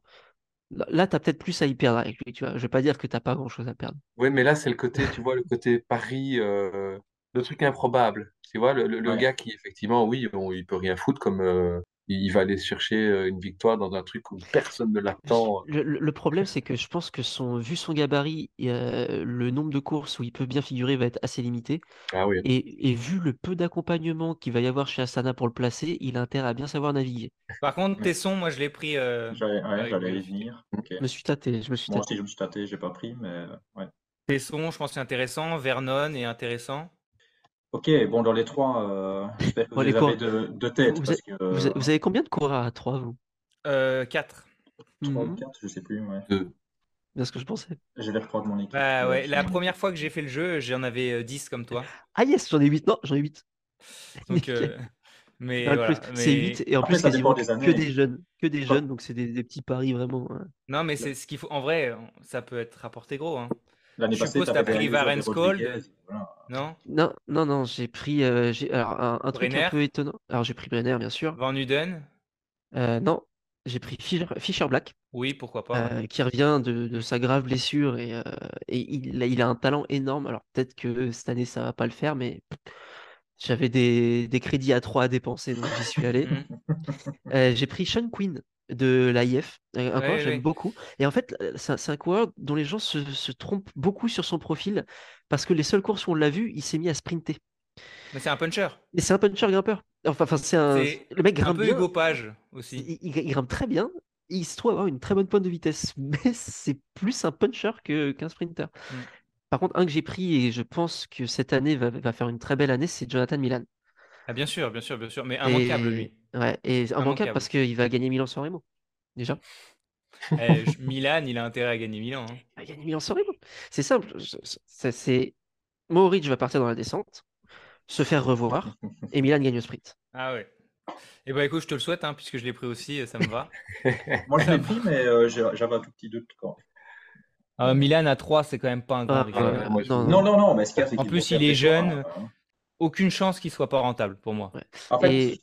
là, là, t'as peut-être plus à y perdre avec lui. Tu vois. Je vais pas dire que t'as pas grand-chose à perdre. Oui, mais là, c'est le côté, tu vois, le côté Paris, euh, le truc improbable. Tu vois, le, le- gars qui, effectivement, oui, bon, il peut rien foutre, comme euh, il va aller chercher euh, une victoire dans un truc où personne ne l'attend. Le, problème, c'est que je pense que son, vu son gabarit, et, euh, le nombre de courses où il peut bien figurer va être assez limité. Ah oui. Et, et vu le peu d'accompagnement qu'il va y avoir chez Astana pour le placer, il a intérêt à bien savoir naviguer. Par contre. Tesson, moi, je l'ai pris. euh, J'allais ouais, y venir. Je me suis tâté, je me suis Moi tâté. aussi, je me suis tâté, j'ai pas pris, mais ouais. Tesson, je pense que c'est intéressant. Vernon est intéressant. Ok, bon, dans les trois, euh, j'espère que Bon, vous les les cours- avez de, de tête, vous, parce avez, que vous a- vous avez combien de coureurs à 3, vous? Euh, 4. 3 ou Mhm. 4, je sais plus, ouais. Deux. Bien ce que je pensais. Je vais reprendre mon équipe. Bah ouais, la première fois que j'ai fait le jeu, j'en avais euh, 10 comme toi. Ah yes, j'en ai 8. Non, j'en ai 8. Donc, euh, mais voilà. plus, C'est mais- 8 et en Après, plus ça quasiment dépend des que années. des jeunes. Que des Pas- jeunes, donc c'est des, des petits paris vraiment. hein. Non, mais c'est ce qu'il faut. En vrai, ça peut être rapporté gros. hein. L'année Je passée, suppose que t'avais t'as pris derrière Varen des Skold. Rodriguez, voilà. Non? Non, non, non, j'ai pris euh, alors, un, un truc un peu étonnant. Alors j'ai pris Brenner, bien sûr. Van Uden? Euh, non, j'ai pris Fischer, Fischer Black, Oui, pourquoi pas. ouais. euh, qui revient de, de sa grave blessure et, euh, et il, a- il a un talent énorme. Alors peut-être que cette année ça va pas le faire, mais j'avais des, des crédits à 3 à dépenser, donc j'y suis allé. <laughs> Mhm. Euh, j'ai pris Sean Quinn de l'AIF, un un coureur que j'aime ouais. beaucoup. Et en fait, c'est un, un coureur dont les gens se, se trompent beaucoup sur son profil parce que les seules courses où on l'a vu, il s'est mis à sprinter. Mais c'est un puncher. Mais c'est un puncher grimpeur. Enfin, enfin c'est un. Le mec un grimpe peu bien. Hugo Page aussi. Il, il- il grimpe très bien. Il se trouve avoir une très bonne pointe de vitesse. <laughs> Mais c'est plus un puncher qu'un sprinter. Mm. Par contre, un que j'ai pris et je pense que cette année va, va faire une très belle année, c'est Jonathan Milan. Ah, bien sûr, bien sûr, bien sûr. Mais immanquable, lui. Ouais, et immanquable Immanquable. parce qu'il va gagner Milan-San Remo. Déjà. Eh, <laughs> Milan, il a intérêt à gagner Milan. hein. Il va gagner Milan-San Remo. C'est simple. c'est-. Mohoric va partir dans la descente, se faire revoir, et Milan gagne le sprint. Ah ouais. Et bah écoute, je te le souhaite, hein, puisque je l'ai pris aussi, ça me va. <laughs> Moi, je l'ai pris, mais euh, j'avais un tout petit doute quand Euh, Milan à 3, c'est quand même pas un grand Ah, euh, non, Non, non, non, mais ce qu'il y a, c'est En plus, il est jeune. choix, hein. Aucune chance qu'il soit pas rentable pour moi. En fait, Et-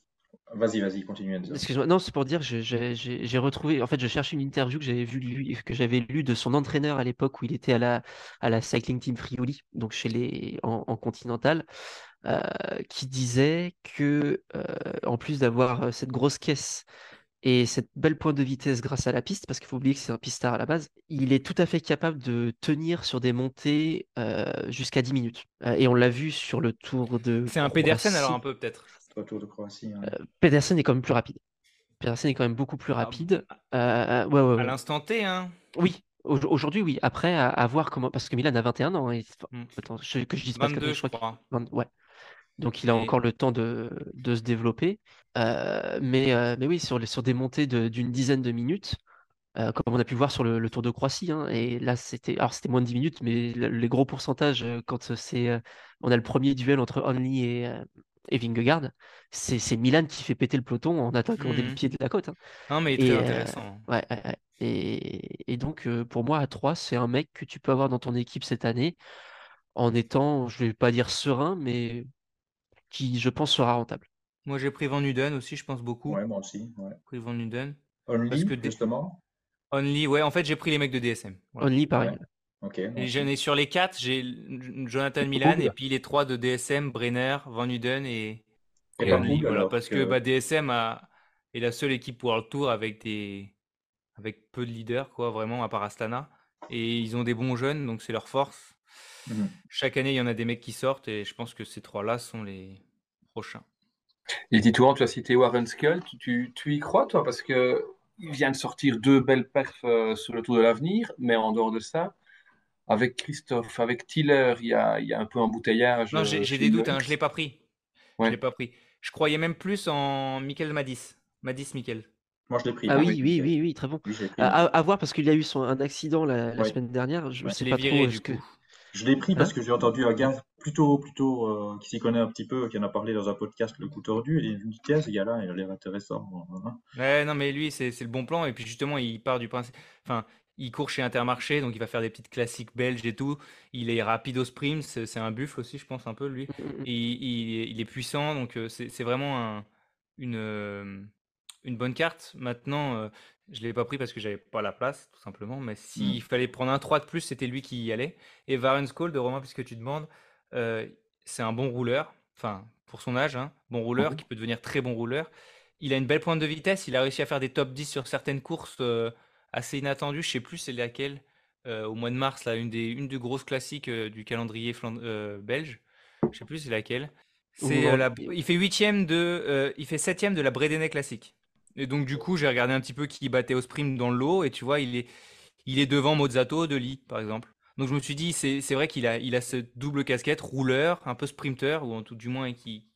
vas-y, vas-y, continue. Excuse-moi, non, c'est pour dire, j'ai retrouvé, en fait, je cherche une interview que j'avais vue que j'avais lue de son entraîneur à l'époque où il était à la, à la Cycling Team Friuli, donc chez les, en, en continental, euh, qui disait que, euh, en plus d'avoir euh, cette grosse caisse et cette belle pointe de vitesse grâce à la piste, parce qu'il faut oublier que c'est un pistard à la base, il est tout à fait capable de tenir sur des montées euh, jusqu'à 10 minutes. Euh, et on l'a vu sur le tour de. C'est un Pedersen alors un peu peut-être. Retour de Croatie. hein. Pedersen est quand même plus rapide. Pedersen est quand même beaucoup plus Ah, rapide. Euh, ouais, ouais, À ouais. l'instant T, hein. Oui, au- aujourd'hui, oui. Après, à, à voir comment. Parce que Milan a 21 ans. hein, et- Hmm. attends, je- que je dise pas de 22, conneries, je crois. 20 Ouais. Donc, il a Et- encore le temps de, de se développer. Euh, mais, euh, mais oui, sur, sur des montées de- d'une dizaine de minutes, euh, comme on a pu le voir sur le, le Tour de Croatie. hein, et là, c'était. Alors, c'était moins de 10 minutes, mais le- les gros pourcentages, quand c'est. euh, on a le premier duel entre Only et, euh, et Vingegaard, c'est Milan qui fait péter le peloton en attaquant dès le Mhm. pied de la côte. hein. Non, mais il Et, intéressant. Ouais, ouais, ouais. Et, et donc, pour moi, à 3, c'est un mec que tu peux avoir dans ton équipe cette année en étant, je vais pas dire serein, mais qui, je pense, sera rentable. Moi, j'ai pris Van Uden aussi, je pense beaucoup. Ouais, moi aussi. Ouais. J'ai pris Van Uden. Only, Parce que justement? Only, ouais, en fait, j'ai pris les mecs de DSM. Voilà. Only, pareil. Ouais. Et j'en ai sur les quatre, j'ai Jonathan Milan et puis les trois de DSM, Brenner, Van Uden et, Et et Only. Voilà, parce que, que- bah, DSM a, est la seule équipe World Tour avec des avec peu de leaders, quoi, vraiment, à part Astana. Et ils ont des bons jeunes, donc c'est leur force. Mhm. Chaque année, il y en a des mecs qui sortent et je pense que ces trois-là sont les prochains. Et dis-toi, tu as cité Warren Skull, tu, tu, tu y crois, toi, parce que il vient de sortir deux belles perfs euh, sur le Tour de l'Avenir, mais en dehors de ça, avec Christophe, avec Tiller, il y a, il y a un peu embouteillage. Non, euh, j'ai des doutes, hein, je l'ai pas pris. Ouais. Je l'ai pas pris. Je croyais même plus en Michael Madis. Madis Michael. Moi, je l'ai pris. Ah moi, oui, oui, oui, oui, très bon. À, voir parce qu'il y a eu son, un accident la, la Ouais. semaine dernière. Je ne Ouais, sais pas viré trop Je l'ai pris parce Hein que j'ai entendu un gars plutôt, plutôt euh, qui s'y connaît un petit peu, qui en a parlé dans un podcast, Le Coup Tordu, et je me dis, tiens, ce gars-là, il a l'air intéressant. hein. Ouais, non, mais lui, c'est c'est le bon plan. Et puis justement, il part du principe. Enfin, il court chez Intermarché, donc il va faire des petites classiques belges et tout. Il est rapide au sprint, c'est un buffle aussi, je pense, un peu, lui. Mm, mm, mm. Et il, il est puissant, donc euh, c'est c'est vraiment un- une, euh, une bonne carte. Maintenant, euh, je ne l'ai pas pris parce que j'avais pas la place, tout simplement. Mais s'il fallait prendre un 3 de plus, c'était lui qui y allait. Et Varenskold, de Romain, puisque tu demandes, euh, c'est un bon rouleur. Enfin, pour son âge, hein, bon rouleur, Mhm. qui peut devenir très bon rouleur. Il a une belle pointe de vitesse. Il a réussi à faire des top 10 sur certaines courses euh, assez inattendues. Je sais plus c'est laquelle. euh, au mois de mars, là, une des, une des grosses classiques du calendrier belge. Je sais plus c'est laquelle. C'est la, il fait huitième de, il fait septième de la Bredeney Classique. Et donc du coup, j'ai regardé un petit peu qui battait au sprint dans le lot, et tu vois, il est, il est devant Mozzato de Lee, par exemple. Donc je me suis dit, c'est, c'est vrai qu'il a, il a cette double casquette, rouleur, un peu sprinter, ou en tout du moins, qui,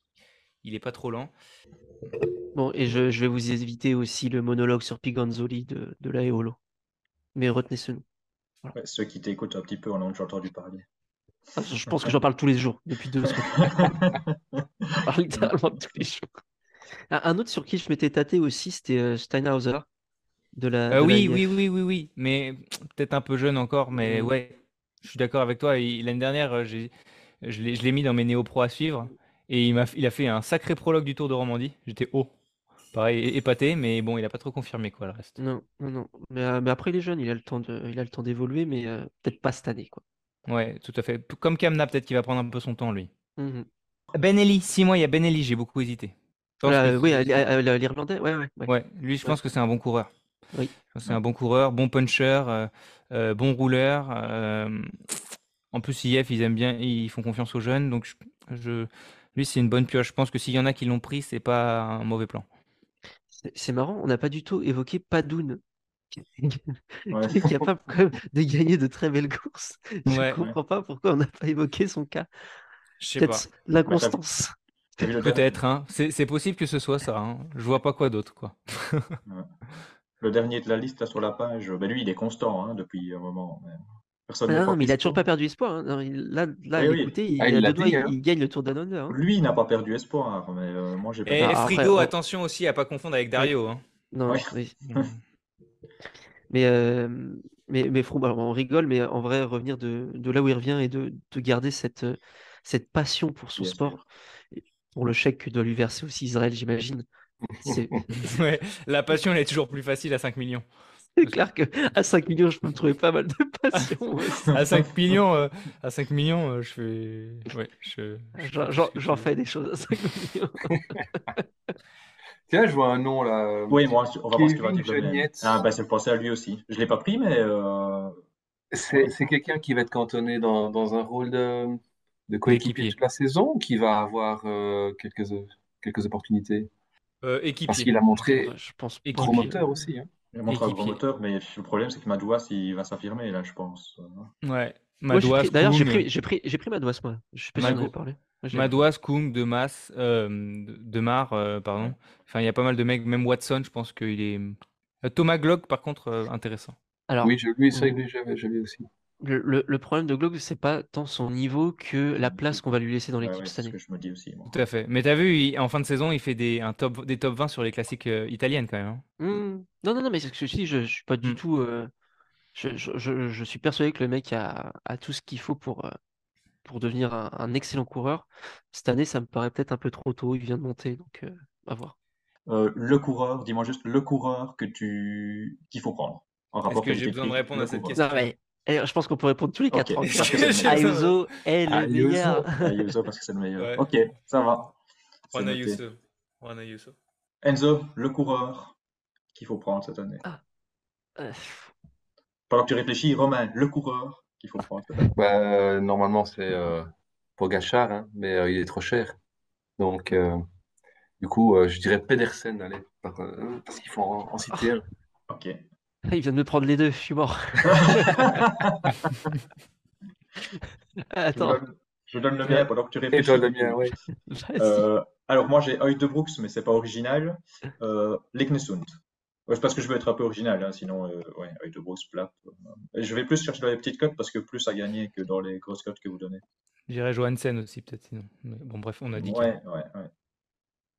il est pas trop lent. Bon, et je, je vais vous éviter aussi le monologue sur Piganzoli de, de la Eolo. Mais retenez ce nom. Ouais, ceux qui t'écoutent un petit peu en ont déjà entendu parler. Ah, Je pense que j'en parle tous les jours, depuis deux semaines. <laughs> <laughs> Je parle littéralement tous les jours. Un un autre sur qui je m'étais tâté aussi, c'était euh, Steinhauser. De la, Euh, de oui, oui, oui, oui, oui, mais peut-être un peu jeune encore, mais ouais. Je suis d'accord avec toi. L'année dernière, euh, j'ai, je l'ai, mis dans mes néo-pro à suivre. Et il, m'a, il a fait un sacré prologue du Tour de Romandie. J'étais haut. Pareil, épaté, mais bon, il n'a pas trop confirmé quoi le reste. Non, non, non. Mais, euh, mais après, il est jeune, il a le temps de, il a le temps d'évoluer, mais euh, peut-être pas cette année, quoi. Ouais, tout à fait. Comme Kamna, peut-être qu'il va prendre un peu son temps, lui. Mhm. Ben Eli, six mois, il y a Ben Eli, j'ai beaucoup hésité. Voilà, euh, oui, l'Irlandais, ouais, ouais, ouais. Ouais, lui, je pense que c'est un bon coureur. Oui. C'est un bon coureur, bon puncher, euh, euh, bon rouleur. euh, en plus, IF, ils aiment bien, ils font confiance aux jeunes. Donc, je, je- lui, c'est une bonne pioche. Je pense que s'il y en a qui l'ont pris, c'est pas un mauvais plan. C'est marrant, on n'a pas du tout évoqué Padoun, qui <laughs> Ouais. qui est capable quand même de gagner de très belles courses. Je Ouais. comprends pas pourquoi on n'a pas évoqué son cas. Je sais pas. Peut-être l'inconstance. Peut-être, hein. C'est c'est possible que ce soit ça. Hein. Je vois pas quoi d'autre, quoi. <laughs> Le dernier de la liste là sur la page, ben lui il est constant hein, depuis un moment. mais Personne Ah non, mais il a toujours pas perdu espoir. hein. Non, il- Là, là Oui, oui. écoutez, il, Ah, il dit, il, hein. il gagne le Tour. Hein. Lui il n'a pas perdu espoir, mais euh, moi j'ai Et pas. Ah, Frigo, on- attention aussi à pas confondre avec Dario. Hein. Non, Oui. oui. <laughs> Mais, euh, mais, mais Froome, alors, on rigole, mais en vrai, revenir de, de là où il revient et de, de garder cette, cette passion pour son Bien sport, sûr. Pour le chèque que doit lui verser aussi Israël, j'imagine. <laughs> Ouais, la passion, elle est toujours plus facile à 5 millions. c'est clair qu'à 5 millions, je peux me trouver pas mal de passion. <laughs> À 5 millions, euh, à 5 millions, euh, je fais. Ouais, je. je- J'en- fais des choses à 5 millions. <laughs> Tiens, je vois un nom là. Oui, moi on va voir ce qu'il va dire. Ah ben c'est pensé à lui aussi. Je l'ai pas pris, mais euh, C'est c'est quelqu'un qui va être cantonné dans, dans un rôle de, de coéquipier toute la saison ou qui va avoir euh, quelques, quelques opportunités? Euh, Parce équipier. qu'il a montré Je pense promoteur aussi. Hein. il montre un gros Équipier. moteur, mais le problème c'est que Madouas il va s'affirmer là, je pense. Ouais. Madouas, D'ailleurs, j'ai pris, j'ai pris, j'ai pris Madouas, moi. Je sais pas si en Mago- avait parlé. Moi, Madouas, Koum, Demas, euh, de Demar, euh, pardon. Enfin, il y a pas mal de mecs, même Watson, je pense qu'il est. Thomas Glock, par contre, euh, intéressant. Alors, Oui, je, lui, c'est vrai que j'avais aussi. Le, le- le problème de Glock, c'est pas tant son niveau que la place qu'on va lui laisser dans Ouais, l'équipe ouais, cette c'est ce année. que je me dis aussi. moi. Tout à fait. Mais t'as vu, il- en fin de saison, il fait des, un top, des top 20 sur les classiques euh, italiennes quand même. hein. Hmm. Non, non, non, mais c'est ce que je dis, je, je suis pas du tout. euh, je, je, je- je suis persuadé que le mec a, a tout ce qu'il faut pour, euh, pour devenir un, un excellent coureur. Cette année, ça me paraît peut-être un peu trop tôt. Il vient de monter, donc euh, à voir. Euh, le coureur, dis-moi juste le coureur que tu qu'il faut prendre. En rapport que j'ai besoin de répondre à cette coureur. question? Non, mais je pense qu'on peut répondre tous les quatre. Ok. en <laughs> Parce que fait. c'est- Ayuso est le Ayuso. meilleur. Ayuso parce que c'est le meilleur. Ouais. Ok, ça va. Juan. Ayuso. Juan Ayuso. Enzo, le coureur qu'il faut prendre cette année. Euh, Pendant que tu réfléchis, Romain, le coureur qu'il faut prendre cette année. Bah, normalement, c'est euh, Pogacar, hein, mais euh, il est trop cher. Donc, euh, du coup, euh, je dirais Pedersen, allez, par- parce qu'il faut en, en citer un. Ok. Il vient de me prendre les deux, je suis mort. <laughs> Je Attends. donne, je donne le mien pendant que tu Et réfléchis. toi, le mien, oui. Euh, alors moi j'ai Oeil de Brooks, mais c'est pas original. Euh, Leknesund. Ouais, c'est parce que je veux être un peu original, hein, sinon euh, ouais, Oeil de Brooks, plat. Euh, Je vais plus chercher dans les petites cotes parce que plus à gagner que dans les grosses cotes que vous donnez. J'irais Johansen aussi, peut-être sinon. Mais bon, bref, on a dit. que- Ouais, ouais, ouais.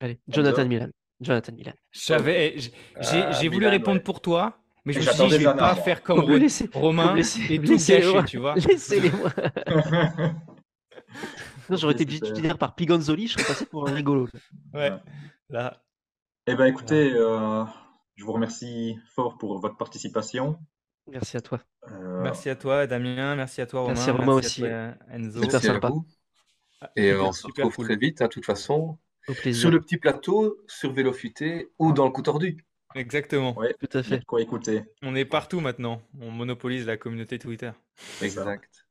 Allez, Jonathan. Milan. Jonathan Milan. Je savais, j'ai j'ai- Ah, j'ai voulu Milan, répondre ouais. pour toi, mais je Et me suis dit, je vais pas faire comme laissez- Romain laissez- et tout laissez-les gâcher, moi. tu vois. Laissez-les-moi. <laughs> Non, j'aurais été super. titulaire par Pigonzoli, je serais passé pour un rigolo. Ouais, Ouais. là. Eh ben écoutez, euh, je vous remercie fort pour votre participation. Merci à toi. Euh, Merci à toi, Damien. Merci à toi, Romain. Merci à Romain aussi. à toi, Enzo. Super Merci à sympa. vous. Et euh, on se retrouve cool. très vite, hein, de toute façon, Au plaisir. sur le petit plateau, sur Vélo Futé ou dans le coup tordu. Exactement. ouais, Tout à fait. quoi écouter. On est partout maintenant. On monopolise la communauté Twitter. Exact.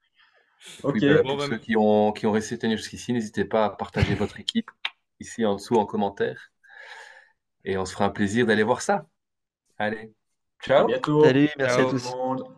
Ok, Puis, bah, Bon, pour bah, ceux qui ont, qui ont resté tenus jusqu'ici, n'hésitez pas à partager votre équipe ici en dessous en commentaire. Et on se fera un plaisir d'aller voir ça. Allez, à ciao! bientôt. Salut, merci Ciao. à tout tous. le monde.